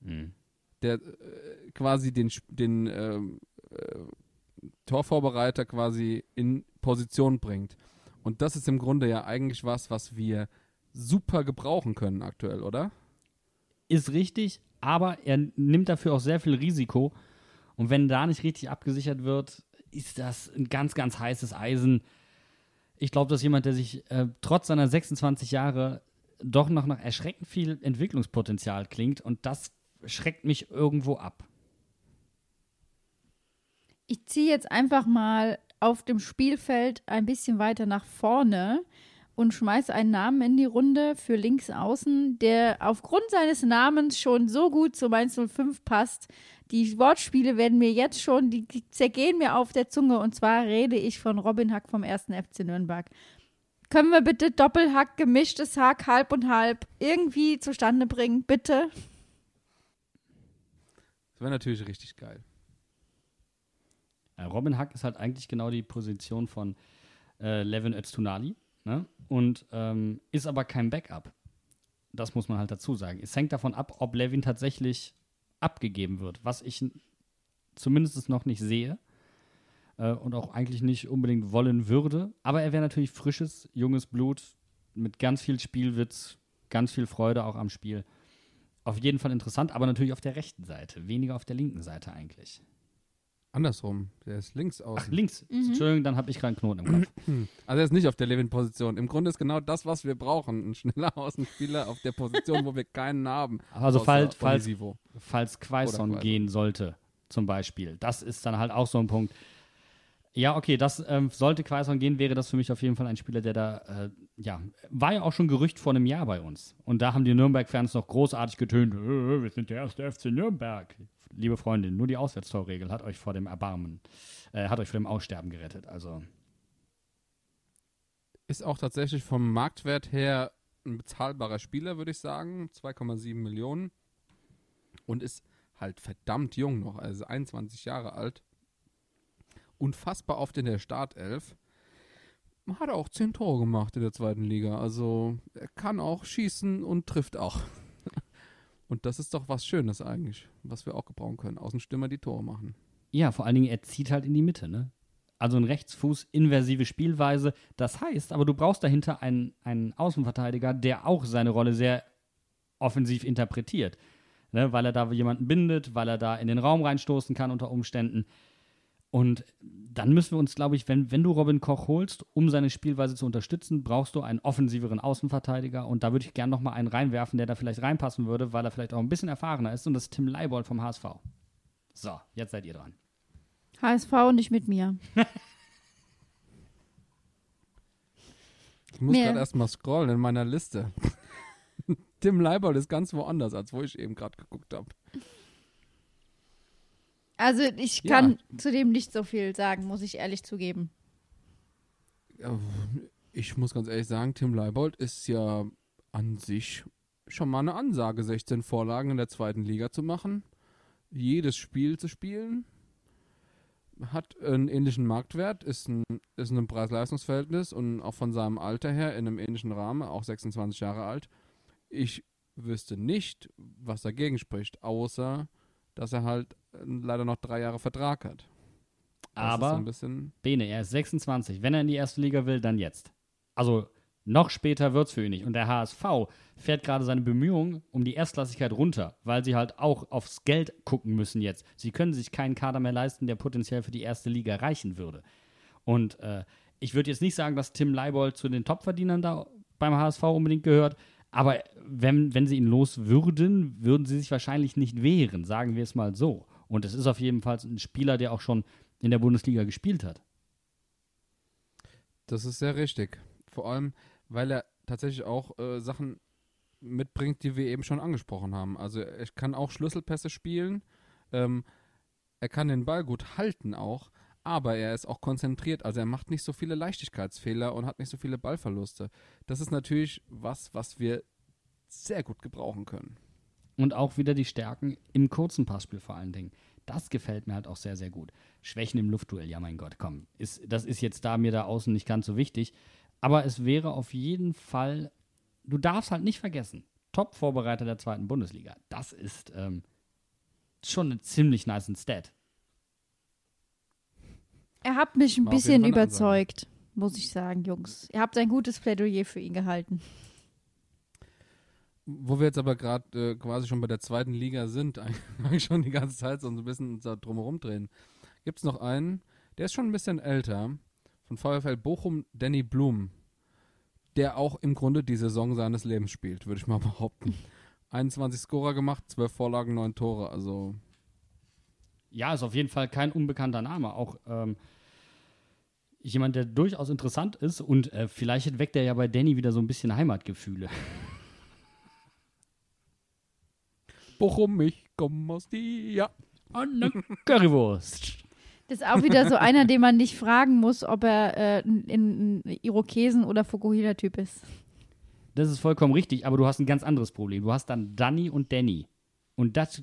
der äh, quasi den, den ähm, äh, Torvorbereiter quasi in Position bringt. Und das ist im Grunde ja eigentlich was, was wir super gebrauchen können aktuell, oder? Ist richtig, aber er nimmt dafür auch sehr viel Risiko. Und wenn da nicht richtig abgesichert wird, ist das ein ganz, ganz heißes Eisen. Ich glaube, dass jemand, der sich äh, trotz seiner 26 Jahre doch noch nach erschreckend viel Entwicklungspotenzial klingt und das schreckt mich irgendwo ab. Ich ziehe jetzt einfach mal auf dem Spielfeld ein bisschen weiter nach vorne und schmeiße einen Namen in die Runde für links außen, der aufgrund seines Namens schon so gut zu Mainz 05 passt. Die Wortspiele werden mir jetzt schon, die, zergehen mir auf der Zunge und zwar rede ich von Robin Hack vom 1. FC Nürnberg. Können wir bitte Doppelhack, gemischtes Hack, halb und halb irgendwie zustande bringen, bitte? Das wäre natürlich richtig geil. Äh, Robin Hack ist halt eigentlich genau die Position von äh, Levin Öztunali ne? und ähm, ist aber kein Backup. Das muss man halt dazu sagen. Es hängt davon ab, ob Levin tatsächlich abgegeben wird, was ich zumindest noch nicht sehe äh, und auch eigentlich nicht unbedingt wollen würde. Aber er wäre natürlich frisches, junges Blut mit ganz viel Spielwitz, ganz viel Freude auch am Spiel. Auf jeden Fall interessant, aber natürlich auf der rechten Seite, weniger auf der linken Seite eigentlich. Andersrum, der ist links Ach, außen. links. Entschuldigung, dann habe ich gerade einen Knoten im Kopf. Also er ist nicht auf der Levin-Position. Im Grunde ist genau das, was wir brauchen. Ein schneller Außenspieler auf der Position, wo wir keinen haben. Also falls, falls, falls Quaison Quaison. gehen sollte, zum Beispiel. Das ist dann halt auch so ein Punkt. Ja, okay, das ähm, sollte Quaison gehen, wäre das für mich auf jeden Fall ein Spieler, der da, äh, ja, war ja auch schon Gerücht vor einem Jahr bei uns. Und da haben die Nürnberg-Fans noch großartig getönt, äh, wir sind der erste FC Nürnberg. Liebe Freundin, nur die Auswärtstorregel hat euch vor dem Erbarmen, äh, hat euch vor dem Aussterben gerettet. Also, Ist auch tatsächlich vom Marktwert her ein bezahlbarer Spieler, würde ich sagen. 2,7 Millionen. Und ist halt verdammt jung noch, also 21 Jahre alt. Unfassbar oft in der Startelf. Hat auch 10 Tore gemacht in der zweiten Liga. Also er kann auch schießen und trifft auch. Und das ist doch was Schönes eigentlich, was wir auch gebrauchen können. Außenstürmer, die Tore machen. ja, vor allen Dingen, er zieht halt in die Mitte, ne? Also ein Rechtsfuß, inversive Spielweise. Das heißt, aber du brauchst dahinter einen, einen Außenverteidiger, der auch seine Rolle sehr offensiv interpretiert. Ne? Weil er da jemanden bindet, weil er da in den Raum reinstoßen kann unter Umständen. Und dann müssen wir uns, glaube ich, wenn, wenn du Robin Koch holst, um seine Spielweise zu unterstützen, brauchst du einen offensiveren Außenverteidiger. Und da würde ich gerne nochmal einen reinwerfen, der da vielleicht reinpassen würde, weil er vielleicht auch ein bisschen erfahrener ist. Und das ist Tim Leibold vom HSV. So, jetzt seid ihr dran. HSV nicht mit mir. Ich muss gerade erstmal scrollen in meiner Liste. Tim Leibold ist ganz woanders, als wo ich eben gerade geguckt habe. Also ich Ja. kann zu dem nicht so viel sagen, muss ich ehrlich zugeben. Ich muss ganz ehrlich sagen, Tim Leibold ist ja an sich schon mal eine Ansage, 16 Vorlagen in der zweiten Liga zu machen, jedes Spiel zu spielen, hat einen ähnlichen Marktwert, ist ein, ist in einem Preis-Leistungs-Verhältnis und auch von seinem Alter her in einem ähnlichen Rahmen, auch 26 Jahre alt. Ich wüsste nicht, was dagegen spricht, außer dass er halt äh, leider noch drei Jahre Vertrag hat. Das Aber ein bisschen Bene, er ist 26. Wenn er in die erste Liga will, dann jetzt. Also noch später wird es für ihn nicht. Und der HSV fährt gerade seine Bemühungen um die Erstklassigkeit runter, weil sie halt auch aufs Geld gucken müssen jetzt. Sie können sich keinen Kader mehr leisten, der potenziell für die erste Liga reichen würde. Und äh, ich würde jetzt nicht sagen, dass Tim Leibold zu den Topverdienern da beim HSV unbedingt gehört, Aber wenn, wenn sie ihn los würden, würden sie sich wahrscheinlich nicht wehren, sagen wir es mal so. Und es ist auf jeden Fall ein Spieler, der auch schon in der Bundesliga gespielt hat. Das ist sehr richtig. Vor allem, weil er tatsächlich auch äh, Sachen mitbringt, die wir eben schon angesprochen haben. Also er kann auch Schlüsselpässe spielen, ähm, er kann den Ball gut halten auch, aber er ist auch konzentriert. Also er macht nicht so viele Leichtigkeitsfehler und hat nicht so viele Ballverluste. Das ist natürlich was, was wir sehr gut gebrauchen können. Und auch wieder die Stärken im kurzen Passspiel vor allen Dingen. Das gefällt mir halt auch sehr, sehr gut. Schwächen im Luftduell, ja mein Gott, komm. Ist, das ist jetzt da mir da außen nicht ganz so wichtig. Aber es wäre auf jeden Fall, du darfst halt nicht vergessen, Top-Vorbereiter der zweiten Bundesliga. Das ist ähm, schon ein ziemlich nice Stat. Er hat mich ein War bisschen überzeugt, muss ich sagen, Jungs. Ihr habt ein gutes Plädoyer für ihn gehalten. Wo wir jetzt aber gerade äh, quasi schon bei der zweiten Liga sind, eigentlich schon die ganze Zeit so ein bisschen uns da drumherum drehen, gibt es noch einen, der ist schon ein bisschen älter, von VfL Bochum, Danny Blum, der auch im Grunde die Saison seines Lebens spielt, würde ich mal behaupten. 21 Scorer gemacht, 12 Vorlagen, 9 Tore, also Ja, ist auf jeden Fall kein unbekannter Name. Auch ähm, jemand, der durchaus interessant ist und äh, vielleicht weckt er ja bei Danny wieder so ein bisschen Heimatgefühle. Bochum, ich komme aus dir. Ja. Eine Currywurst. Das ist auch wieder so einer, den man nicht fragen muss, ob er äh, ein, ein Irokesen- oder Fukuhila-Typ ist. Das ist vollkommen richtig, aber du hast ein ganz anderes Problem. Du hast dann Danny und Danny. Und das,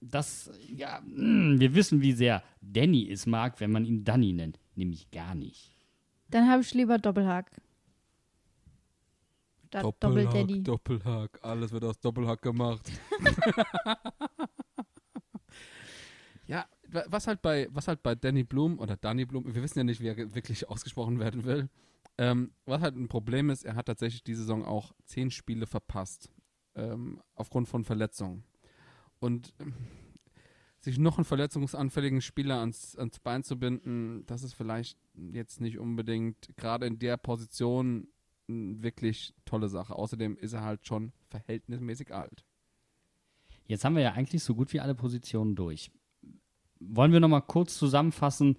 das, ja, mm, wir wissen, wie sehr Danny es mag, wenn man ihn Danny nennt. Nämlich gar nicht. Dann habe ich lieber Doppelhack. Statt Doppel-Daddy. Doppelhack, alles wird aus Doppelhack gemacht. ja, wa- was halt bei was halt bei Danny Blum oder Danny Blum, wir wissen ja nicht, wie er wirklich ausgesprochen werden will. Ähm, was halt ein Problem ist, er hat tatsächlich diese Saison auch zehn Spiele verpasst ähm, aufgrund von Verletzungen und ähm, sich noch einen verletzungsanfälligen Spieler ans, ans Bein zu binden, das ist vielleicht jetzt nicht unbedingt gerade in der Position eine wirklich tolle Sache. Außerdem ist er halt schon verhältnismäßig alt. Jetzt haben wir ja eigentlich so gut wie alle Positionen durch. Wollen wir noch mal kurz zusammenfassen,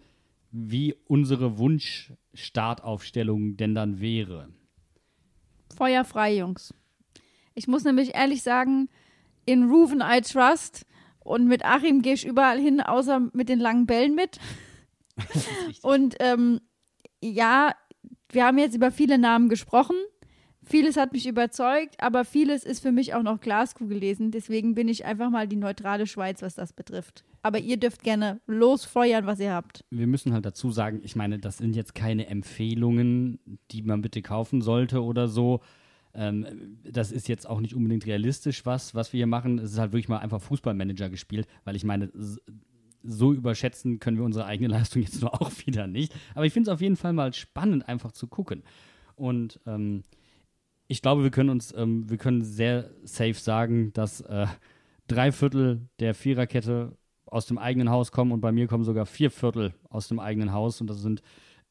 wie unsere Wunsch-Startaufstellung denn dann wäre? Feuer frei, Jungs. Ich muss nämlich ehrlich sagen, in Ruven I trust und mit Achim gehe ich überall hin, außer mit den langen Bällen mit. Und ähm, ja, wir haben jetzt über viele Namen gesprochen. Vieles hat mich überzeugt, aber vieles ist für mich auch noch Glaskugel lesen. Deswegen bin ich einfach mal die neutrale Schweiz, was das betrifft. Aber ihr dürft gerne losfeuern, was ihr habt. Wir müssen halt dazu sagen, ich meine, das sind jetzt keine Empfehlungen, die man bitte kaufen sollte oder so. Ähm, das ist jetzt auch nicht unbedingt realistisch, was, was wir hier machen. Es ist halt wirklich mal einfach Fußballmanager gespielt, weil ich meine, so überschätzen können wir unsere eigene Leistung jetzt nur auch wieder nicht. Aber ich finde es auf jeden Fall mal spannend, einfach zu gucken. Und ähm, ich glaube, wir können uns, ähm, wir können sehr safe sagen, dass äh, drei Viertel der Viererkette aus dem eigenen Haus kommen und bei mir kommen sogar vier Viertel aus dem eigenen Haus und das sind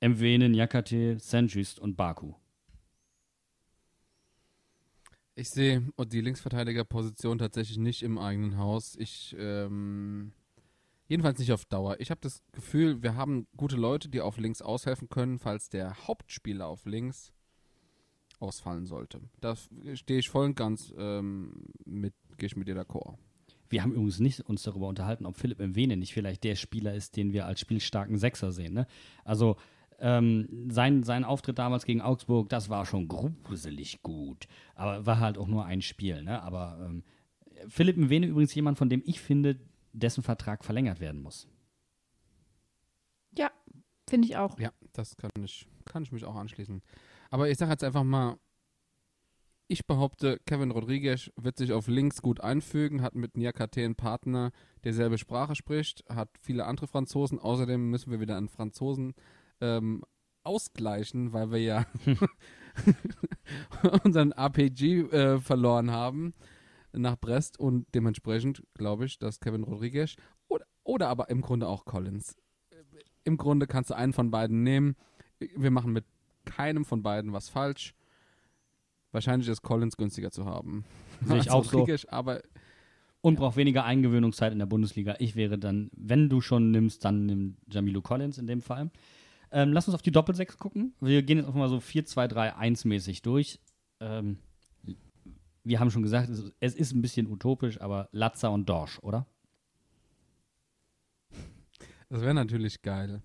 Mwene, Nyakate, Saint-Just und Baku. Ich sehe die Linksverteidigerposition tatsächlich nicht im eigenen Haus. Ich, ähm, jedenfalls nicht auf Dauer. Ich habe das Gefühl, wir haben gute Leute, die auf links aushelfen können, falls der Hauptspieler auf links ausfallen sollte. Da stehe ich voll und ganz ähm, mit, gehe ich mit dir d'accord. Wir haben übrigens nicht uns darüber unterhalten, ob Philipp Mwene nicht vielleicht der Spieler ist, den wir als spielstarken Sechser sehen. Ne? Also ähm, sein, sein Auftritt damals gegen Augsburg, das war schon gruselig gut. Aber war halt auch nur ein Spiel. Ne? Aber ähm, Philipp Mwene übrigens jemand, von dem ich finde, dessen Vertrag verlängert werden muss. Ja, finde ich auch. Ja, das kann ich, kann ich mich auch anschließen. Aber ich sage jetzt einfach mal, ich behaupte, Kevin Rodriguez wird sich auf links gut einfügen, hat mit Niakate einen Partner, der selbe Sprache spricht, hat viele andere Franzosen. Außerdem müssen wir wieder einen Franzosen ähm, ausgleichen, weil wir ja unseren APG äh, verloren haben nach Brest und dementsprechend glaube ich, dass Kevin Rodriguez oder, oder aber im Grunde auch Collins. Im Grunde kannst du einen von beiden nehmen. Wir machen mit keinem von beiden was falsch. Wahrscheinlich ist Collins günstiger zu haben. Sehe ich auch so. aber Und braucht weniger Eingewöhnungszeit in der Bundesliga. Ich wäre dann, wenn du schon nimmst, dann nimm Jamilu Collins in dem Fall. Ähm, lass uns auf die Doppelsechs gucken. Wir gehen jetzt einfach mal so 4-2-3-1-mäßig durch. Ähm, wir haben schon gesagt, es, es ist ein bisschen utopisch, aber Latza und Dorsch, oder? das wäre natürlich geil.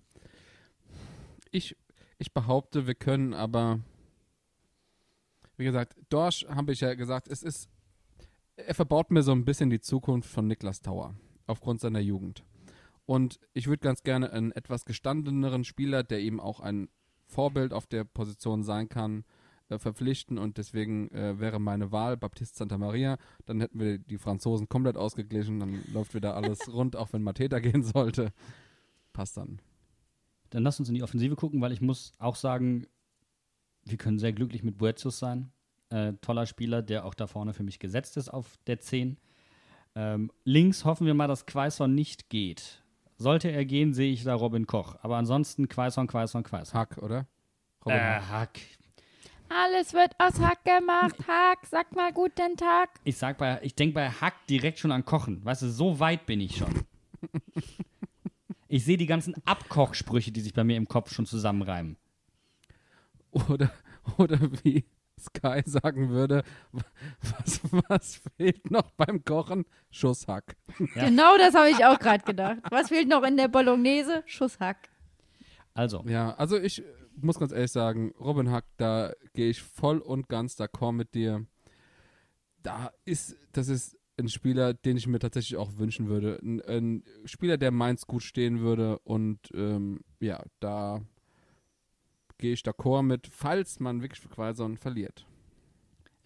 Ich, ich behaupte, wir können aber, wie gesagt, Dorsch habe ich ja gesagt, es ist, er verbaut mir so ein bisschen die Zukunft von Niklas Tauer aufgrund seiner Jugend. Und ich würde ganz gerne einen etwas gestandeneren Spieler, der eben auch ein Vorbild auf der Position sein kann, äh, verpflichten. Und deswegen äh, wäre meine Wahl Baptiste Santa Maria. Dann hätten wir die Franzosen komplett ausgeglichen. Dann läuft wieder alles rund, auch wenn Mateta gehen sollte. Passt dann. Dann lass uns in die Offensive gucken, weil ich muss auch sagen, wir können sehr glücklich mit Buetius sein. Äh, toller Spieler, der auch da vorne für mich gesetzt ist auf der 10. Ähm, links hoffen wir mal, dass Quaison nicht geht. Sollte er gehen, sehe ich da Robin Koch. Aber ansonsten Quaison, Quaison, Quaison. Hack, oder? Robin Äh, Hack. Alles wird aus Hack gemacht. Hack, sag mal guten Tag. Ich sag bei, ich denke bei Hack direkt schon an Kochen. Weißt du, so weit bin ich schon. Ich sehe die ganzen Abkochsprüche, die sich bei mir im Kopf schon zusammenreimen. Oder, oder wie Sky sagen würde, was, was fehlt noch beim Kochen? Schusshack. Ja. Genau das habe ich auch gerade gedacht. Was fehlt noch in der Bolognese? Schusshack. Also, Ja, also ich muss ganz ehrlich sagen, Robin Hack, da gehe ich voll und ganz d'accord mit dir. Da ist, das ist ein Spieler, den ich mir tatsächlich auch wünschen würde. Ein, ein Spieler, der Mainz gut stehen würde und ähm, ja, da gehe ich d'accord mit, falls man wirklich für Quaison verliert.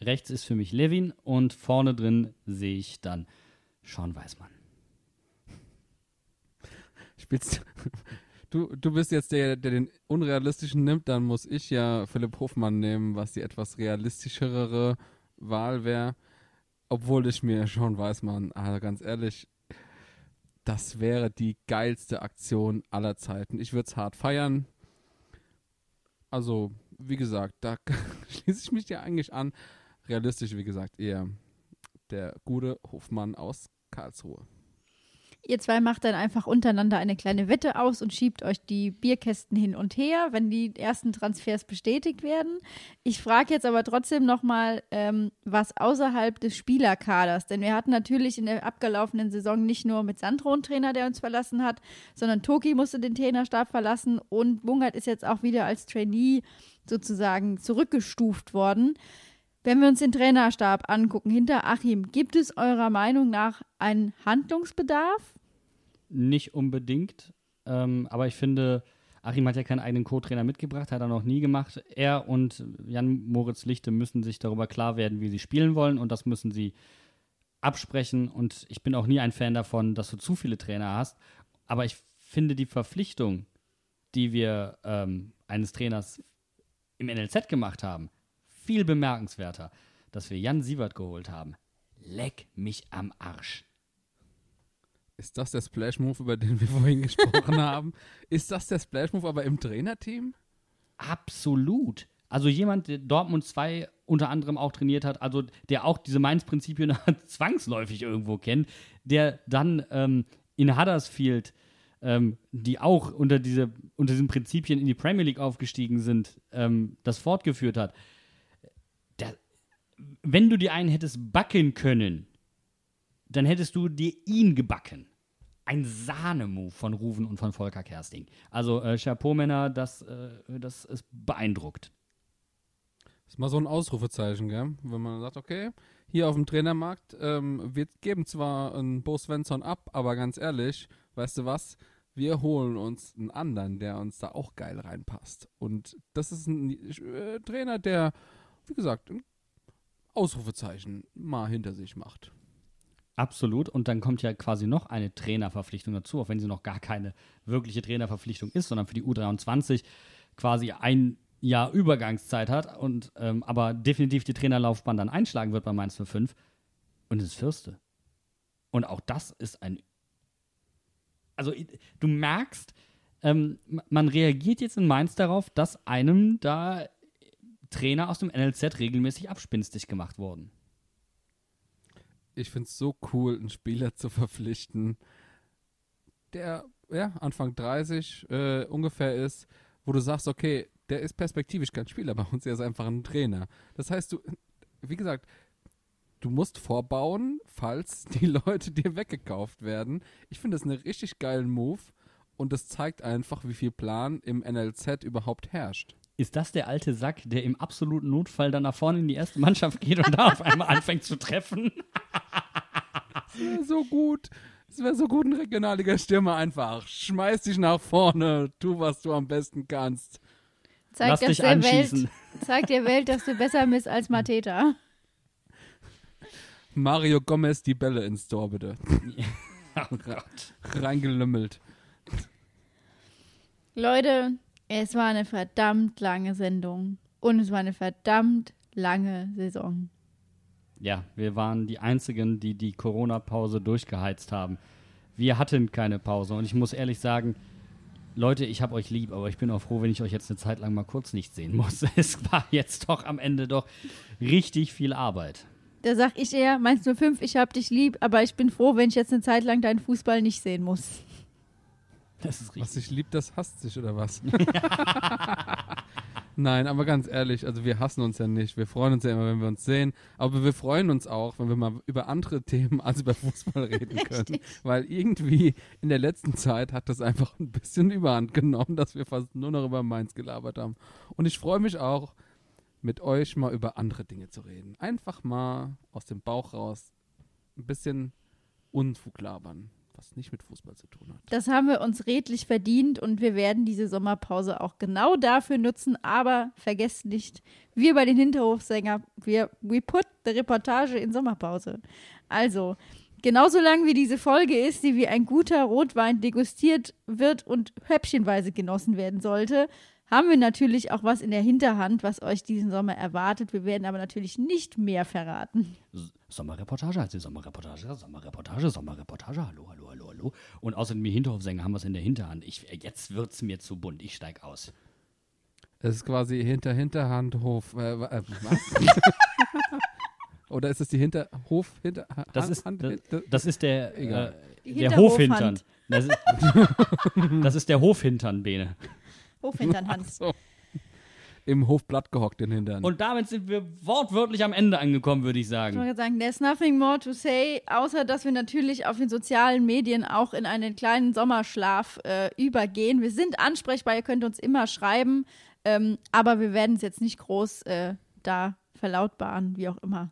rechts ist für mich Levin und vorne drin sehe ich dann Sean Weißmann. Spielst du, du bist jetzt der, der den unrealistischen nimmt, dann muss ich ja Philipp Hofmann nehmen, was die etwas realistischere Wahl wäre. Obwohl ich mir schon weiß, man, also ganz ehrlich, das wäre die geilste Aktion aller Zeiten. Ich würde es hart feiern. Also, wie gesagt, da schließe ich mich ja eigentlich an. Realistisch, wie gesagt, eher der gute Hofmann aus Karlsruhe. Ihr zwei macht dann einfach untereinander eine kleine Wette aus und schiebt euch die Bierkästen hin und her, wenn die ersten Transfers bestätigt werden. Ich frage jetzt aber trotzdem nochmal, ähm, was außerhalb des Spielerkaders, denn wir hatten natürlich in der abgelaufenen Saison nicht nur mit Sandro einen Trainer, der uns verlassen hat, sondern Toki musste den Trainerstab verlassen und Bungert ist jetzt auch wieder als Trainee sozusagen zurückgestuft worden. Wenn wir uns den Trainerstab angucken, hinter Achim, gibt es eurer Meinung nach einen Handlungsbedarf? Nicht unbedingt, ähm, aber ich finde, Achim hat ja keinen eigenen Co-Trainer mitgebracht, hat er noch nie gemacht. Er und Jan Moritz Lichte müssen sich darüber klar werden, wie sie spielen wollen und das müssen sie absprechen. Und ich bin auch nie ein Fan davon, dass du zu viele Trainer hast. Aber ich finde die Verpflichtung, die wir ähm, eines Trainers im NLZ gemacht haben, viel bemerkenswerter, dass wir Jan Sievert geholt haben. Leck mich am Arsch. Ist das der Splash-Move, über den wir vorhin gesprochen haben? Ist das der Splash-Move aber im Trainerteam? Absolut. Also jemand, der Dortmund 2 unter anderem auch trainiert hat, also der auch diese Mainz-Prinzipien zwangsläufig irgendwo kennt, der dann ähm, in Huddersfield, ähm, die auch unter, diese, unter diesen Prinzipien in die Premier League aufgestiegen sind, ähm, das fortgeführt hat. Der, wenn du dir einen hättest backen können, dann hättest du dir ihn gebacken. Ein Sahnemove von Ruven und von Volker Kersting. Also äh, Chapeau Männer, das, äh, das ist beeindruckt. Das ist mal so ein Ausrufezeichen, gell? Wenn man sagt, okay, hier auf dem Trainermarkt, ähm, wir geben zwar einen Bo Svensson ab, aber ganz ehrlich, weißt du was? Wir holen uns einen anderen, der uns da auch geil reinpasst. Und das ist ein äh, Trainer, der, wie gesagt, ein Ausrufezeichen mal hinter sich macht. Absolut. Und dann kommt ja quasi noch eine Trainerverpflichtung dazu, auch wenn sie noch gar keine wirkliche Trainerverpflichtung ist, sondern für die U23 quasi ein Jahr Übergangszeit hat und ähm, aber definitiv die Trainerlaufbahn dann einschlagen wird bei Mainz 05 und es ist Fürste. Und auch das ist ein. Also, du merkst, ähm, man reagiert jetzt in Mainz darauf, dass einem da Trainer aus dem NLZ regelmäßig abspinstig gemacht wurden. Ich finde es so cool, einen Spieler zu verpflichten, der ja, Anfang 30 äh, ungefähr ist, wo du sagst, okay, der ist perspektivisch kein Spieler bei uns, er ist einfach ein Trainer. Das heißt, du, wie gesagt, du musst vorbauen, falls die Leute dir weggekauft werden. Ich finde das einen richtig geilen Move und das zeigt einfach, wie viel Plan im NLZ überhaupt herrscht. Ist das der alte Sack, der im absoluten Notfall dann nach vorne in die erste Mannschaft geht und da auf einmal anfängt zu treffen? Das wäre so gut. Es wäre so gut, ein Regionalliga-Stürmer einfach. Schmeiß dich nach vorne, tu, was du am besten kannst. Zeig, Lass dich der anschießen. Welt, zeig der Welt, dass du besser bist als Mateta. Mario Gomez die Bälle ins Tor, bitte. Oh Gott. Reingelümmelt. Leute, es war eine verdammt lange Sendung. Und es war eine verdammt lange Saison. Ja, wir waren die Einzigen, die die Corona-Pause durchgeheizt haben. Wir hatten keine Pause und ich muss ehrlich sagen, Leute, ich habe euch lieb, aber ich bin auch froh, wenn ich euch jetzt eine Zeit lang mal kurz nicht sehen muss. Es war jetzt doch am Ende doch richtig viel Arbeit. Da sag ich eher, meinst du fünf, ich hab dich lieb, aber ich bin froh, wenn ich jetzt eine Zeit lang deinen Fußball nicht sehen muss. Das ist Was richtig. sich liebt, das hasst sich, oder was? Nein, aber ganz ehrlich, also wir hassen uns ja nicht. Wir freuen uns ja immer, wenn wir uns sehen. Aber wir freuen uns auch, wenn wir mal über andere Themen als über Fußball reden können. Weil irgendwie in der letzten Zeit hat das einfach ein bisschen überhand genommen, dass wir fast nur noch über Mainz gelabert haben. Und ich freue mich auch, mit euch mal über andere Dinge zu reden. Einfach mal aus dem Bauch raus ein bisschen Unfug labern, was nicht mit Fußball zu tun hat. Das haben wir uns redlich verdient und wir werden diese Sommerpause auch genau dafür nutzen. Aber vergesst nicht, wir bei den Hinterhofsänger, wir we put the Reportage in Sommerpause. Also, genauso lang wie diese Folge ist, die wie ein guter Rotwein degustiert wird und häppchenweise genossen werden sollte, haben wir natürlich auch was in der Hinterhand, was euch diesen Sommer erwartet. Wir werden aber natürlich nicht mehr verraten. Sommerreportage, also Sommerreportage, Sommerreportage, Sommerreportage, hallo, hallo, hallo, hallo. Und außerdem die Hinterhofsänger haben was in der Hinterhand. Ich, jetzt wird's mir zu bunt, ich steig aus. Es ist quasi hinter Hinterhandhof. Äh, äh, was? Oder ist es die Hinterhof hinter Das ist, Hand- das, das ist der, äh, Die der. Hofhintern. Das ist, das ist der Hofhintern, Bene. Hofhinternhand. so. Im Hofblatt gehockt den Hintern. Und damit sind wir wortwörtlich am Ende angekommen, würde ich Ich sagen. wollte sagen, there's nothing more to say, außer dass wir natürlich auf den sozialen Medien auch in einen kleinen Sommerschlaf äh, übergehen. Wir sind ansprechbar, ihr könnt uns immer schreiben, ähm, aber wir werden es jetzt nicht groß äh, da verlautbaren, wie auch immer.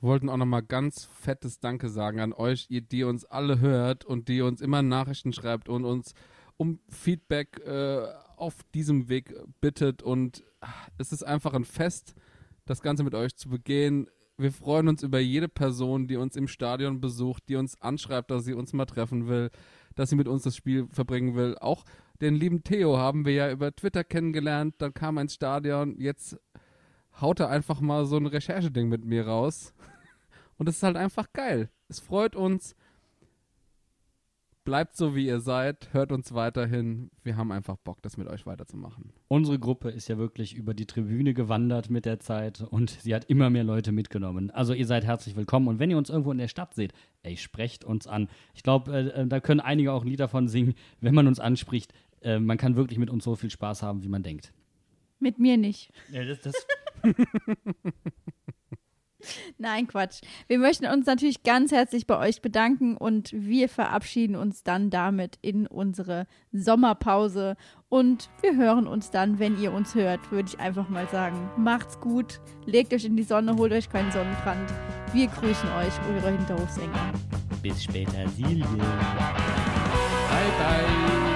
Wir wollten auch nochmal ganz fettes Danke sagen an euch, ihr, die uns alle hört und die uns immer Nachrichten schreibt und uns um Feedback äh, auf diesem Weg bittet. Und ah, es ist einfach ein Fest, das Ganze mit euch zu begehen. Wir freuen uns über jede Person, die uns im Stadion besucht, die uns anschreibt, dass sie uns mal treffen will, dass sie mit uns das Spiel verbringen will. Auch den lieben Theo haben wir ja über Twitter kennengelernt. Dann kam er ins Stadion. Jetzt haut er einfach mal so ein Rechercheding mit mir raus. Und es ist halt einfach geil. Es freut uns. Bleibt so, wie ihr seid. Hört uns weiterhin. Wir haben einfach Bock, das mit euch weiterzumachen. Unsere Gruppe ist ja wirklich über die Tribüne gewandert mit der Zeit und sie hat immer mehr Leute mitgenommen. Also ihr seid herzlich willkommen und wenn ihr uns irgendwo in der Stadt seht, ey, sprecht uns an. Ich glaube, äh, äh, da können einige auch ein Lied davon singen, wenn man uns anspricht. Äh, man kann wirklich mit uns so viel Spaß haben, wie man denkt. Mit mir nicht. Ja, das, das Nein, Quatsch. Wir möchten uns natürlich ganz herzlich bei euch bedanken und wir verabschieden uns dann damit in unsere Sommerpause. Und wir hören uns dann, wenn ihr uns hört, würde ich einfach mal sagen. Macht's gut, legt euch in die Sonne, holt euch keinen Sonnenbrand. Wir grüßen euch, eure Hinterhofsänger. bis später, Silvia. Bye, bye.